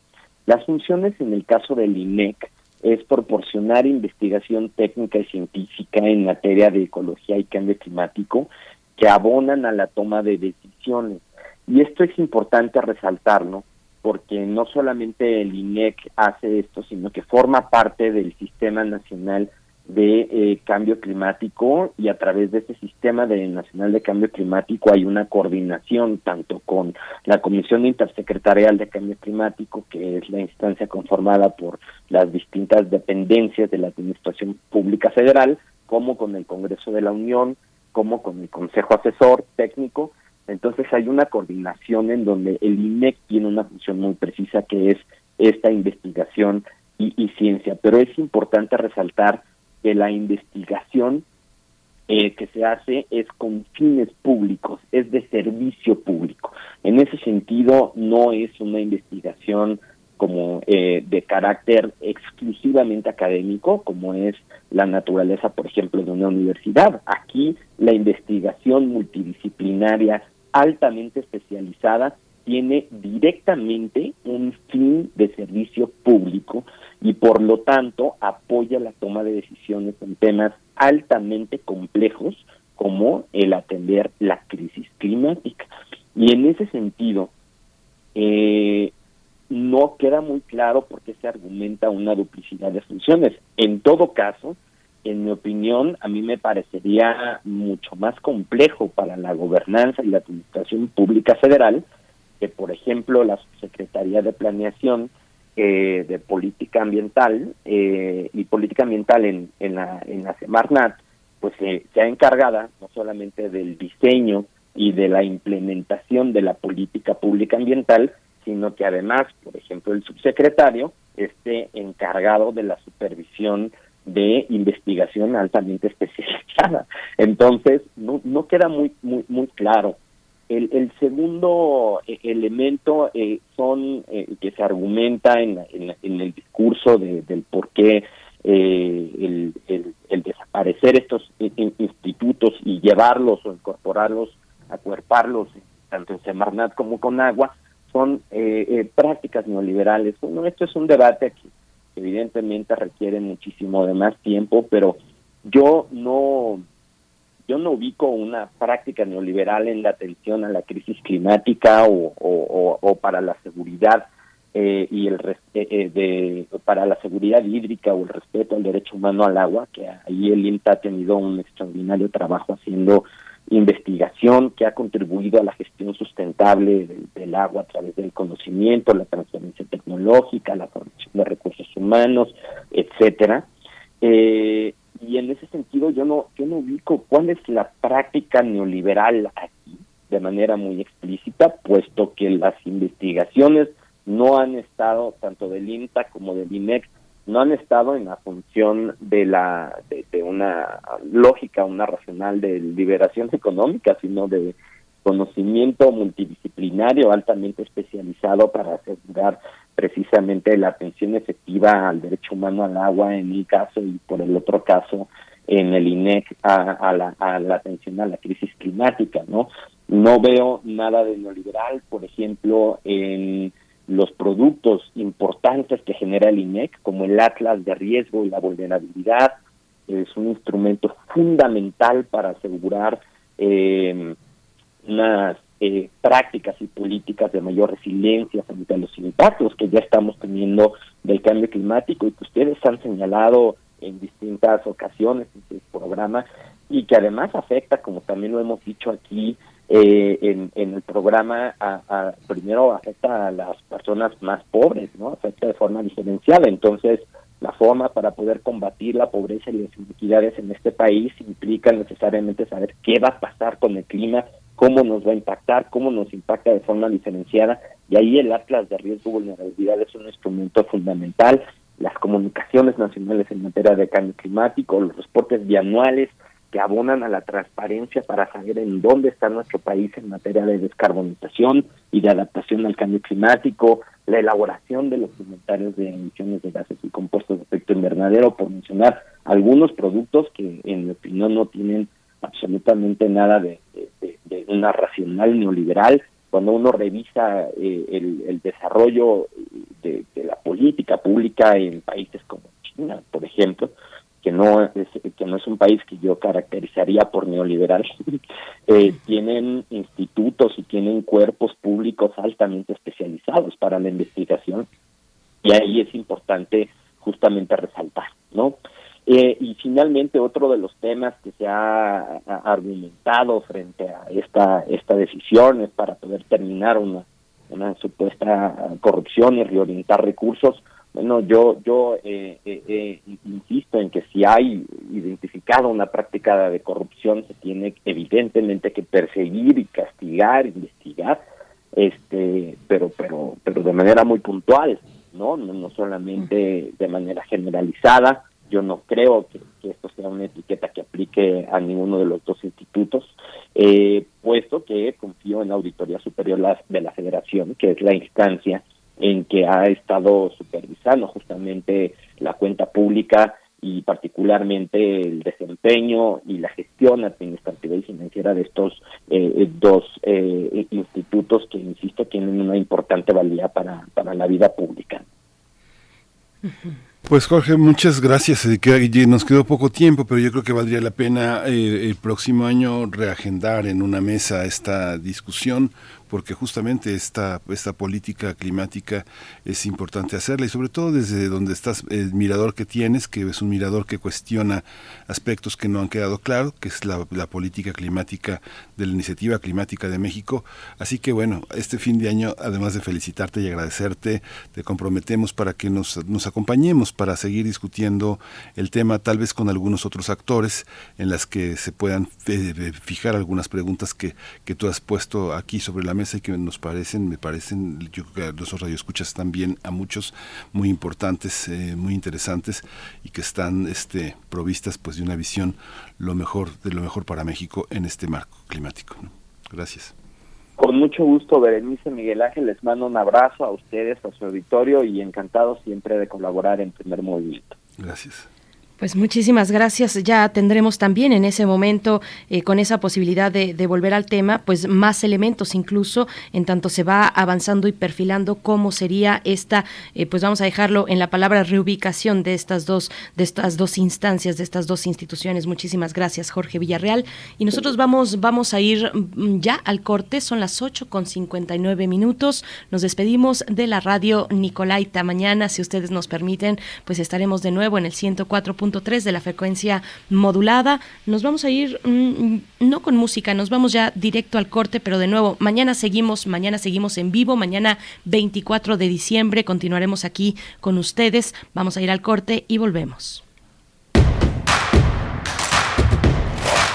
Las funciones en el caso del INEC es proporcionar investigación técnica y científica en materia de ecología y cambio climático que abonan a la toma de decisiones y esto es importante resaltarlo porque no solamente el INEC hace esto, sino que forma parte del Sistema Nacional de eh, Cambio Climático y a través de ese Sistema de Nacional de Cambio Climático hay una coordinación tanto con la Comisión Intersecretarial de Cambio Climático, que es la instancia conformada por las distintas dependencias de la Administración Pública Federal, como con el Congreso de la Unión, como con el Consejo Asesor Técnico. Entonces hay una coordinación en donde el INEC tiene una función muy precisa que es esta investigación y, ciencia. Pero es importante resaltar que la investigación eh, que se hace es con fines públicos, es de servicio público. En ese sentido, no es una investigación como eh, de carácter exclusivamente académico, como es la naturaleza, por ejemplo, de una universidad. Aquí la investigación multidisciplinaria altamente especializada tiene directamente un fin de servicio público y por lo tanto apoya la toma de decisiones en temas altamente complejos como el atender la crisis climática. Y en ese sentido, eh, no queda muy claro por qué se argumenta una duplicidad de funciones. En todo caso, en mi opinión, a mí me parecería mucho más complejo para la gobernanza y la administración pública federal que, por ejemplo, la Secretaría de Planeación eh, de Política Ambiental eh, y Política Ambiental en, la, en la Semarnat, pues se ha encargada no solamente del diseño y de la implementación de la política pública ambiental, sino que además, por ejemplo, el subsecretario esté encargado de la supervisión de investigación altamente especializada. Entonces, no, no queda muy, muy, muy claro. El, segundo eh, elemento eh, son eh, que se argumenta en, en, el discurso de, del por qué el, el, el, desaparecer estos institutos y llevarlos o incorporarlos, acuerparlos tanto en Semarnat como con agua, son prácticas neoliberales. Bueno, esto es un debate evidentemente requiere muchísimo de más tiempo, pero yo no yo no ubico una práctica neoliberal en la atención a la crisis climática o, o, para la seguridad eh, y el eh, eh, de para la seguridad hídrica o el respeto al derecho humano al agua, que ahí el INTA ha tenido un extraordinario trabajo haciendo investigación que ha contribuido a la gestión sustentable del, agua a través del conocimiento, la transferencia tecnológica, la formación de recursos humanos, etcétera. Eh, y en ese sentido yo no yo no ubico cuál es la práctica neoliberal aquí de manera muy explícita, puesto que las investigaciones no han estado tanto del INTA como del INEC no han estado en la función de la de, una lógica, una racional de liberación económica, sino de conocimiento multidisciplinario altamente especializado para asegurar precisamente la atención efectiva al derecho humano al agua en mi caso y por el otro caso en el INEC a, la, a la atención a la crisis climática, ¿no? No veo nada de neoliberal, por ejemplo, en los productos importantes que genera el INEC, como el Atlas de riesgo y la vulnerabilidad, es un instrumento fundamental para asegurar eh, unas eh, prácticas y políticas de mayor resiliencia frente a los impactos que ya estamos teniendo del cambio climático y que ustedes han señalado en distintas ocasiones en su programa y que además afecta, como también lo hemos dicho aquí, eh, en, el programa a, primero afecta a las personas más pobres, ¿no? Afecta de forma diferenciada. Entonces, la forma para poder combatir la pobreza y las inequidades en este país implica necesariamente saber qué va a pasar con el clima, cómo nos va a impactar, cómo nos impacta de forma diferenciada. Y ahí el Atlas de Riesgo y Vulnerabilidad es un instrumento fundamental. Las comunicaciones nacionales en materia de cambio climático, los reportes bianuales, que abonan a la transparencia para saber en dónde está nuestro país en materia de descarbonización y de adaptación al cambio climático, la elaboración de los inventarios de emisiones de gases y compuestos de efecto invernadero, por mencionar algunos productos que en mi opinión no tienen absolutamente nada de, una racional neoliberal. Cuando uno revisa eh, el, desarrollo de, de la política pública en países como China, por ejemplo, que no es, que no es un país que yo caracterizaría por neoliberal, eh, tienen institutos y tienen cuerpos públicos altamente especializados para la investigación. Y ahí es importante justamente resaltar, ¿no? Eh, y finalmente otro de los temas que se ha, argumentado frente a esta esta decisión es para poder terminar una una supuesta corrupción y reorientar recursos bueno, yo, yo eh, eh, eh, insisto en que si hay identificado una práctica de corrupción, se tiene evidentemente que perseguir y castigar, investigar, este, pero, pero, pero de manera muy puntual, no, no, solamente de manera generalizada. Yo no creo que, esto sea una etiqueta que aplique a ninguno de los dos institutos, puesto que confío en la Auditoría Superior de la Federación, que es la instancia en que ha estado supervisando justamente la cuenta pública y particularmente el desempeño y la gestión administrativa y financiera de estos eh, dos eh, institutos que, insisto, tienen una importante valía para, para la vida pública. Pues Jorge, muchas gracias. Eh, nos quedó poco tiempo, pero yo creo que valdría la pena el próximo año reagendar en una mesa esta discusión porque justamente esta, esta política climática es importante hacerla y sobre todo desde donde estás, el mirador que tienes, que es un mirador que cuestiona aspectos que no han quedado claros, que es la, política climática de la Iniciativa Climática de México. Así que bueno, este fin de año, además de felicitarte y agradecerte, te comprometemos para que nos, nos acompañemos para seguir discutiendo el tema, tal vez con algunos otros actores en las que se puedan eh, fijar algunas preguntas que, que tú has puesto aquí sobre la mesa y que nos parecen, me parecen, yo creo que los radioescuchas también a muchos muy importantes, eh, muy interesantes y que están este, provistas pues de una visión lo mejor, de lo mejor para México en este marco climático. Gracias. Con mucho gusto, Berenice Miguel Ángel, les mando un abrazo a ustedes, a su auditorio y encantado siempre de colaborar en primer movimiento. Gracias. Pues muchísimas gracias. Ya tendremos también en ese momento, eh, con esa posibilidad de, volver al tema, pues más elementos incluso, en tanto se va avanzando y perfilando cómo sería esta, eh, pues vamos a dejarlo en la palabra reubicación de estas dos, de estas dos instancias, de estas dos instituciones. Muchísimas gracias, Jorge Villarreal. Y nosotros vamos, vamos a ir mm, ya al corte, son las 8 con 59 minutos. Nos despedimos de la radio Nicolaita. Mañana, si ustedes nos permiten, pues estaremos de nuevo en el 104 de la frecuencia modulada. Nos vamos a ir mm, no con música, nos vamos ya directo al corte, pero de nuevo, mañana seguimos, mañana seguimos en vivo, mañana 24 de diciembre continuaremos aquí con ustedes. Vamos a ir al corte y volvemos.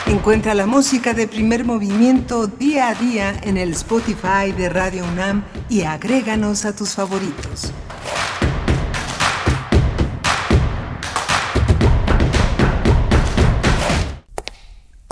Encuentra la música de primer movimiento día a día en el Spotify de Radio UNAM y agréganos a tus favoritos.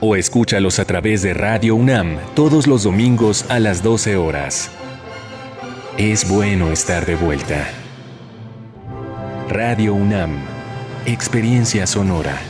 o escúchalos a través de Radio UNAM todos los domingos a las 12 horas. Es bueno estar de vuelta. Radio UNAM, Experiencia Sonora.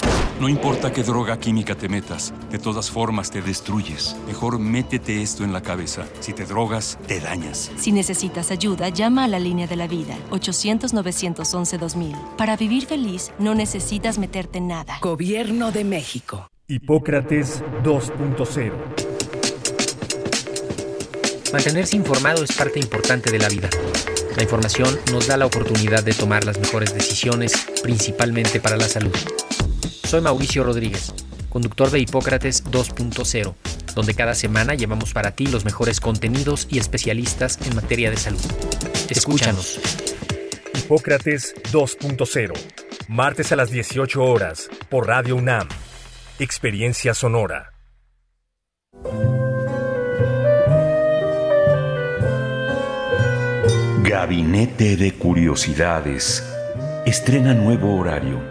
No importa qué droga química te metas, de todas formas te destruyes. Mejor métete esto en la cabeza. Si te drogas, te dañas. Si necesitas ayuda, llama a la línea de la vida, 800-911-2000. Para vivir feliz, no necesitas meterte en nada. Gobierno de México. Hipócrates 2.0 Mantenerse informado es parte importante de la vida. La información nos da la oportunidad de tomar las mejores decisiones, principalmente para la salud. Soy Mauricio Rodríguez, conductor de Hipócrates 2.0, donde cada semana llevamos para ti los mejores contenidos y especialistas en materia de salud. Escúchanos. Hipócrates 2.0, martes a las 18 horas, por Radio UNAM. Experiencia Sonora. Gabinete de Curiosidades. Estrena nuevo horario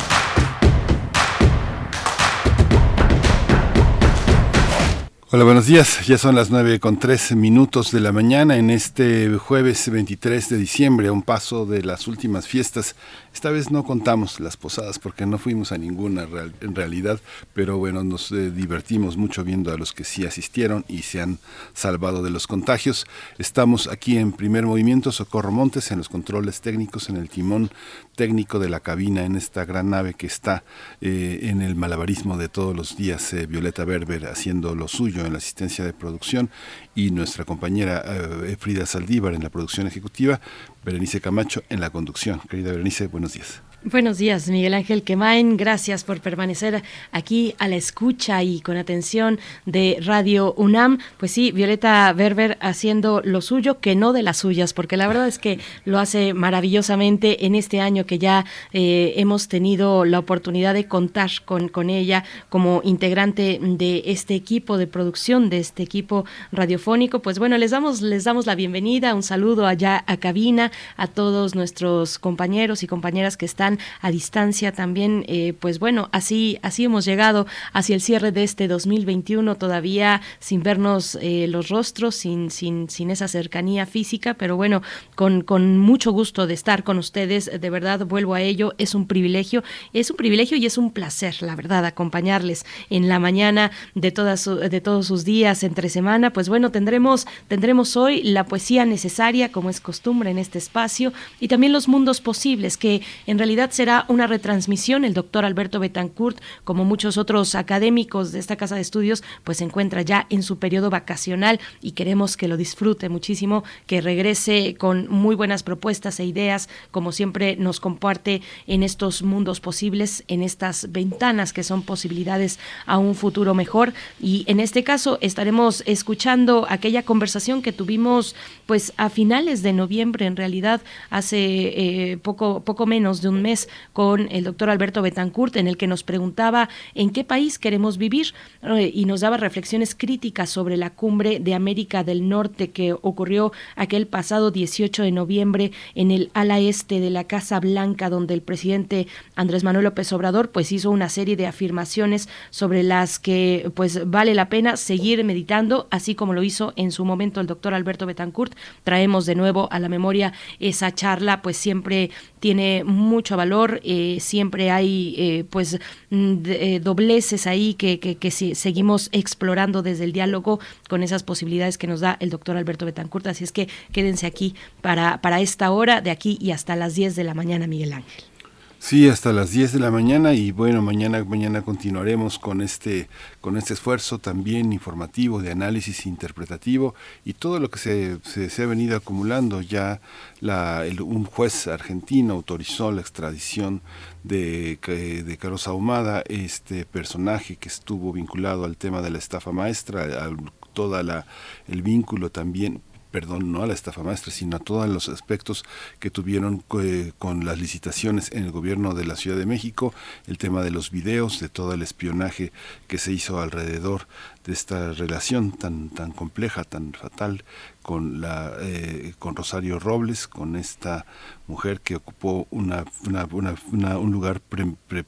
Hola, buenos días. Ya son las nueve con tres minutos de la mañana en este jueves 23 de diciembre, a un paso de las últimas fiestas. Esta vez no contamos las posadas porque no fuimos a ninguna en realidad, pero bueno, nos eh, divertimos mucho viendo a los que sí asistieron y se han salvado de los contagios. Estamos aquí en primer movimiento, Socorro Montes, en los controles técnicos, en el timón técnico de la cabina, en esta gran nave que está eh, en el malabarismo de todos los días, eh, Violeta Berber haciendo lo suyo en la asistencia de producción y nuestra compañera eh, Frida Saldívar en la producción ejecutiva, Berenice Camacho en la conducción. Querida Berenice, buenos días. Buenos días, Miguel Ángel Quemain. Gracias por permanecer aquí a la escucha y con atención de Radio UNAM. Pues sí, Violeta Berber haciendo lo suyo, que no de las suyas, porque la verdad es que lo hace maravillosamente en este año que ya eh, hemos tenido la oportunidad de contar con, con ella como integrante de este equipo de producción, de este equipo radiofónico. Pues bueno, les damos, les damos la bienvenida, un saludo allá a cabina, a todos nuestros compañeros y compañeras que están a distancia también, eh, pues bueno, así, así hemos llegado hacia el cierre de este 2021, todavía sin vernos eh, los rostros, sin, sin, sin esa cercanía física, pero bueno, con, con mucho gusto de estar con ustedes, de verdad vuelvo a ello, es un privilegio, es un privilegio y es un placer, la verdad, acompañarles en la mañana de, todas, de todos sus días entre semana, pues bueno, tendremos, tendremos hoy la poesía necesaria, como es costumbre en este espacio, y también los mundos posibles, que en realidad será una retransmisión. El doctor Alberto Betancourt, como muchos otros académicos de esta casa de estudios, pues se encuentra ya en su periodo vacacional y queremos que lo disfrute muchísimo, que regrese con muy buenas propuestas e ideas, como siempre nos comparte en estos mundos posibles, en estas ventanas que son posibilidades a un futuro mejor. Y en este caso estaremos escuchando aquella conversación que tuvimos pues a finales de noviembre, en realidad hace eh, poco, poco menos de un mes con el doctor Alberto Betancourt, en el que nos preguntaba en qué país queremos vivir eh, y nos daba reflexiones críticas sobre la cumbre de América del Norte que ocurrió aquel pasado 18 de noviembre en el ala este de la Casa Blanca, donde el presidente Andrés Manuel López Obrador pues hizo una serie de afirmaciones sobre las que pues vale la pena seguir meditando, así como lo hizo en su momento el doctor Alberto Betancourt. Traemos de nuevo a la memoria esa charla, pues siempre tiene mucho valor, eh, siempre hay eh, pues mm, eh, dobleces ahí que, que, que seguimos explorando desde el diálogo con esas posibilidades que nos da el doctor Alberto Betancourt, así es que quédense aquí para, para esta hora, de aquí y hasta las 10 de la mañana, Miguel Ángel. Sí, hasta las 10 de la mañana y bueno, mañana mañana continuaremos con este con este esfuerzo también informativo de análisis interpretativo y todo lo que se, se, ha venido acumulando. Ya la, un juez argentino autorizó la extradición de, de Carlos Ahumada, este personaje que estuvo vinculado al tema de la estafa maestra, a toda la el vínculo también perdón, no a la estafa maestra, sino a todos los aspectos que tuvieron eh, con las licitaciones en el gobierno de la Ciudad de México, el tema de los videos, de todo el espionaje que se hizo alrededor de esta relación tan tan compleja, tan fatal con la eh, con Rosario Robles, con esta mujer que ocupó un lugar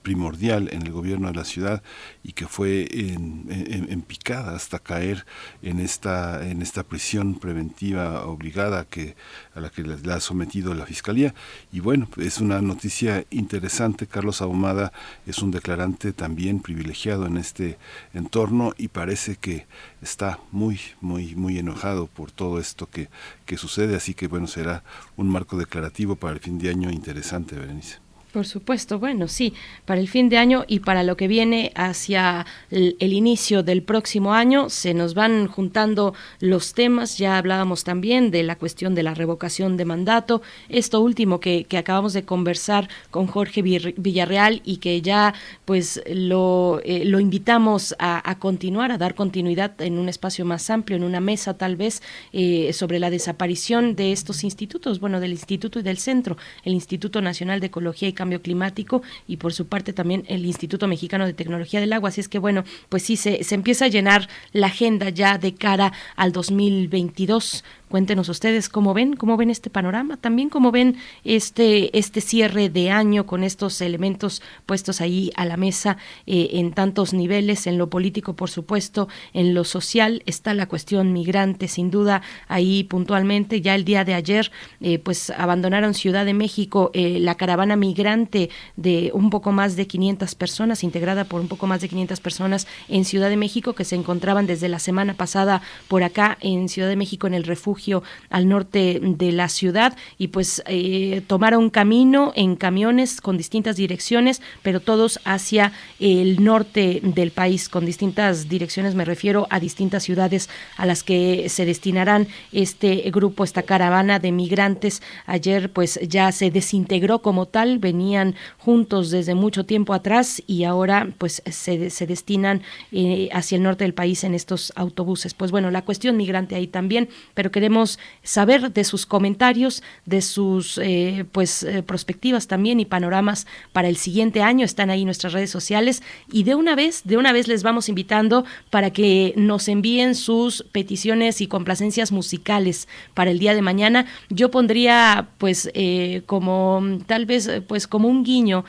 primordial en el gobierno de la ciudad y que fue en, picada hasta caer en esta en esta prisión preventiva obligada que a la que le ha sometido la fiscalía. Y bueno es una noticia interesante. Carlos Ahumada es un declarante también privilegiado en este entorno y parece que está muy muy muy enojado por todo esto que, que sucede. Así que bueno será un marco declarativo para el fin de año interesante, Berenice. Por supuesto, bueno, sí, para el fin de año y para lo que viene hacia el, inicio del próximo año, se nos van juntando los temas, ya hablábamos también de la cuestión de la revocación de mandato, esto último que, acabamos de conversar con Jorge Villarreal y que ya pues lo, eh, lo invitamos a, continuar, a dar continuidad en un espacio más amplio, en una mesa tal vez, eh, sobre la desaparición de estos institutos, bueno, del instituto y del centro, el Instituto Nacional de Ecología y Cambio Climático y por su parte también el Instituto Mexicano de Tecnología del Agua. Así es que bueno, pues sí, se, se empieza a llenar la agenda ya de cara al 2022 Cuéntenos ustedes cómo ven, cómo ven este panorama, también cómo ven este, este cierre de año con estos elementos puestos ahí a la mesa eh, en tantos niveles, en lo político, por supuesto, en lo social, está la cuestión migrante, sin duda, ahí puntualmente. Ya el día de ayer, eh, pues abandonaron Ciudad de México eh, la caravana migrante de un poco más de 500 personas, integrada por un poco más de 500 personas en Ciudad de México, que se encontraban desde la semana pasada por acá en Ciudad de México en el refugio al norte de la ciudad y pues eh, tomaron camino en camiones con distintas direcciones, pero todos hacia el norte del país, con distintas direcciones, me refiero a distintas ciudades a las que se destinarán este grupo, esta caravana de migrantes. Ayer pues ya se desintegró como tal, venían juntos desde mucho tiempo atrás y ahora pues se, se destinan eh, hacia el norte del país en estos autobuses. Pues bueno, la cuestión migrante ahí también, pero queremos saber de sus comentarios, de sus eh, pues eh, perspectivas también y panoramas para el siguiente año. Están ahí nuestras redes sociales y de una vez, de una vez les vamos invitando para que nos envíen sus peticiones y complacencias musicales para el día de mañana. Yo pondría pues eh, como tal vez pues como un guiño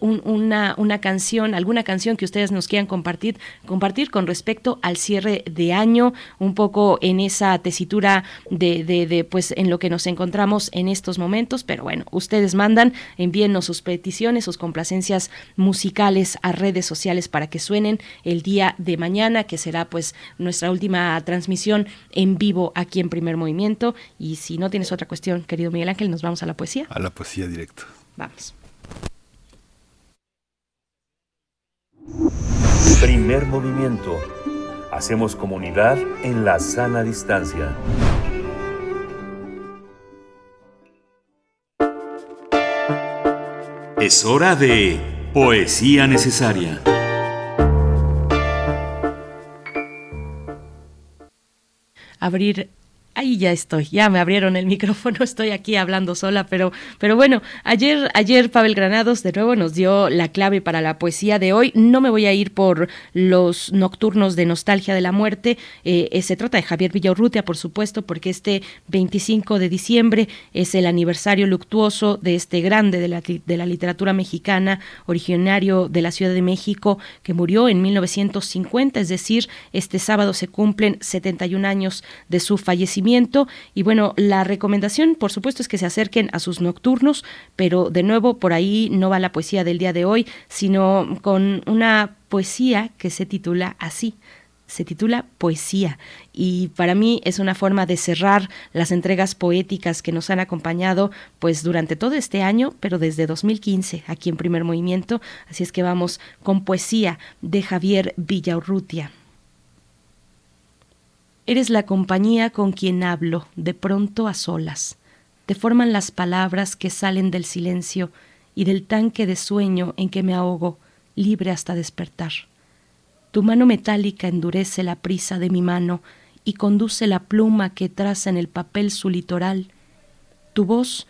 una, una canción, alguna canción que ustedes nos quieran compartir, compartir con respecto al cierre de año, un poco en esa tesitura de, de, pues en lo que nos encontramos en estos momentos, pero bueno, ustedes mandan, envíennos sus peticiones, sus complacencias musicales a redes sociales para que suenen el día de mañana, que será pues nuestra última transmisión en vivo aquí en Primer Movimiento. Y si no tienes otra cuestión, querido Miguel Ángel, nos vamos a la poesía. A la poesía directo. Vamos. Primer movimiento Hacemos comunidad en la sana distancia. Es hora de Poesía Necesaria. Abrir ahí ya estoy, ya me abrieron el micrófono, estoy aquí hablando sola, pero, pero bueno, ayer, ayer Pavel Granados de nuevo nos dio la clave para la poesía de hoy. No me voy a ir por los nocturnos de nostalgia de la muerte. Eh, eh, se trata de Javier Villaurrutia, por supuesto, porque este 25 de diciembre es el aniversario luctuoso de este grande de la, de la literatura mexicana, originario de la Ciudad de México, que murió en 1950, es decir, este sábado se cumplen 71 años de su fallecimiento y bueno, la recomendación, por supuesto, es que se acerquen a sus nocturnos, pero de nuevo, por ahí no va la poesía del día de hoy, sino con una poesía que se titula así, se titula Poesía. Y para mí es una forma de cerrar las entregas poéticas que nos han acompañado pues durante todo este año, pero desde 2015 aquí en Primer Movimiento, así es que vamos con Poesía de Javier Villaurrutia. Eres la compañía con quien hablo, de pronto a solas. Te forman las palabras que salen del silencio y del tanque de sueño en que me ahogo, libre hasta despertar. Tu mano metálica endurece la prisa de mi mano y conduce la pluma que traza en el papel su litoral. Tu voz,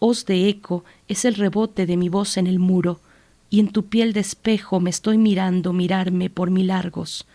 hoz de eco, es el rebote de mi voz en el muro, y en tu piel de espejo me estoy mirando mirarme por mil largos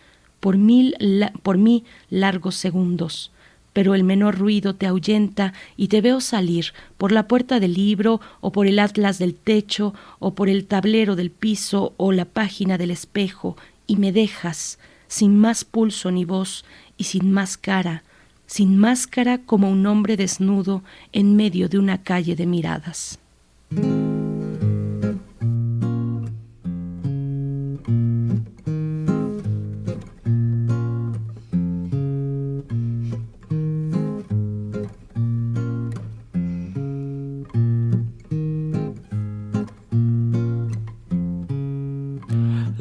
por, mil por mí largos segundos, pero el menor ruido te ahuyenta y te veo salir por la puerta del libro o por el atlas del techo o por el tablero del piso o la página del espejo y me dejas sin más pulso ni voz y sin más cara, sin máscara como un hombre desnudo en medio de una calle de miradas.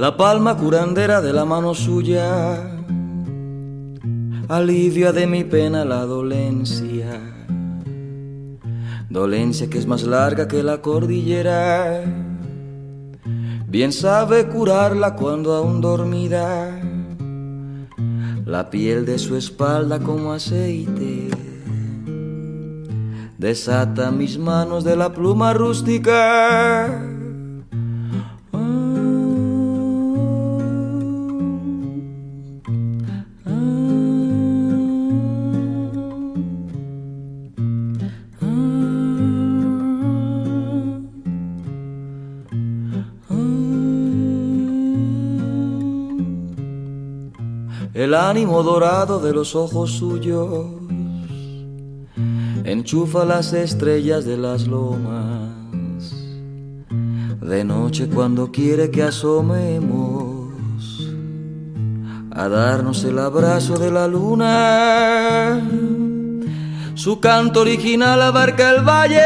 La palma curandera de la mano suya, alivia de mi pena la dolencia, dolencia que es más larga que la cordillera, bien sabe curarla cuando aún dormida, la piel de su espalda como aceite. Desata mis manos de la pluma rústica dorado de los ojos suyos enchufa las estrellas de las lomas. De noche cuando quiere que asomemos a darnos el abrazo de la luna, su canto original abarca el valle.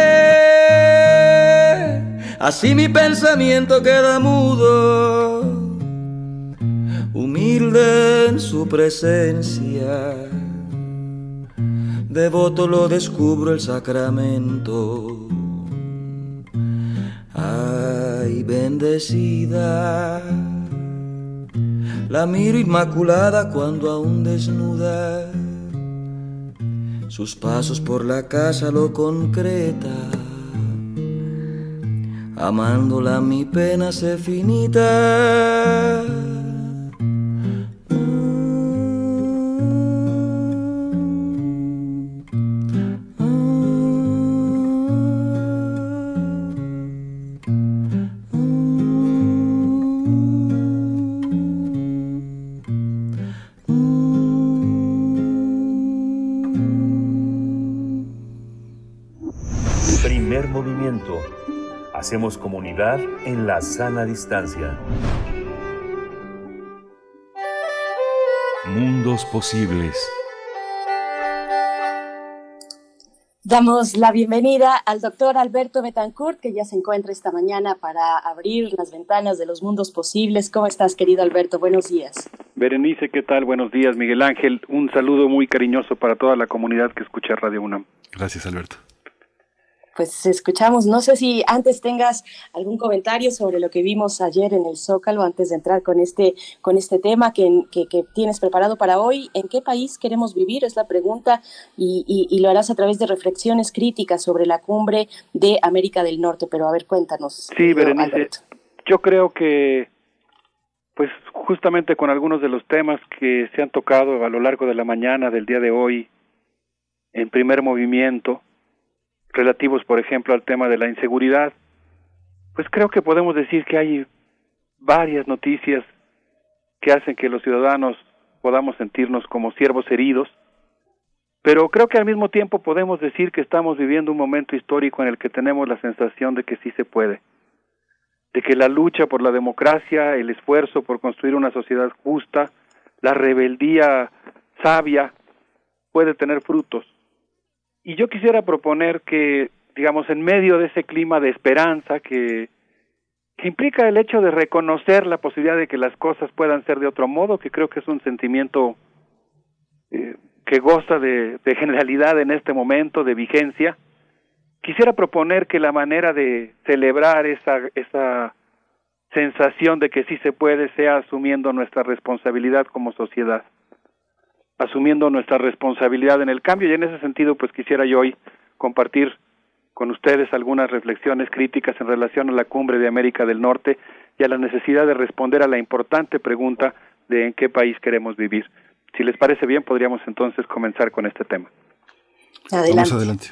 Así mi pensamiento queda mudo en su presencia. Devoto lo descubro el sacramento. Ay, bendecida. La miro inmaculada cuando aún desnuda. Sus pasos por la casa lo concreta. Amándola mi pena se finita Hacemos comunidad en la sana distancia. Mundos posibles. Damos la bienvenida al doctor Alberto Betancourt, que ya se encuentra esta mañana para abrir las ventanas de los mundos posibles. ¿Cómo estás, querido Alberto? Buenos días. Berenice, ¿qué tal? Buenos días, Miguel Ángel. Un saludo muy cariñoso para toda la comunidad que escucha Radio UNAM. Gracias, Alberto pues escuchamos. No sé si antes tengas algún comentario sobre lo que vimos ayer en el Zócalo, antes de entrar con este, con este tema que, que, tienes preparado para hoy. ¿En qué país queremos vivir? Es la pregunta y, y, lo harás a través de reflexiones críticas sobre la cumbre de América del Norte. Pero a ver, cuéntanos. Sí, Berenice. Yo creo que, pues justamente con algunos de los temas que se han tocado a lo largo de la mañana del día de hoy, en primer movimiento, relativos, por ejemplo, al tema de la inseguridad, pues creo que podemos decir que hay varias noticias que hacen que los ciudadanos podamos sentirnos como siervos heridos, pero creo que al mismo tiempo podemos decir que estamos viviendo un momento histórico en el que tenemos la sensación de que sí se puede, de que la lucha por la democracia, el esfuerzo por construir una sociedad justa, la rebeldía sabia puede tener frutos. Y yo quisiera proponer que, digamos, en medio de ese clima de esperanza que, implica el hecho de reconocer la posibilidad de que las cosas puedan ser de otro modo, que creo que es un sentimiento eh, que goza de, de generalidad en este momento, de vigencia, quisiera proponer que la manera de celebrar esa, esa sensación de que sí se puede sea asumiendo nuestra responsabilidad como sociedad, asumiendo nuestra responsabilidad en el cambio y en ese sentido pues quisiera yo hoy compartir con ustedes algunas reflexiones críticas en relación a la cumbre de América del Norte y a la necesidad de responder a la importante pregunta de en qué país queremos vivir. Si les parece bien, podríamos entonces comenzar con este tema. Vamos adelante.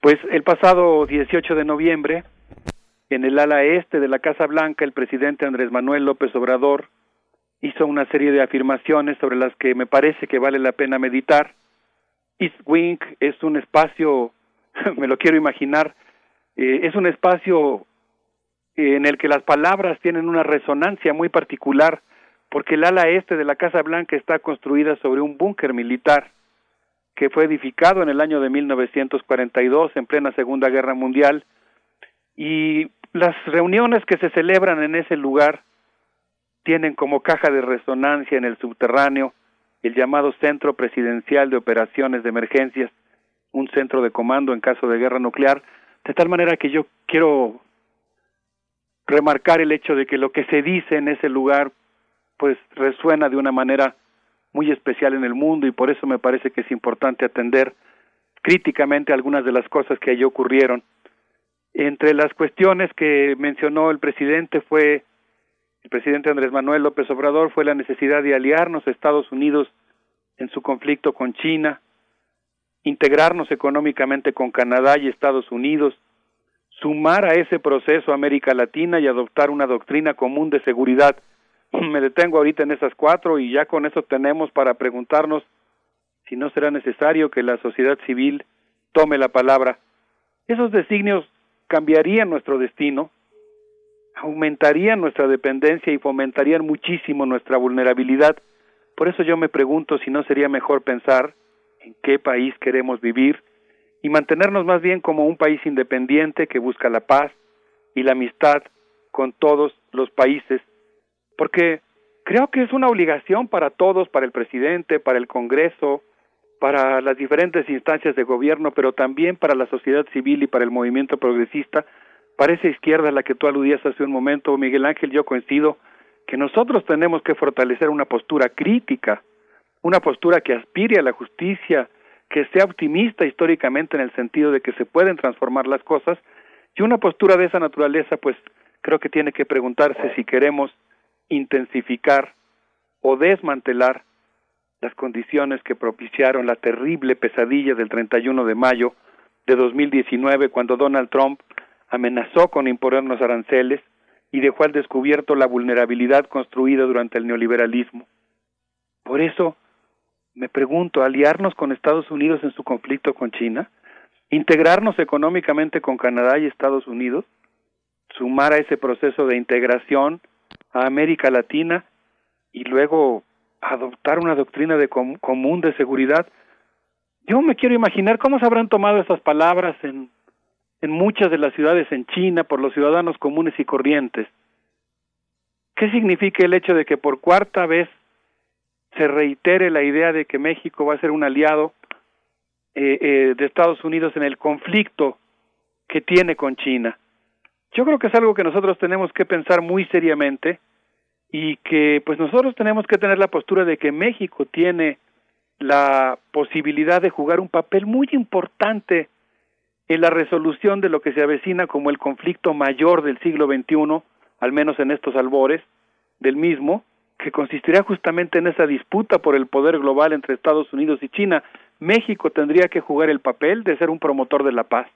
Pues el pasado 18 de noviembre, en el ala este de la Casa Blanca, el presidente Andrés Manuel López Obrador hizo una serie de afirmaciones sobre las que me parece que vale la pena meditar. East Wing es un espacio, me lo quiero imaginar, eh, es un espacio en el que las palabras tienen una resonancia muy particular porque el ala este de la Casa Blanca está construida sobre un búnker militar que fue edificado en el año de 1942 en plena Segunda Guerra Mundial y las reuniones que se celebran en ese lugar tienen como caja de resonancia en el subterráneo el llamado Centro Presidencial de Operaciones de Emergencias, un centro de comando en caso de guerra nuclear, de tal manera que yo quiero remarcar el hecho de que lo que se dice en ese lugar pues resuena de una manera muy especial en el mundo y por eso me parece que es importante atender críticamente algunas de las cosas que allí ocurrieron. Entre las cuestiones que mencionó el presidente fue el presidente Andrés Manuel López Obrador fue la necesidad de aliarnos a Estados Unidos en su conflicto con China, integrarnos económicamente con Canadá y Estados Unidos, sumar a ese proceso a América Latina y adoptar una doctrina común de seguridad me detengo ahorita en esas cuatro y ya con eso tenemos para preguntarnos si no será necesario que la sociedad civil tome la palabra. Esos designios cambiarían nuestro destino, aumentarían nuestra dependencia y fomentarían muchísimo nuestra vulnerabilidad. Por eso yo me pregunto si no sería mejor pensar en qué país queremos vivir y mantenernos más bien como un país independiente que busca la paz y la amistad con todos los países porque creo que es una obligación para todos, para el presidente, para el Congreso, para las diferentes instancias de gobierno, pero también para la sociedad civil y para el movimiento progresista, para esa izquierda la que tú aludías hace un momento, Miguel Ángel, yo coincido que nosotros tenemos que fortalecer una postura crítica, una postura que aspire a la justicia, que sea optimista históricamente en el sentido de que se pueden transformar las cosas, y una postura de esa naturaleza, pues creo que tiene que preguntarse si queremos intensificar o desmantelar las condiciones que propiciaron la terrible pesadilla del 31 de mayo de 2019 cuando Donald Trump amenazó con imponernos aranceles y dejó al descubierto la vulnerabilidad construida durante el neoliberalismo. Por eso, me pregunto, ¿aliarnos con Estados Unidos en su conflicto con China? ¿Integrarnos económicamente con Canadá y Estados Unidos? ¿Sumar a ese proceso de integración a América Latina y luego adoptar una doctrina de común de seguridad. Yo me quiero imaginar cómo se habrán tomado esas palabras en, en muchas de las ciudades en China por los ciudadanos comunes y corrientes. ¿Qué significa el hecho de que por cuarta vez se reitere la idea de que México va a ser un aliado eh, eh, de Estados Unidos en el conflicto que tiene con China? Yo creo que es algo que nosotros tenemos que pensar muy seriamente y que pues nosotros tenemos que tener la postura de que México tiene la posibilidad de jugar un papel muy importante en la resolución de lo que se avecina como el conflicto mayor del siglo XXI, al menos en estos albores del mismo, que consistirá justamente en esa disputa por el poder global entre Estados Unidos y China. México tendría que jugar el papel de ser un promotor de la paz,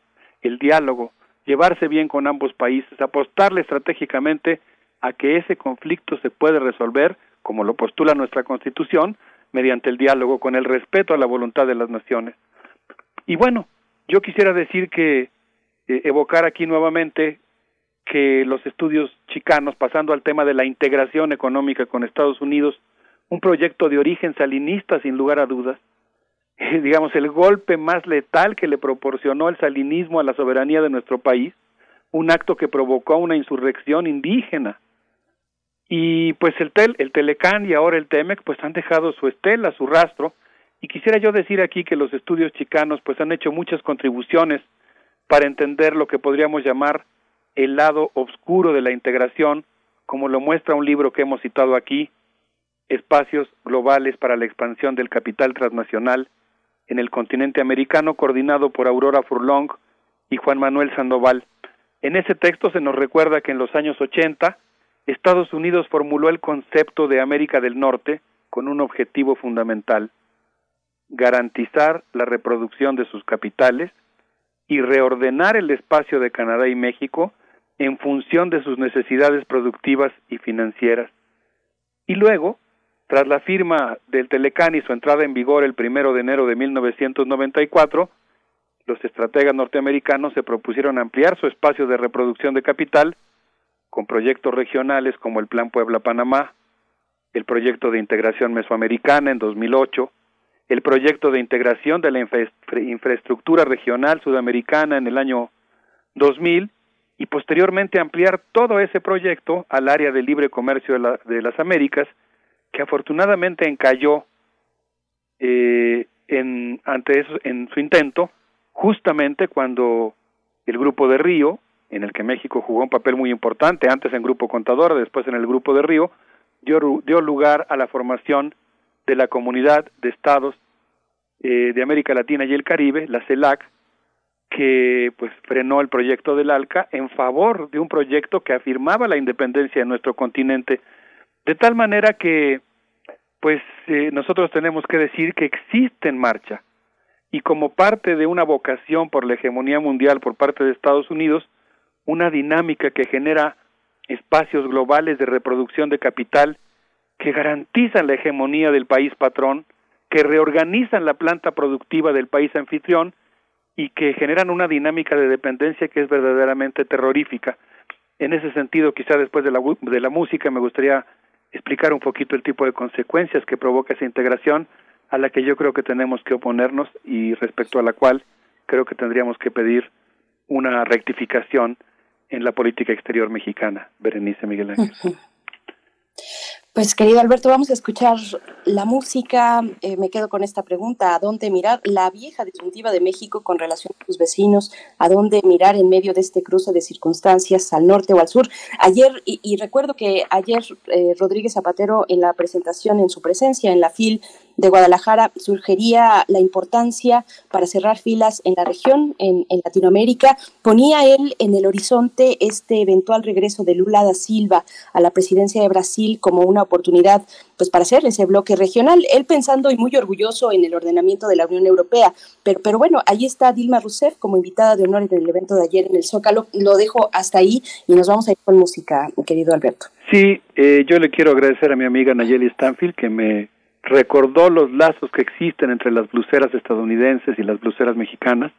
el diálogo, llevarse bien con ambos países, apostarle estratégicamente a que ese conflicto se puede resolver, como lo postula nuestra Constitución, mediante el diálogo con el respeto a la voluntad de las naciones. Y bueno, yo quisiera decir que eh, evocar aquí nuevamente que los estudios chicanos, pasando al tema de la integración económica con Estados Unidos, un proyecto de origen salinista sin lugar a dudas, digamos, el golpe más letal que le proporcionó el salinismo a la soberanía de nuestro país, un acto que provocó una insurrección indígena. Y pues el, tel, el Telecán y ahora el Temec pues han dejado su estela, su rastro, y quisiera yo decir aquí que los estudios chicanos pues han hecho muchas contribuciones para entender lo que podríamos llamar el lado oscuro de la integración, como lo muestra un libro que hemos citado aquí, Espacios Globales para la Expansión del Capital Transnacional en el continente americano, coordinado por Aurora Furlong y Juan Manuel Sandoval. En ese texto se nos recuerda que en los años 80 Estados Unidos formuló el concepto de América del Norte con un objetivo fundamental, garantizar la reproducción de sus capitales y reordenar el espacio de Canadá y México en función de sus necesidades productivas y financieras. Y luego, tras la firma del Telecán y su entrada en vigor el primero de enero de 1994, los estrategas norteamericanos se propusieron ampliar su espacio de reproducción de capital con proyectos regionales como el Plan Puebla-Panamá, el proyecto de integración mesoamericana en 2008, el proyecto de integración de la infraestructura regional sudamericana en el año 2000 y posteriormente ampliar todo ese proyecto al área de libre comercio de, de las Américas que afortunadamente encalló eh, en, ante eso, en su intento, justamente cuando el grupo de Río, en el que México jugó un papel muy importante, antes en Grupo Contador, después en el Grupo de Río, dio, dio lugar a la formación de la Comunidad de Estados eh, de América Latina y el Caribe, la CELAC, que pues frenó el proyecto del ALCA en favor de un proyecto que afirmaba la independencia de nuestro continente. De tal manera que, pues, eh, nosotros tenemos que decir que existe en marcha. Y como parte de una vocación por la hegemonía mundial por parte de Estados Unidos, una dinámica que genera espacios globales de reproducción de capital que garantizan la hegemonía del país patrón, que reorganizan la planta productiva del país anfitrión y que generan una dinámica de dependencia que es verdaderamente terrorífica. En ese sentido, quizá después de la, de la música me gustaría explicar un poquito el tipo de consecuencias que provoca esa integración a la que yo creo que tenemos que oponernos y respecto a la cual creo que tendríamos que pedir una rectificación en la política exterior mexicana. Berenice Miguel Ángel. Pues querido Alberto, vamos a escuchar la música. Eh, me quedo con esta pregunta, ¿a dónde mirar? La vieja disyuntiva de México con relación a sus vecinos, ¿a dónde mirar en medio de este cruce de circunstancias al norte o al sur? Ayer, y, recuerdo que ayer eh, Rodríguez Zapatero en la presentación, en su presencia en la FIL, de Guadalajara sugería la importancia para cerrar filas en la región, en, Latinoamérica. Ponía él en el horizonte este eventual regreso de Lula da Silva a la presidencia de Brasil como una oportunidad pues para hacer ese bloque regional. Él pensando y muy orgulloso en el ordenamiento de la Unión Europea. Pero, pero bueno, ahí está Dilma Rousseff como invitada de honor en el evento de ayer en el Zócalo. Lo dejo hasta ahí y nos vamos a ir con música, querido Alberto. Sí, eh, yo le quiero agradecer a mi amiga Nayeli Stanfield que me recordó los lazos que existen entre las bluseras estadounidenses y las bluseras mexicanas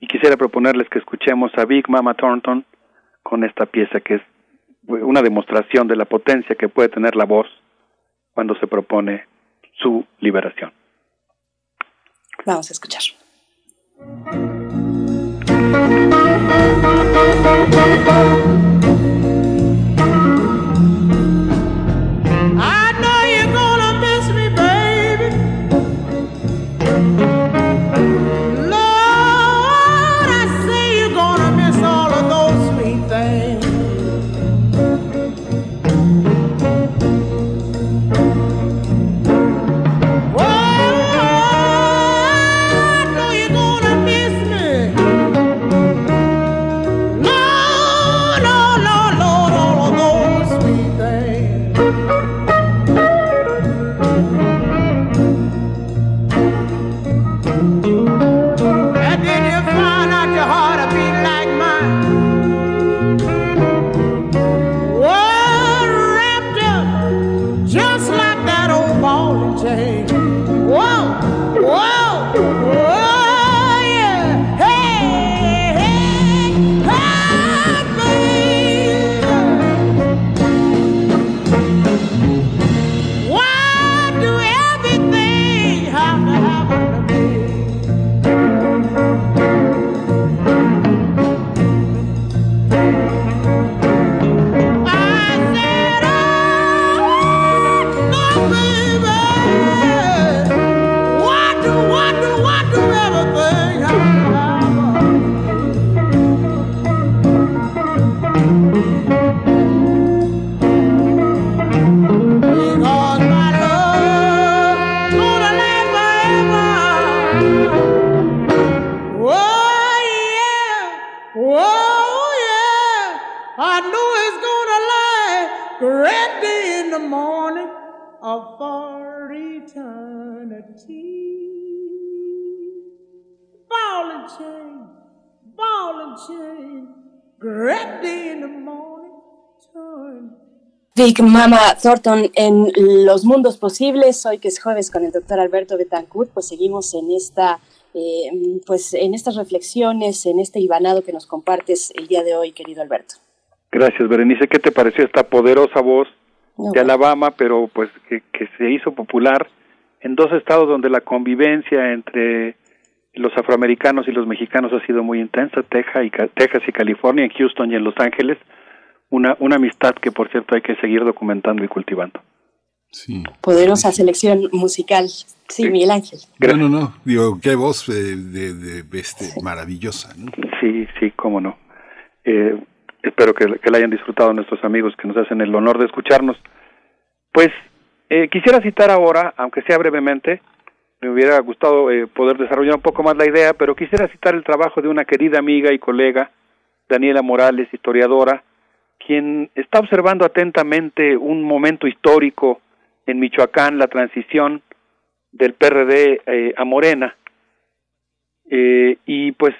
y quisiera proponerles que escuchemos a Big Mama Thornton con esta pieza que es una demostración de la potencia que puede tener la voz cuando se propone su liberación. Vamos a escuchar. Eternity. Ball and chain, ball and chain, ready in the morning, turn. Big Mama Thornton en Los Mundos Posibles, hoy que es jueves con el doctor Alberto Betancourt, pues seguimos en esta eh, pues en estas reflexiones, en este ibanado que nos compartes el día de hoy, querido Alberto. Gracias, Berenice. ¿Qué te pareció esta poderosa voz de Alabama, pero pues que, que se hizo popular en dos estados donde la convivencia entre los afroamericanos y los mexicanos ha sido muy intensa, Texas y, Texas y California, en Houston y en Los Ángeles, una, una amistad que por cierto hay que seguir documentando y cultivando. Sí. Poderosa selección musical. Sí, Miguel Ángel. No, no, no. Digo, qué voz eh, de, de, este, maravillosa. ¿no? Sí, sí, cómo no. Eh, espero que, que, la hayan disfrutado nuestros amigos que nos hacen el honor de escucharnos. Pues eh, quisiera citar ahora, aunque sea brevemente, me hubiera gustado eh, poder desarrollar un poco más la idea, pero quisiera citar el trabajo de una querida amiga y colega, Daniela Morales, historiadora, quien está observando atentamente un momento histórico en Michoacán la transición del PRD eh, a Morena. Eh, y pues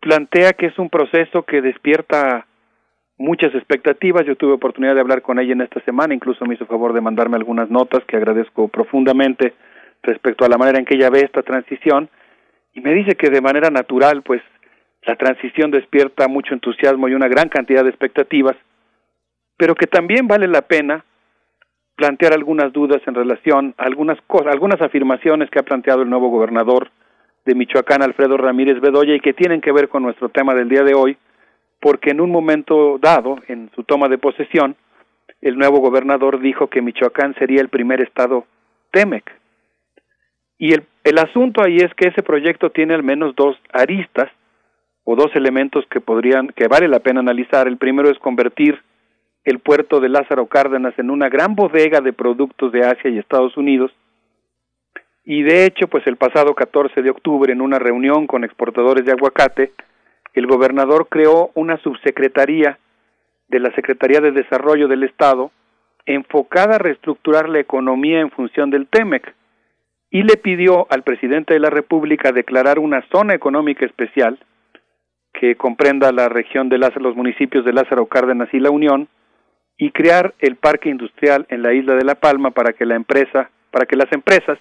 plantea que es un proceso que despierta muchas expectativas. Yo tuve oportunidad de hablar con ella en esta semana, incluso me hizo favor de mandarme algunas notas que agradezco profundamente respecto a la manera en que ella ve esta transición y me dice que de manera natural pues la transición despierta mucho entusiasmo y una gran cantidad de expectativas, pero que también vale la pena plantear algunas dudas en relación a algunas cosas, algunas afirmaciones que ha planteado el nuevo gobernador de Michoacán, Alfredo Ramírez Bedoya, y que tienen que ver con nuestro tema del día de hoy, porque en un momento dado, en su toma de posesión, el nuevo gobernador dijo que Michoacán sería el primer estado TEMEC. Y el, el asunto ahí es que ese proyecto tiene al menos dos aristas o dos elementos que podrían, que vale la pena analizar. El primero es convertir el puerto de Lázaro Cárdenas en una gran bodega de productos de Asia y Estados Unidos. Y de hecho, pues el pasado 14 de octubre, en una reunión con exportadores de aguacate, el gobernador creó una subsecretaría de la Secretaría de Desarrollo del Estado enfocada a reestructurar la economía en función del TEMEC y le pidió al presidente de la República declarar una zona económica especial que comprenda la región de Lázaro, los municipios de Lázaro Cárdenas y La Unión, y crear el parque industrial en la isla de La Palma para que la empresa, para que las empresas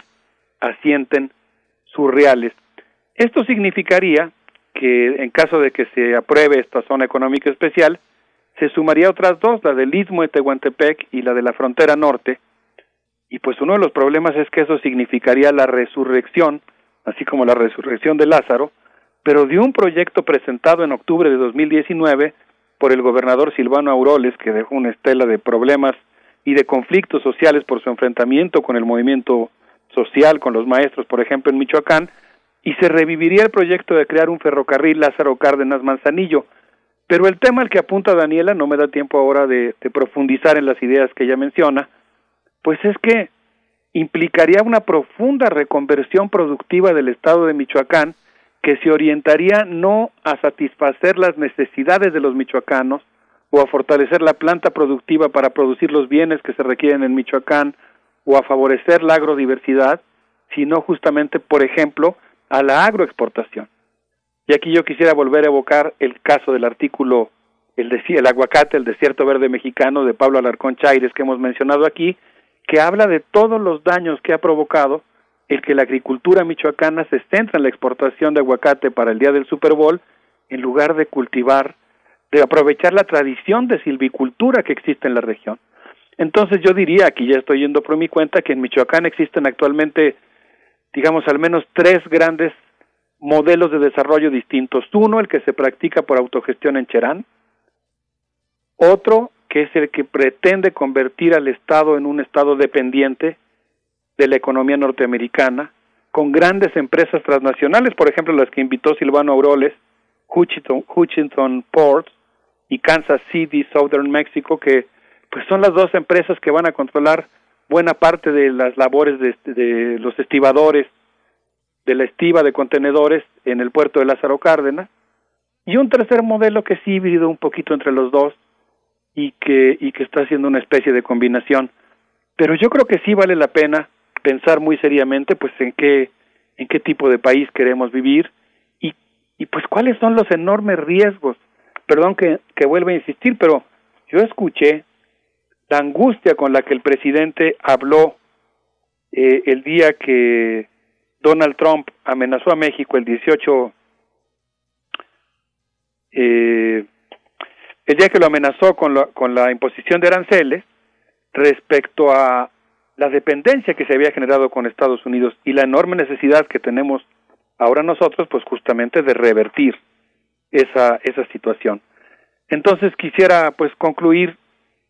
asienten sus reales. Esto significaría que en caso de que se apruebe esta zona económica especial, se sumaría otras dos, la del Istmo de Tehuantepec y la de la frontera norte, y pues uno de los problemas es que eso significaría la resurrección, así como la resurrección de Lázaro, pero de un proyecto presentado en octubre de 2019 por el gobernador Silvano Auroles, que dejó una estela de problemas y de conflictos sociales por su enfrentamiento con el movimiento social, con los maestros, por ejemplo, en Michoacán, y se reviviría el proyecto de crear un ferrocarril Lázaro Cárdenas Manzanillo. Pero el tema al que apunta Daniela, no me da tiempo ahora de, de profundizar en las ideas que ella menciona, pues es que implicaría una profunda reconversión productiva del Estado de Michoacán, que se orientaría no a satisfacer las necesidades de los michoacanos o a fortalecer la planta productiva para producir los bienes que se requieren en Michoacán o a favorecer la agrodiversidad, sino justamente, por ejemplo, a la agroexportación. Y aquí yo quisiera volver a evocar el caso del artículo el, el aguacate, el desierto verde mexicano de Pablo Alarcón Chaires que hemos mencionado aquí, que habla de todos los daños que ha provocado el que la agricultura michoacana se centra en la exportación de aguacate para el día del Super Bowl en lugar de cultivar, de aprovechar la tradición de silvicultura que existe en la región. Entonces yo diría, aquí ya estoy yendo por mi cuenta, que en Michoacán existen actualmente, digamos, al menos tres grandes modelos de desarrollo distintos. Uno, el que se practica por autogestión en Cherán. Otro, que es el que pretende convertir al Estado en un Estado dependiente de la economía norteamericana, con grandes empresas transnacionales, por ejemplo las que invitó Silvano Auroles, Hutchinson, Hutchinson Ports y Kansas City, Southern Mexico, que pues son las dos empresas que van a controlar buena parte de las labores de, de los estibadores, de la estiva de contenedores en el puerto de Lázaro Cárdenas, y un tercer modelo que es híbrido un poquito entre los dos, y que, y que está haciendo una especie de combinación. Pero yo creo que sí vale la pena pensar muy seriamente pues en qué, en qué tipo de país queremos vivir y, y pues cuáles son los enormes riesgos. Perdón que, que vuelva a insistir, pero yo escuché la angustia con la que el presidente habló eh, el día que Donald Trump amenazó a México el 18, eh, el día que lo amenazó con la, con la imposición de aranceles respecto a la dependencia que se había generado con Estados Unidos y la enorme necesidad que tenemos ahora nosotros, pues justamente de revertir esa, esa situación. Entonces quisiera pues concluir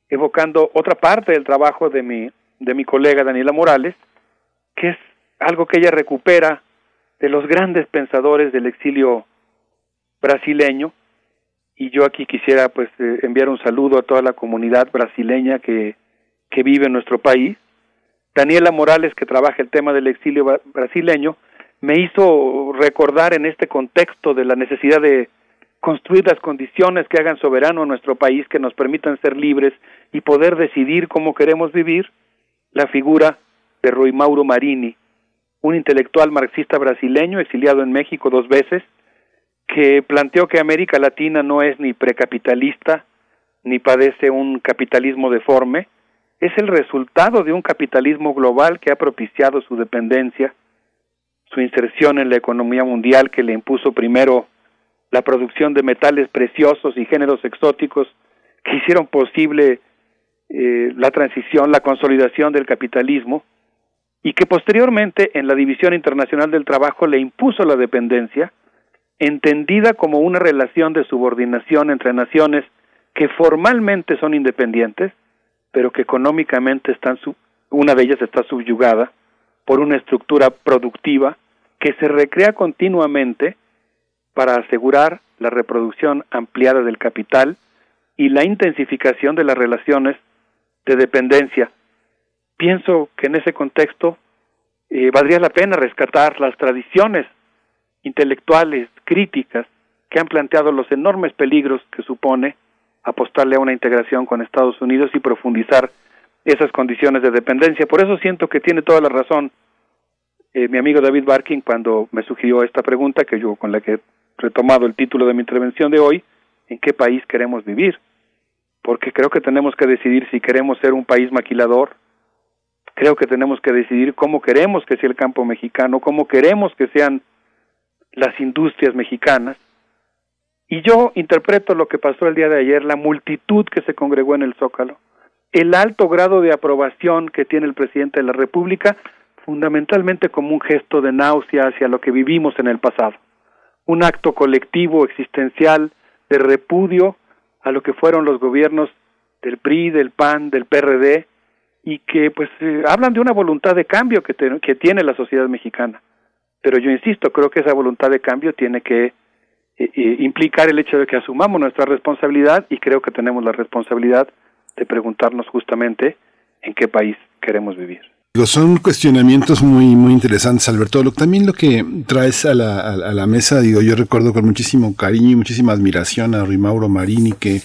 evocando otra parte del trabajo de mi, de mi colega Daniela Morales, que es algo que ella recupera de los grandes pensadores del exilio brasileño, y yo aquí quisiera pues eh, enviar un saludo a toda la comunidad brasileña que, que vive en nuestro país. Daniela Morales, que trabaja el tema del exilio brasileño, me hizo recordar en este contexto de la necesidad de construir las condiciones que hagan soberano a nuestro país, que nos permitan ser libres y poder decidir cómo queremos vivir, la figura de Rui Mauro Marini, un intelectual marxista brasileño exiliado en México dos veces, que planteó que América Latina no es ni precapitalista ni padece un capitalismo deforme, es el resultado de un capitalismo global que ha propiciado su dependencia, su inserción en la economía mundial que le impuso primero la producción de metales preciosos y géneros exóticos que hicieron posible eh, la transición, la consolidación del capitalismo, y que posteriormente en la División Internacional del Trabajo le impuso la dependencia, entendida como una relación de subordinación entre naciones que formalmente son independientes, pero que económicamente están una de ellas está subyugada por una estructura productiva que se recrea continuamente para asegurar la reproducción ampliada del capital y la intensificación de las relaciones de dependencia. Pienso que en ese contexto eh, valdría la pena rescatar las tradiciones intelectuales críticas que han planteado los enormes peligros que supone apostarle a una integración con Estados Unidos y profundizar esas condiciones de dependencia. Por eso siento que tiene toda la razón eh, mi amigo David Barking cuando me sugirió esta pregunta que yo con la que retomado el título de mi intervención de hoy, ¿en qué país queremos vivir? Porque creo que tenemos que decidir si queremos ser un país maquilador, creo que tenemos que decidir cómo queremos que sea el campo mexicano, cómo queremos que sean las industrias mexicanas, y yo interpreto lo que pasó el día de ayer, la multitud que se congregó en el Zócalo, el alto grado de aprobación que tiene el presidente de la República, fundamentalmente como un gesto de náusea hacia lo que vivimos en el pasado, un acto colectivo, existencial, de repudio a lo que fueron los gobiernos del PRI, del PAN, del PRD, y que pues eh, hablan de una voluntad de cambio que, que tiene la sociedad mexicana. Pero yo insisto, creo que esa voluntad de cambio tiene que implicar el hecho de que asumamos nuestra responsabilidad y creo que tenemos la responsabilidad de preguntarnos justamente en qué país queremos vivir. Son cuestionamientos muy muy interesantes, Alberto. también lo que traes a la, a, la, mesa, digo, yo recuerdo con muchísimo cariño y muchísima admiración a Rimauro Marini, que eh,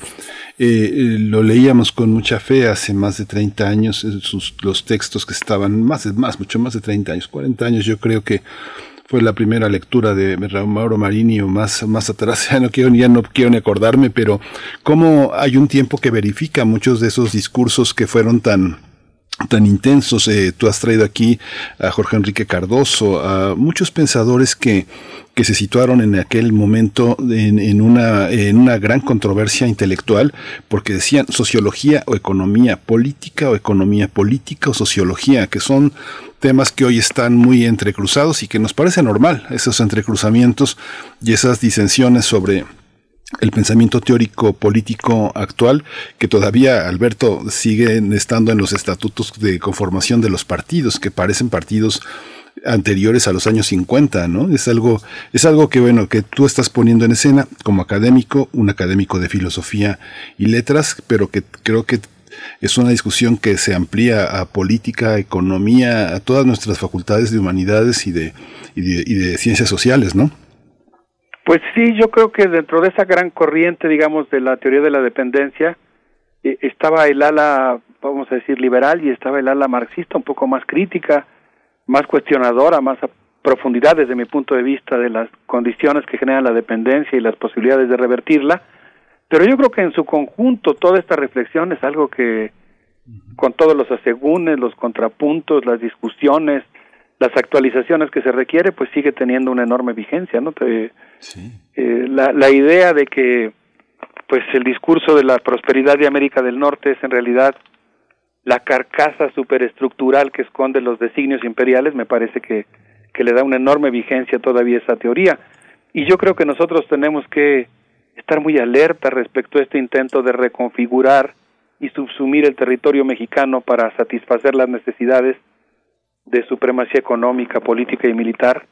eh, lo leíamos con mucha fe hace más de 30 años, sus, los textos que estaban, más, más, mucho más de 30 años, 40 años, yo creo que fue la primera lectura de Mauro Marini o más, más atrás, ya no quiero, ya no quiero ni acordarme, pero cómo hay un tiempo que verifica muchos de esos discursos que fueron tan tan intensos. Eh, tú has traído aquí a Jorge Enrique Cardoso, a muchos pensadores que, que se situaron en aquel momento en, en, una, en una gran controversia intelectual, porque decían sociología o economía política o economía política o sociología, que son temas que hoy están muy entrecruzados y que nos parece normal, esos entrecruzamientos y esas disensiones sobre el pensamiento teórico político actual, que todavía, Alberto, sigue estando en los estatutos de conformación de los partidos, que parecen partidos anteriores a los años 50, ¿no? Es algo, es algo que, bueno, que tú estás poniendo en escena como académico, un académico de filosofía y letras, pero que creo que es una discusión que se amplía a política, economía, a todas nuestras facultades de humanidades y de, y de, ciencias sociales, ¿no? Pues sí, yo creo que dentro de esa gran corriente, digamos, de la teoría de la dependencia, eh, estaba el ala, vamos a decir, liberal y estaba el ala marxista, un poco más crítica, más cuestionadora, más a profundidad desde mi punto de vista de las condiciones que generan la dependencia y las posibilidades de revertirla. Pero yo creo que en su conjunto toda esta reflexión es algo que, con todos los asegúnes, los contrapuntos, las discusiones, las actualizaciones que se requiere, pues sigue teniendo una enorme vigencia, ¿no? Eh, la, la idea de que pues el discurso de la prosperidad de América del Norte es en realidad la carcasa superestructural que esconde los designios imperiales, me parece que, que le da una enorme vigencia todavía esa teoría. Y yo creo que nosotros tenemos que estar muy alerta respecto a este intento de reconfigurar y subsumir el territorio mexicano para satisfacer las necesidades de supremacía económica, política y militar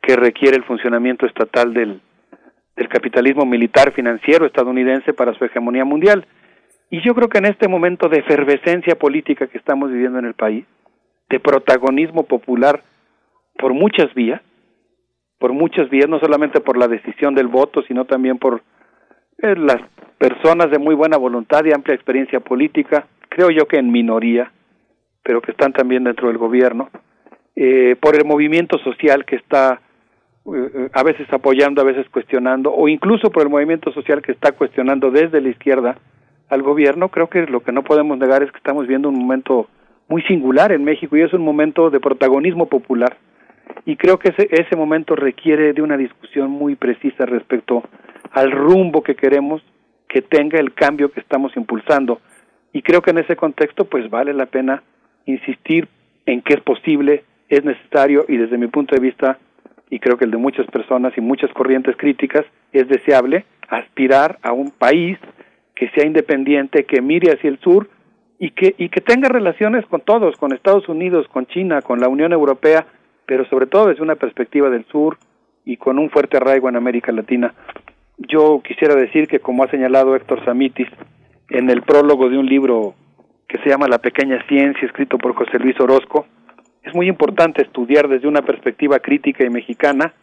que requiere el funcionamiento estatal del, del capitalismo militar financiero estadounidense para su hegemonía mundial. Y yo creo que en este momento de efervescencia política que estamos viviendo en el país, de protagonismo popular por muchas vías, por muchas vías, no solamente por la decisión del voto, sino también por eh, las personas de muy buena voluntad y amplia experiencia política, creo yo que en minoría, pero que están también dentro del gobierno, eh, por el movimiento social que está eh, a veces apoyando, a veces cuestionando, o incluso por el movimiento social que está cuestionando desde la izquierda al gobierno, creo que lo que no podemos negar es que estamos viendo un momento muy singular en México y es un momento de protagonismo popular. Y creo que ese, ese momento requiere de una discusión muy precisa respecto al rumbo que queremos que tenga el cambio que estamos impulsando. Y creo que en ese contexto pues vale la pena insistir en que es posible, es necesario y desde mi punto de vista y creo que el de muchas personas y muchas corrientes críticas, es deseable aspirar a un país que sea independiente, que mire hacia el sur y que, y que tenga relaciones con todos, con Estados Unidos, con China, con la Unión Europea, pero sobre todo desde una perspectiva del sur y con un fuerte arraigo en América Latina. Yo quisiera decir que, como ha señalado Héctor Samitis, en el prólogo de un libro que se llama La pequeña ciencia, escrito por José Luis Orozco, es muy importante estudiar desde una perspectiva crítica y mexicana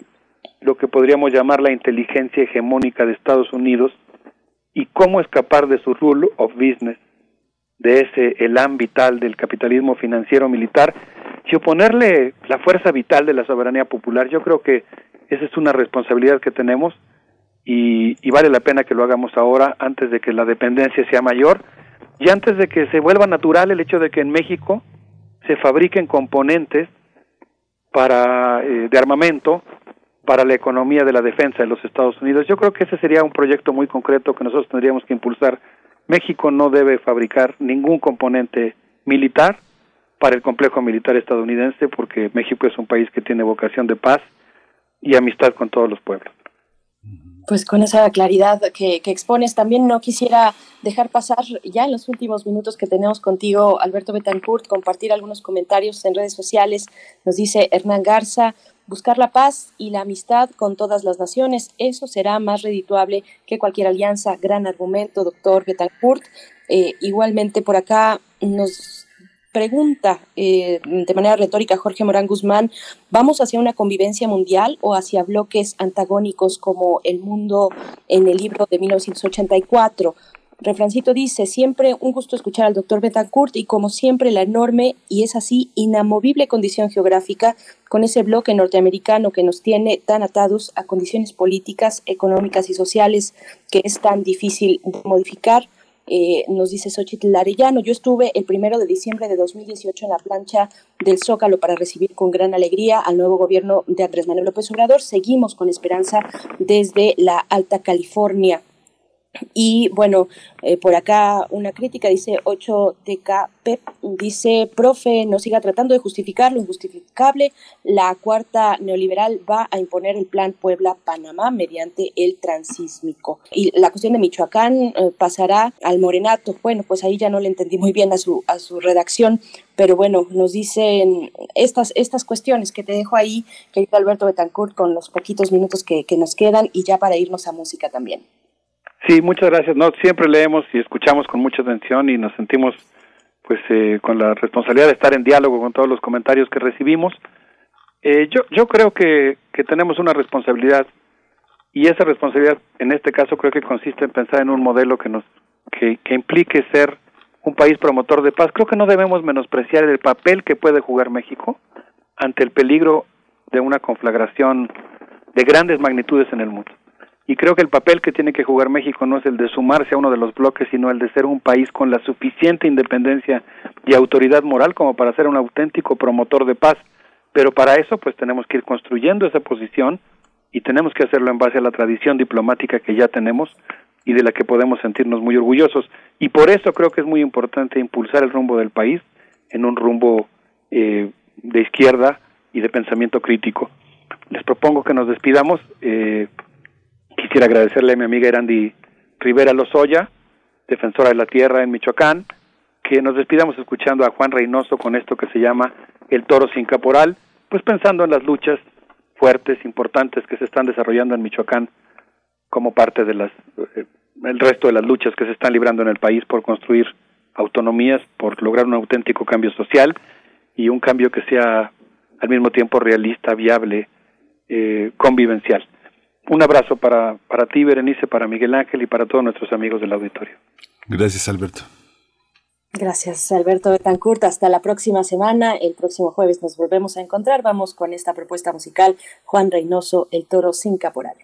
lo que podríamos llamar la inteligencia hegemónica de Estados Unidos y cómo escapar de su rule of business, de ese elán vital del capitalismo financiero militar y oponerle la fuerza vital de la soberanía popular. Yo creo que esa es una responsabilidad que tenemos y, y vale la pena que lo hagamos ahora antes de que la dependencia sea mayor y antes de que se vuelva natural el hecho de que en México se fabriquen componentes para eh, de armamento para la economía de la defensa de los Estados Unidos. Yo creo que ese sería un proyecto muy concreto que nosotros tendríamos que impulsar. México no debe fabricar ningún componente militar para el complejo militar estadounidense porque México es un país que tiene vocación de paz y amistad con todos los pueblos pues con esa claridad que, expones, también no quisiera dejar pasar ya en los últimos minutos que tenemos contigo, Alberto Betancourt, compartir algunos comentarios en redes sociales. Nos dice Hernán Garza, buscar la paz y la amistad con todas las naciones, eso será más redituable que cualquier alianza. Gran argumento, doctor Betancourt. Eh, igualmente por acá nos pregunta eh, de manera retórica Jorge Morán Guzmán, ¿vamos hacia una convivencia mundial o hacia bloques antagónicos como el mundo en el libro de 1984? Refrancito dice, siempre un gusto escuchar al doctor Betancourt y como siempre la enorme y es así inamovible condición geográfica con ese bloque norteamericano que nos tiene tan atados a condiciones políticas, económicas y sociales que es tan difícil modificar eh, nos dice Xochitl Arellano, yo estuve el primero de diciembre de 2018 en la plancha del Zócalo para recibir con gran alegría al nuevo gobierno de Andrés Manuel López Obrador. Seguimos con esperanza desde la Alta California. Y bueno, eh, por acá una crítica dice 8TKP, dice, profe, no siga tratando de justificar lo injustificable, la cuarta neoliberal va a imponer el plan Puebla-Panamá mediante el transísmico. Y la cuestión de Michoacán eh, pasará al morenato. Bueno, pues ahí ya no le entendí muy bien a su, a su redacción, pero bueno, nos dicen estas, estas cuestiones que te dejo ahí, querido Alberto Betancourt, con los poquitos minutos que, que nos quedan y ya para irnos a música también. Sí, muchas gracias. No, siempre leemos y escuchamos con mucha atención y nos sentimos pues eh, con la responsabilidad de estar en diálogo con todos los comentarios que recibimos. Eh, yo yo creo que, que tenemos una responsabilidad y esa responsabilidad en este caso creo que consiste en pensar en un modelo que nos que, que implique ser un país promotor de paz, creo que no debemos menospreciar el papel que puede jugar México ante el peligro de una conflagración de grandes magnitudes en el mundo. Y creo que el papel que tiene que jugar México no es el de sumarse a uno de los bloques, sino el de ser un país con la suficiente independencia y autoridad moral como para ser un auténtico promotor de paz. Pero para eso, pues tenemos que ir construyendo esa posición y tenemos que hacerlo en base a la tradición diplomática que ya tenemos y de la que podemos sentirnos muy orgullosos. Y por eso creo que es muy importante impulsar el rumbo del país en un rumbo eh, de izquierda y de pensamiento crítico. Les propongo que nos despidamos. Eh, quisiera agradecerle a mi amiga Erandi Rivera Lozoya, defensora de la tierra en Michoacán, que nos despidamos escuchando a Juan Reynoso con esto que se llama El toro sin caporal, pues pensando en las luchas fuertes, importantes que se están desarrollando en Michoacán como parte de las eh, el resto de las luchas que se están librando en el país por construir autonomías, por lograr un auténtico cambio social y un cambio que sea al mismo tiempo realista, viable, eh, convivencial. Un abrazo para, para ti, Berenice, para Miguel Ángel y para todos nuestros amigos del auditorio. Gracias, Alberto. Gracias, Alberto Betancourt. Hasta la próxima semana. El próximo jueves nos volvemos a encontrar. Vamos con esta propuesta musical. Juan Reynoso, El Toro sin Caporal.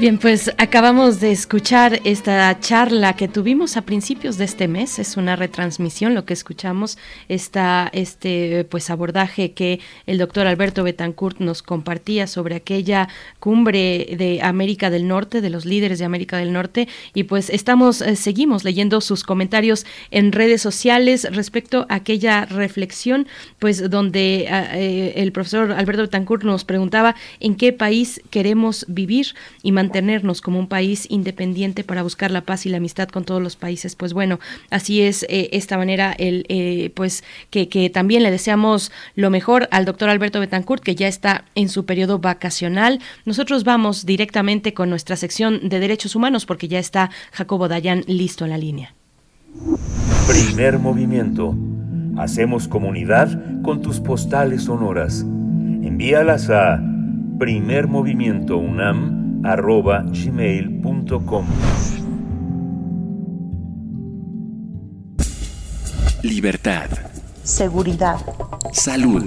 Bien, pues acabamos de escuchar esta charla que tuvimos a principios de este mes. Es una retransmisión lo que escuchamos, esta, este pues abordaje que el doctor Alberto Betancourt nos compartía sobre aquella cumbre de América del Norte, de los líderes de América del Norte. Y pues estamos, eh, seguimos leyendo sus comentarios en redes sociales respecto a aquella reflexión, pues donde eh, el profesor Alberto Betancourt nos preguntaba en qué país queremos vivir y mantenernos como un país independiente para buscar la paz y la amistad con todos los países. Pues bueno, así es eh, esta manera, el, eh, pues que, también le deseamos lo mejor al doctor Alberto Betancourt, que ya está en su periodo vacacional. Nosotros vamos directamente con nuestra sección de derechos humanos porque ya está Jacobo Dayan listo en la línea. Primer movimiento. Hacemos comunidad con tus postales sonoras. Envíalas a primermovimientounam arroba gmail.com. Libertad, seguridad, salud,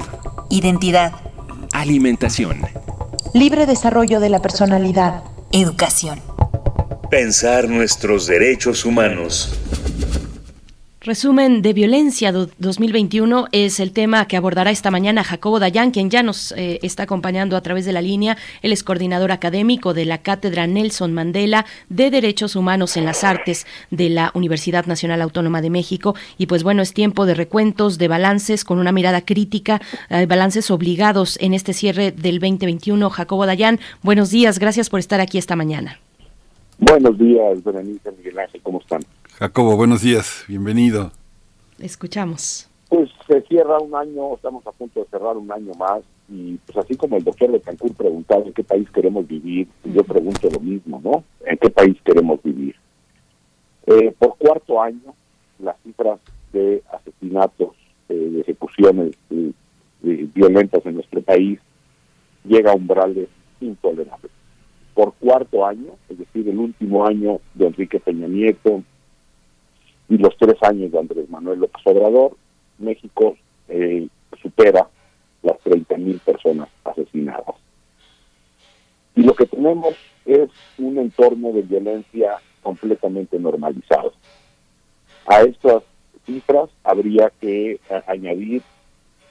identidad, alimentación, libre desarrollo de la personalidad, educación. Pensar nuestros derechos humanos. Resumen de violencia 2021 es el tema que abordará esta mañana Jacobo Dayan, quien ya nos eh, está acompañando a través de la línea. Él es coordinador académico de la Cátedra Nelson Mandela de Derechos Humanos en las Artes de la Universidad Nacional Autónoma de México. Y pues bueno, es tiempo de recuentos, de balances con una mirada crítica, eh, balances obligados en este cierre del 2021. Jacobo Dayan, buenos días, gracias por estar aquí esta mañana. Buenos días, Berenice Miguel Ángel, ¿cómo están? Jacobo, buenos días, bienvenido. Escuchamos. Pues se cierra un año, estamos a punto de cerrar un año más y pues así como el doctor de Cancún preguntaba en qué país queremos vivir, yo pregunto lo mismo, ¿no? ¿En qué país queremos vivir? Eh, por cuarto año, las cifras de asesinatos, eh, de ejecuciones eh, violentas en nuestro país llega a umbrales intolerables. Por cuarto año, es decir, el último año de Enrique Peña Nieto y los tres años de Andrés Manuel López Obrador, México eh, supera las 30 mil personas asesinadas. Y lo que tenemos es un entorno de violencia completamente normalizado. A estas cifras habría que a- añadir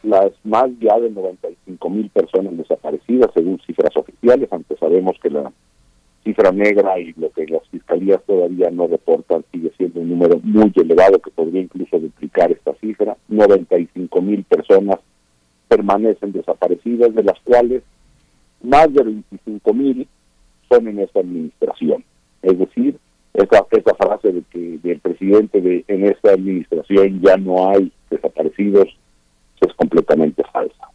las más ya de 95 mil personas desaparecidas según cifras oficiales, aunque sabemos que la cifra negra y lo que las fiscalías todavía no reportan sigue siendo un número muy elevado que podría incluso duplicar esta cifra. 95 mil personas permanecen desaparecidas, de las cuales más de 25 mil son en esta administración. Es decir, esa, esa frase de que del presidente de en esta administración ya no hay desaparecidos es completamente falsa.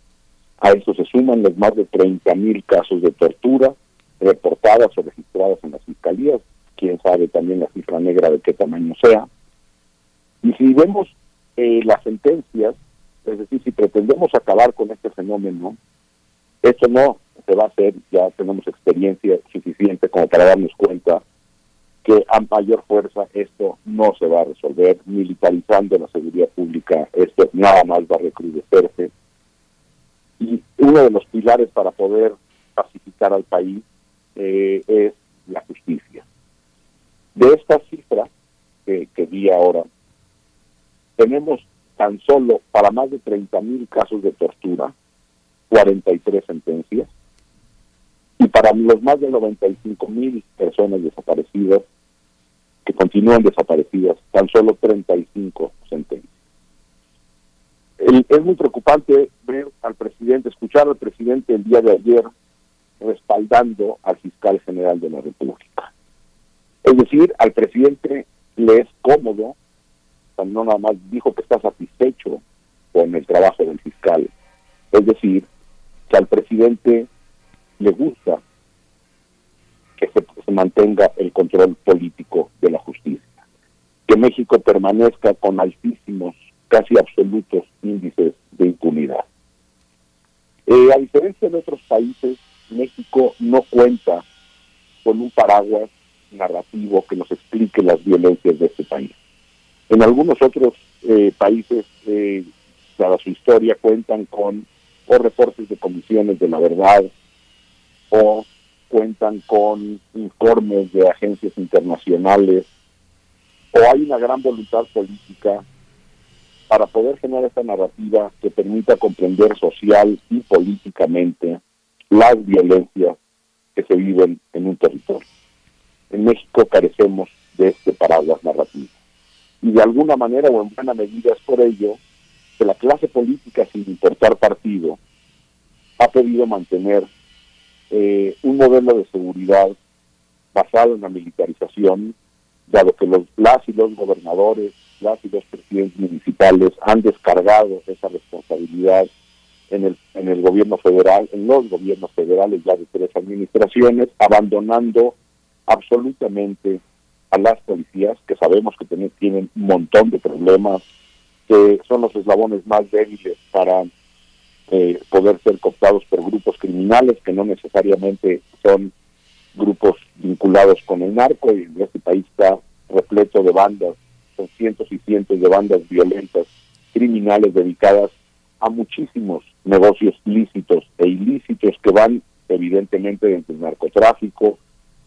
A eso se suman los más de 30 mil casos de tortura reportadas o registradas en las fiscalías, quién sabe también la cifra negra de qué tamaño sea. Y si vemos eh, las sentencias, es decir, si pretendemos acabar con este fenómeno, esto no se va a hacer, ya tenemos experiencia suficiente como para darnos cuenta que a mayor fuerza esto no se va a resolver, militarizando la seguridad pública, esto nada más va a recrudecerse. Y uno de los pilares para poder pacificar al país eh, es la justicia. De estas cifras que, vi ahora, tenemos tan solo para más de 30 mil casos de tortura, 43 sentencias, y para los más de 95 mil personas desaparecidas, que continúan desaparecidas, tan solo 35 sentencias. Es muy preocupante ver al presidente, escuchar al presidente el día de ayer respaldando al fiscal general de la República. Es decir, al presidente le es cómodo, no nada más dijo que está satisfecho con el trabajo del fiscal, es decir, que al presidente le gusta que se, se mantenga el control político de la justicia, que México permanezca con altísimos, casi absolutos índices de impunidad. Eh, a diferencia de otros países, México no cuenta con un paraguas narrativo que nos explique las violencias de este país. En algunos otros eh, países, eh, dada su historia, cuentan con o reportes de comisiones de la verdad o cuentan con informes de agencias internacionales o hay una gran voluntad política para poder generar esta narrativa que permita comprender social y políticamente las violencias que se viven en un territorio. En México carecemos de este paraguas narrativo. Y de alguna manera o en buena medida es por ello que la clase política, sin importar partido, ha podido mantener eh, un modelo de seguridad basado en la militarización, dado que los, las y los gobernadores, las y los presidentes municipales han descargado esa responsabilidad en el, en el gobierno federal, en los gobiernos federales ya de tres administraciones, abandonando absolutamente a las policías, que sabemos que tienen, tienen un montón de problemas, que son los eslabones más débiles para eh, poder ser cooptados por grupos criminales que no necesariamente son grupos vinculados con el narco y este país está repleto de bandas, son cientos y cientos de bandas violentas, criminales dedicadas a muchísimos negocios lícitos e ilícitos que van evidentemente desde el narcotráfico,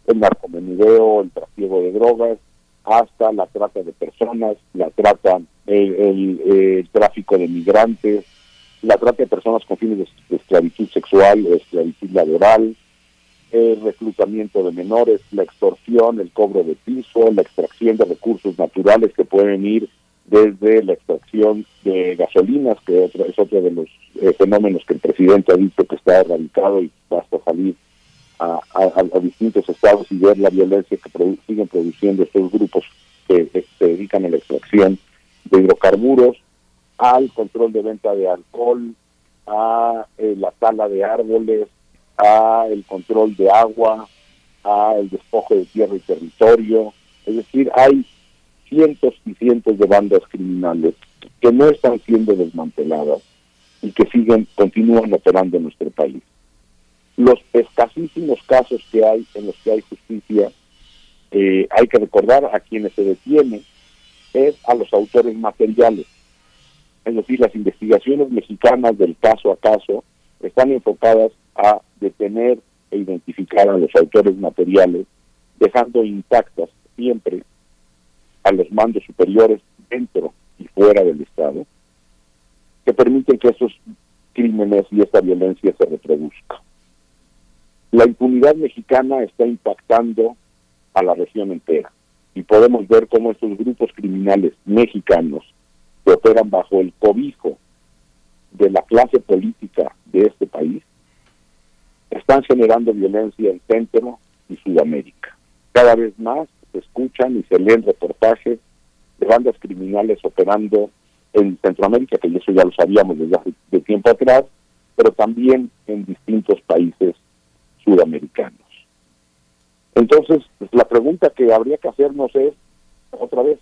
el narcomenudeo, el trasiego de drogas, hasta la trata de personas, la trata, el, tráfico de migrantes, la trata de personas con fines de, de esclavitud sexual o esclavitud laboral, el reclutamiento de menores, la extorsión, el cobro de piso, la extracción de recursos naturales que pueden ir desde la extracción de gasolinas, que es otro de los eh, fenómenos que el presidente ha dicho que está erradicado y basta salir a, distintos estados y ver la violencia que produ siguen produciendo estos grupos que, que se dedican a la extracción de hidrocarburos, al control de venta de alcohol, a eh, la tala de árboles, a el control de agua, a el despojo de tierra y territorio. Es decir, hay cientos y cientos de bandas criminales que no están siendo desmanteladas y que siguen, continúan operando en nuestro país. Los escasísimos casos que hay en los que hay justicia, eh, hay que recordar a quienes se detienen, es a los autores materiales. Es decir, las investigaciones mexicanas del caso a caso están enfocadas a detener e identificar a los autores materiales, dejando intactas siempre a los mandos superiores dentro y fuera del Estado, que permiten que esos crímenes y esta violencia se reproduzca. La impunidad mexicana está impactando a la región entera y podemos ver cómo estos grupos criminales mexicanos que operan bajo el cobijo de la clase política de este país están generando violencia en Centro y Sudamérica. Cada vez más se escuchan y se leen reportajes de bandas criminales operando en Centroamérica, que eso ya lo sabíamos desde hace de tiempo atrás, pero también en distintos países sudamericanos. Entonces, pues, la pregunta que habría que hacernos es, otra vez,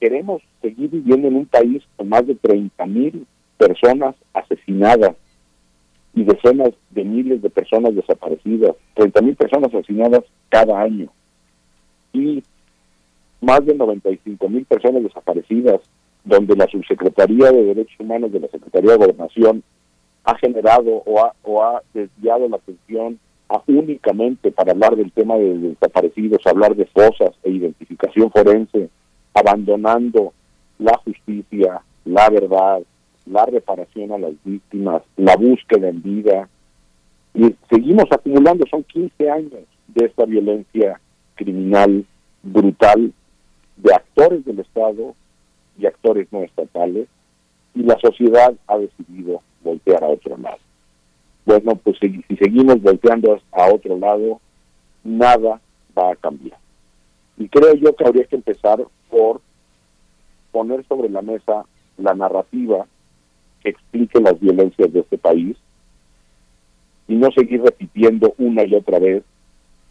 ¿queremos seguir viviendo en un país con más de 30 mil personas asesinadas y decenas de miles de personas desaparecidas, 30 mil personas asesinadas cada año. Y más de 95 mil personas desaparecidas, donde la Subsecretaría de Derechos Humanos de la Secretaría de Gobernación ha generado o ha, o ha desviado la atención a únicamente para hablar del tema de desaparecidos, hablar de fosas e identificación forense, abandonando la justicia, la verdad, la reparación a las víctimas, la búsqueda en vida. Y seguimos acumulando, son 15 años de esta violencia criminal brutal de actores del Estado y actores no estatales, y la sociedad ha decidido voltear a otro lado. Bueno, pues si, si seguimos volteando a otro lado, nada va a cambiar. Y creo yo que habría que empezar por poner sobre la mesa la narrativa que explique las violencias de este país y no seguir repitiendo una y otra vez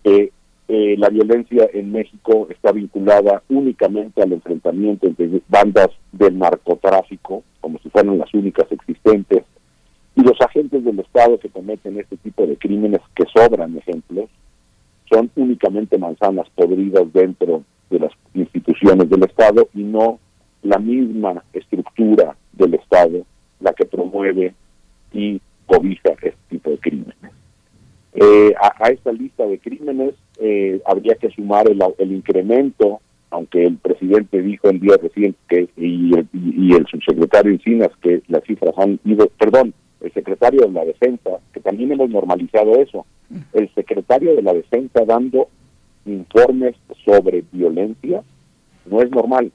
que eh, la violencia en México está vinculada únicamente al enfrentamiento entre bandas del narcotráfico, como si fueran las únicas existentes, y los agentes del Estado que cometen este tipo de crímenes, que sobran ejemplos, son únicamente manzanas podridas dentro de las instituciones del Estado y no la misma estructura del Estado la que promueve y cobija este tipo de crímenes. Eh, a, esta lista de crímenes eh, habría que sumar el, el, incremento, aunque el presidente dijo en días recientes que, y, el, y el subsecretario Encinas que las cifras han ido, perdón, el secretario de la Defensa, que también hemos normalizado eso, el secretario de la Defensa dando informes sobre violencia, no es normal.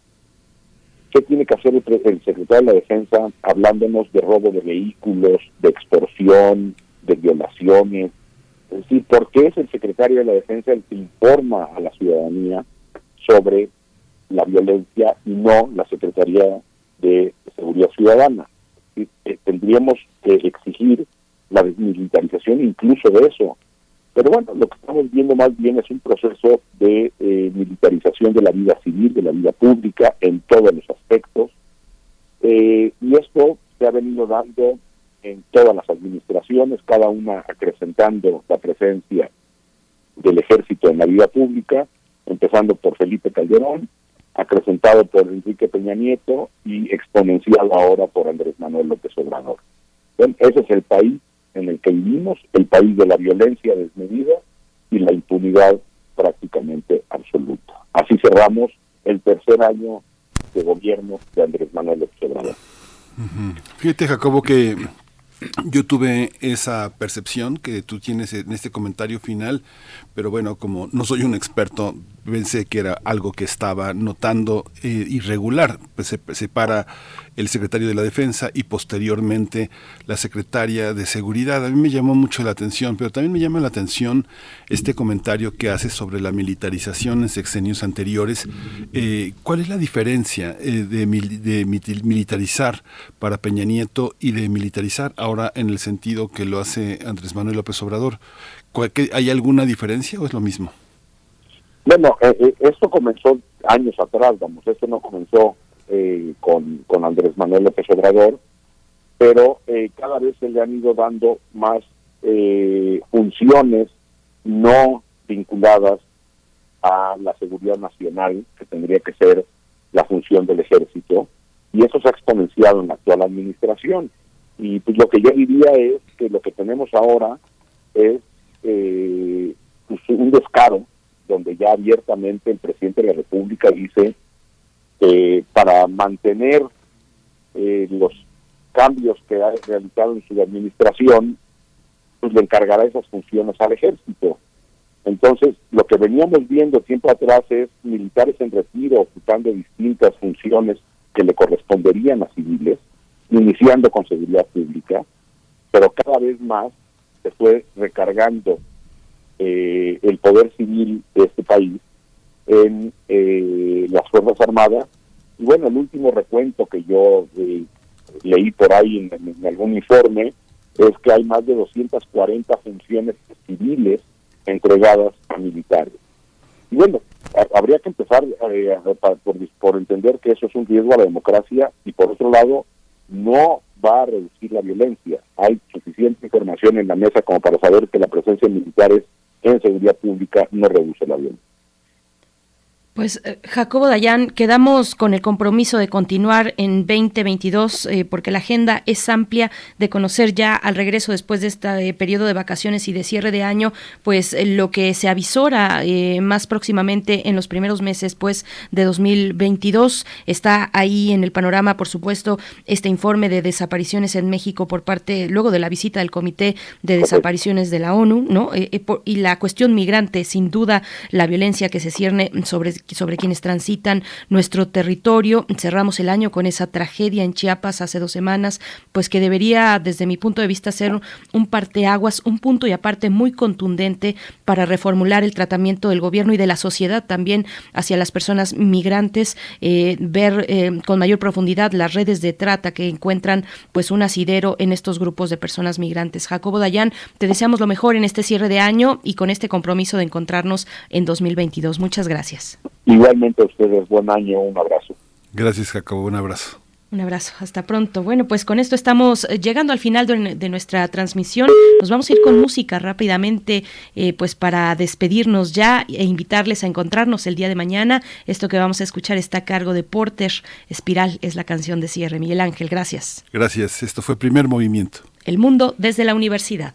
¿Qué tiene que hacer el, secretario de la Defensa hablándonos de robo de vehículos, de extorsión, de violaciones? Es decir, ¿por qué es el secretario de la Defensa el que informa a la ciudadanía sobre la violencia y no la Secretaría de Seguridad Ciudadana? Eh, tendríamos que exigir la desmilitarización incluso de eso. Pero bueno, lo que estamos viendo más bien es un proceso de eh, militarización de la vida civil, de la vida pública, en todos los. Y esto se ha venido dando en todas las administraciones, cada una acrecentando la presencia del ejército en la vida pública, empezando por Felipe Calderón, acrecentado por Enrique Peña Nieto y exponencial ahora por Andrés Manuel López Obrador. ese es el país en el que vivimos, el país de la violencia desmedida y la impunidad prácticamente absoluta. Así cerramos el tercer año de gobierno de Andrés Manuel López Obrador. Fíjate, Jacobo, que yo tuve esa percepción que tú tienes en este comentario final, pero bueno, como no soy un experto, pensé que era algo que estaba notando eh, irregular. Pues se separa el secretario de la Defensa y posteriormente la secretaria de Seguridad. A mí me llamó mucho la atención, pero también me llama la atención este comentario que hace sobre la militarización en sexenios anteriores. Eh, ¿Cuál es la diferencia eh, de, de militarizar para Peña Nieto y de militarizar ahora en el sentido que lo hace Andrés Manuel López Obrador? ¿Hay alguna diferencia o es lo mismo? Bueno, eh, eh, esto comenzó años atrás, vamos, esto no comenzó eh, con, con Andrés Manuel López Obrador, pero eh, cada vez se le han ido dando más eh, funciones no vinculadas a la seguridad nacional, que tendría que ser la función del ejército, y eso se ha exponenciado en la actual administración. Y pues lo que yo diría es que lo que tenemos ahora es eh, pues, un descaro, donde ya abiertamente el presidente de la República dice que para mantener eh, los cambios que ha realizado en su administración, pues le encargará esas funciones al ejército. Entonces, lo que veníamos viendo tiempo atrás es militares en retiro ocupando distintas funciones que le corresponderían a civiles, iniciando con seguridad pública, pero cada vez más se fue recargando eh, el poder civil de este país en eh, las Fuerzas Armadas. Y bueno, el último recuento que yo eh, leí por ahí en, algún informe es que hay más de 240 funciones civiles entregadas a militares. Y bueno, ha- habría que empezar eh, por, por entender que eso es un riesgo a la democracia y por otro lado no va a reducir la violencia. Hay suficiente información en la mesa como para saber que la presencia de militares en seguridad pública no reduce la violencia. Pues eh, Jacobo Dayan, quedamos con el compromiso de continuar en 2022 eh, porque la agenda es amplia de conocer ya al regreso después de este periodo de vacaciones y de cierre de año, pues eh, lo que se avisora eh, más próximamente en los primeros meses pues de 2022 está ahí en el panorama, por supuesto, este informe de desapariciones en México por parte luego de la visita del Comité de Desapariciones de la ONU, ¿no? Eh, eh, por- y la cuestión migrante, sin duda, la violencia que se cierne sobre sobre quienes transitan nuestro territorio. Cerramos el año con esa tragedia en Chiapas hace dos semanas, pues que debería, desde mi punto de vista, ser un, parteaguas, un punto y aparte muy contundente para reformular el tratamiento del gobierno y de la sociedad también hacia las personas migrantes, eh, ver eh, con mayor profundidad las redes de trata que encuentran pues un asidero en estos grupos de personas migrantes. Jacobo Dayan, te deseamos lo mejor en este cierre de año y con este compromiso de encontrarnos en 2022. Muchas gracias. Igualmente a ustedes, buen año, un abrazo. Gracias, Jacobo, un abrazo. Un abrazo, hasta pronto. Bueno, pues con esto estamos eh, llegando al final de, de nuestra transmisión. Nos vamos a ir con música rápidamente, eh, pues para despedirnos ya e invitarles a encontrarnos el día de mañana. Esto que vamos a escuchar está a cargo de Porter. Espiral es la canción de cierre. Miguel Ángel, gracias. Gracias, esto fue Primer Movimiento. El mundo desde la universidad.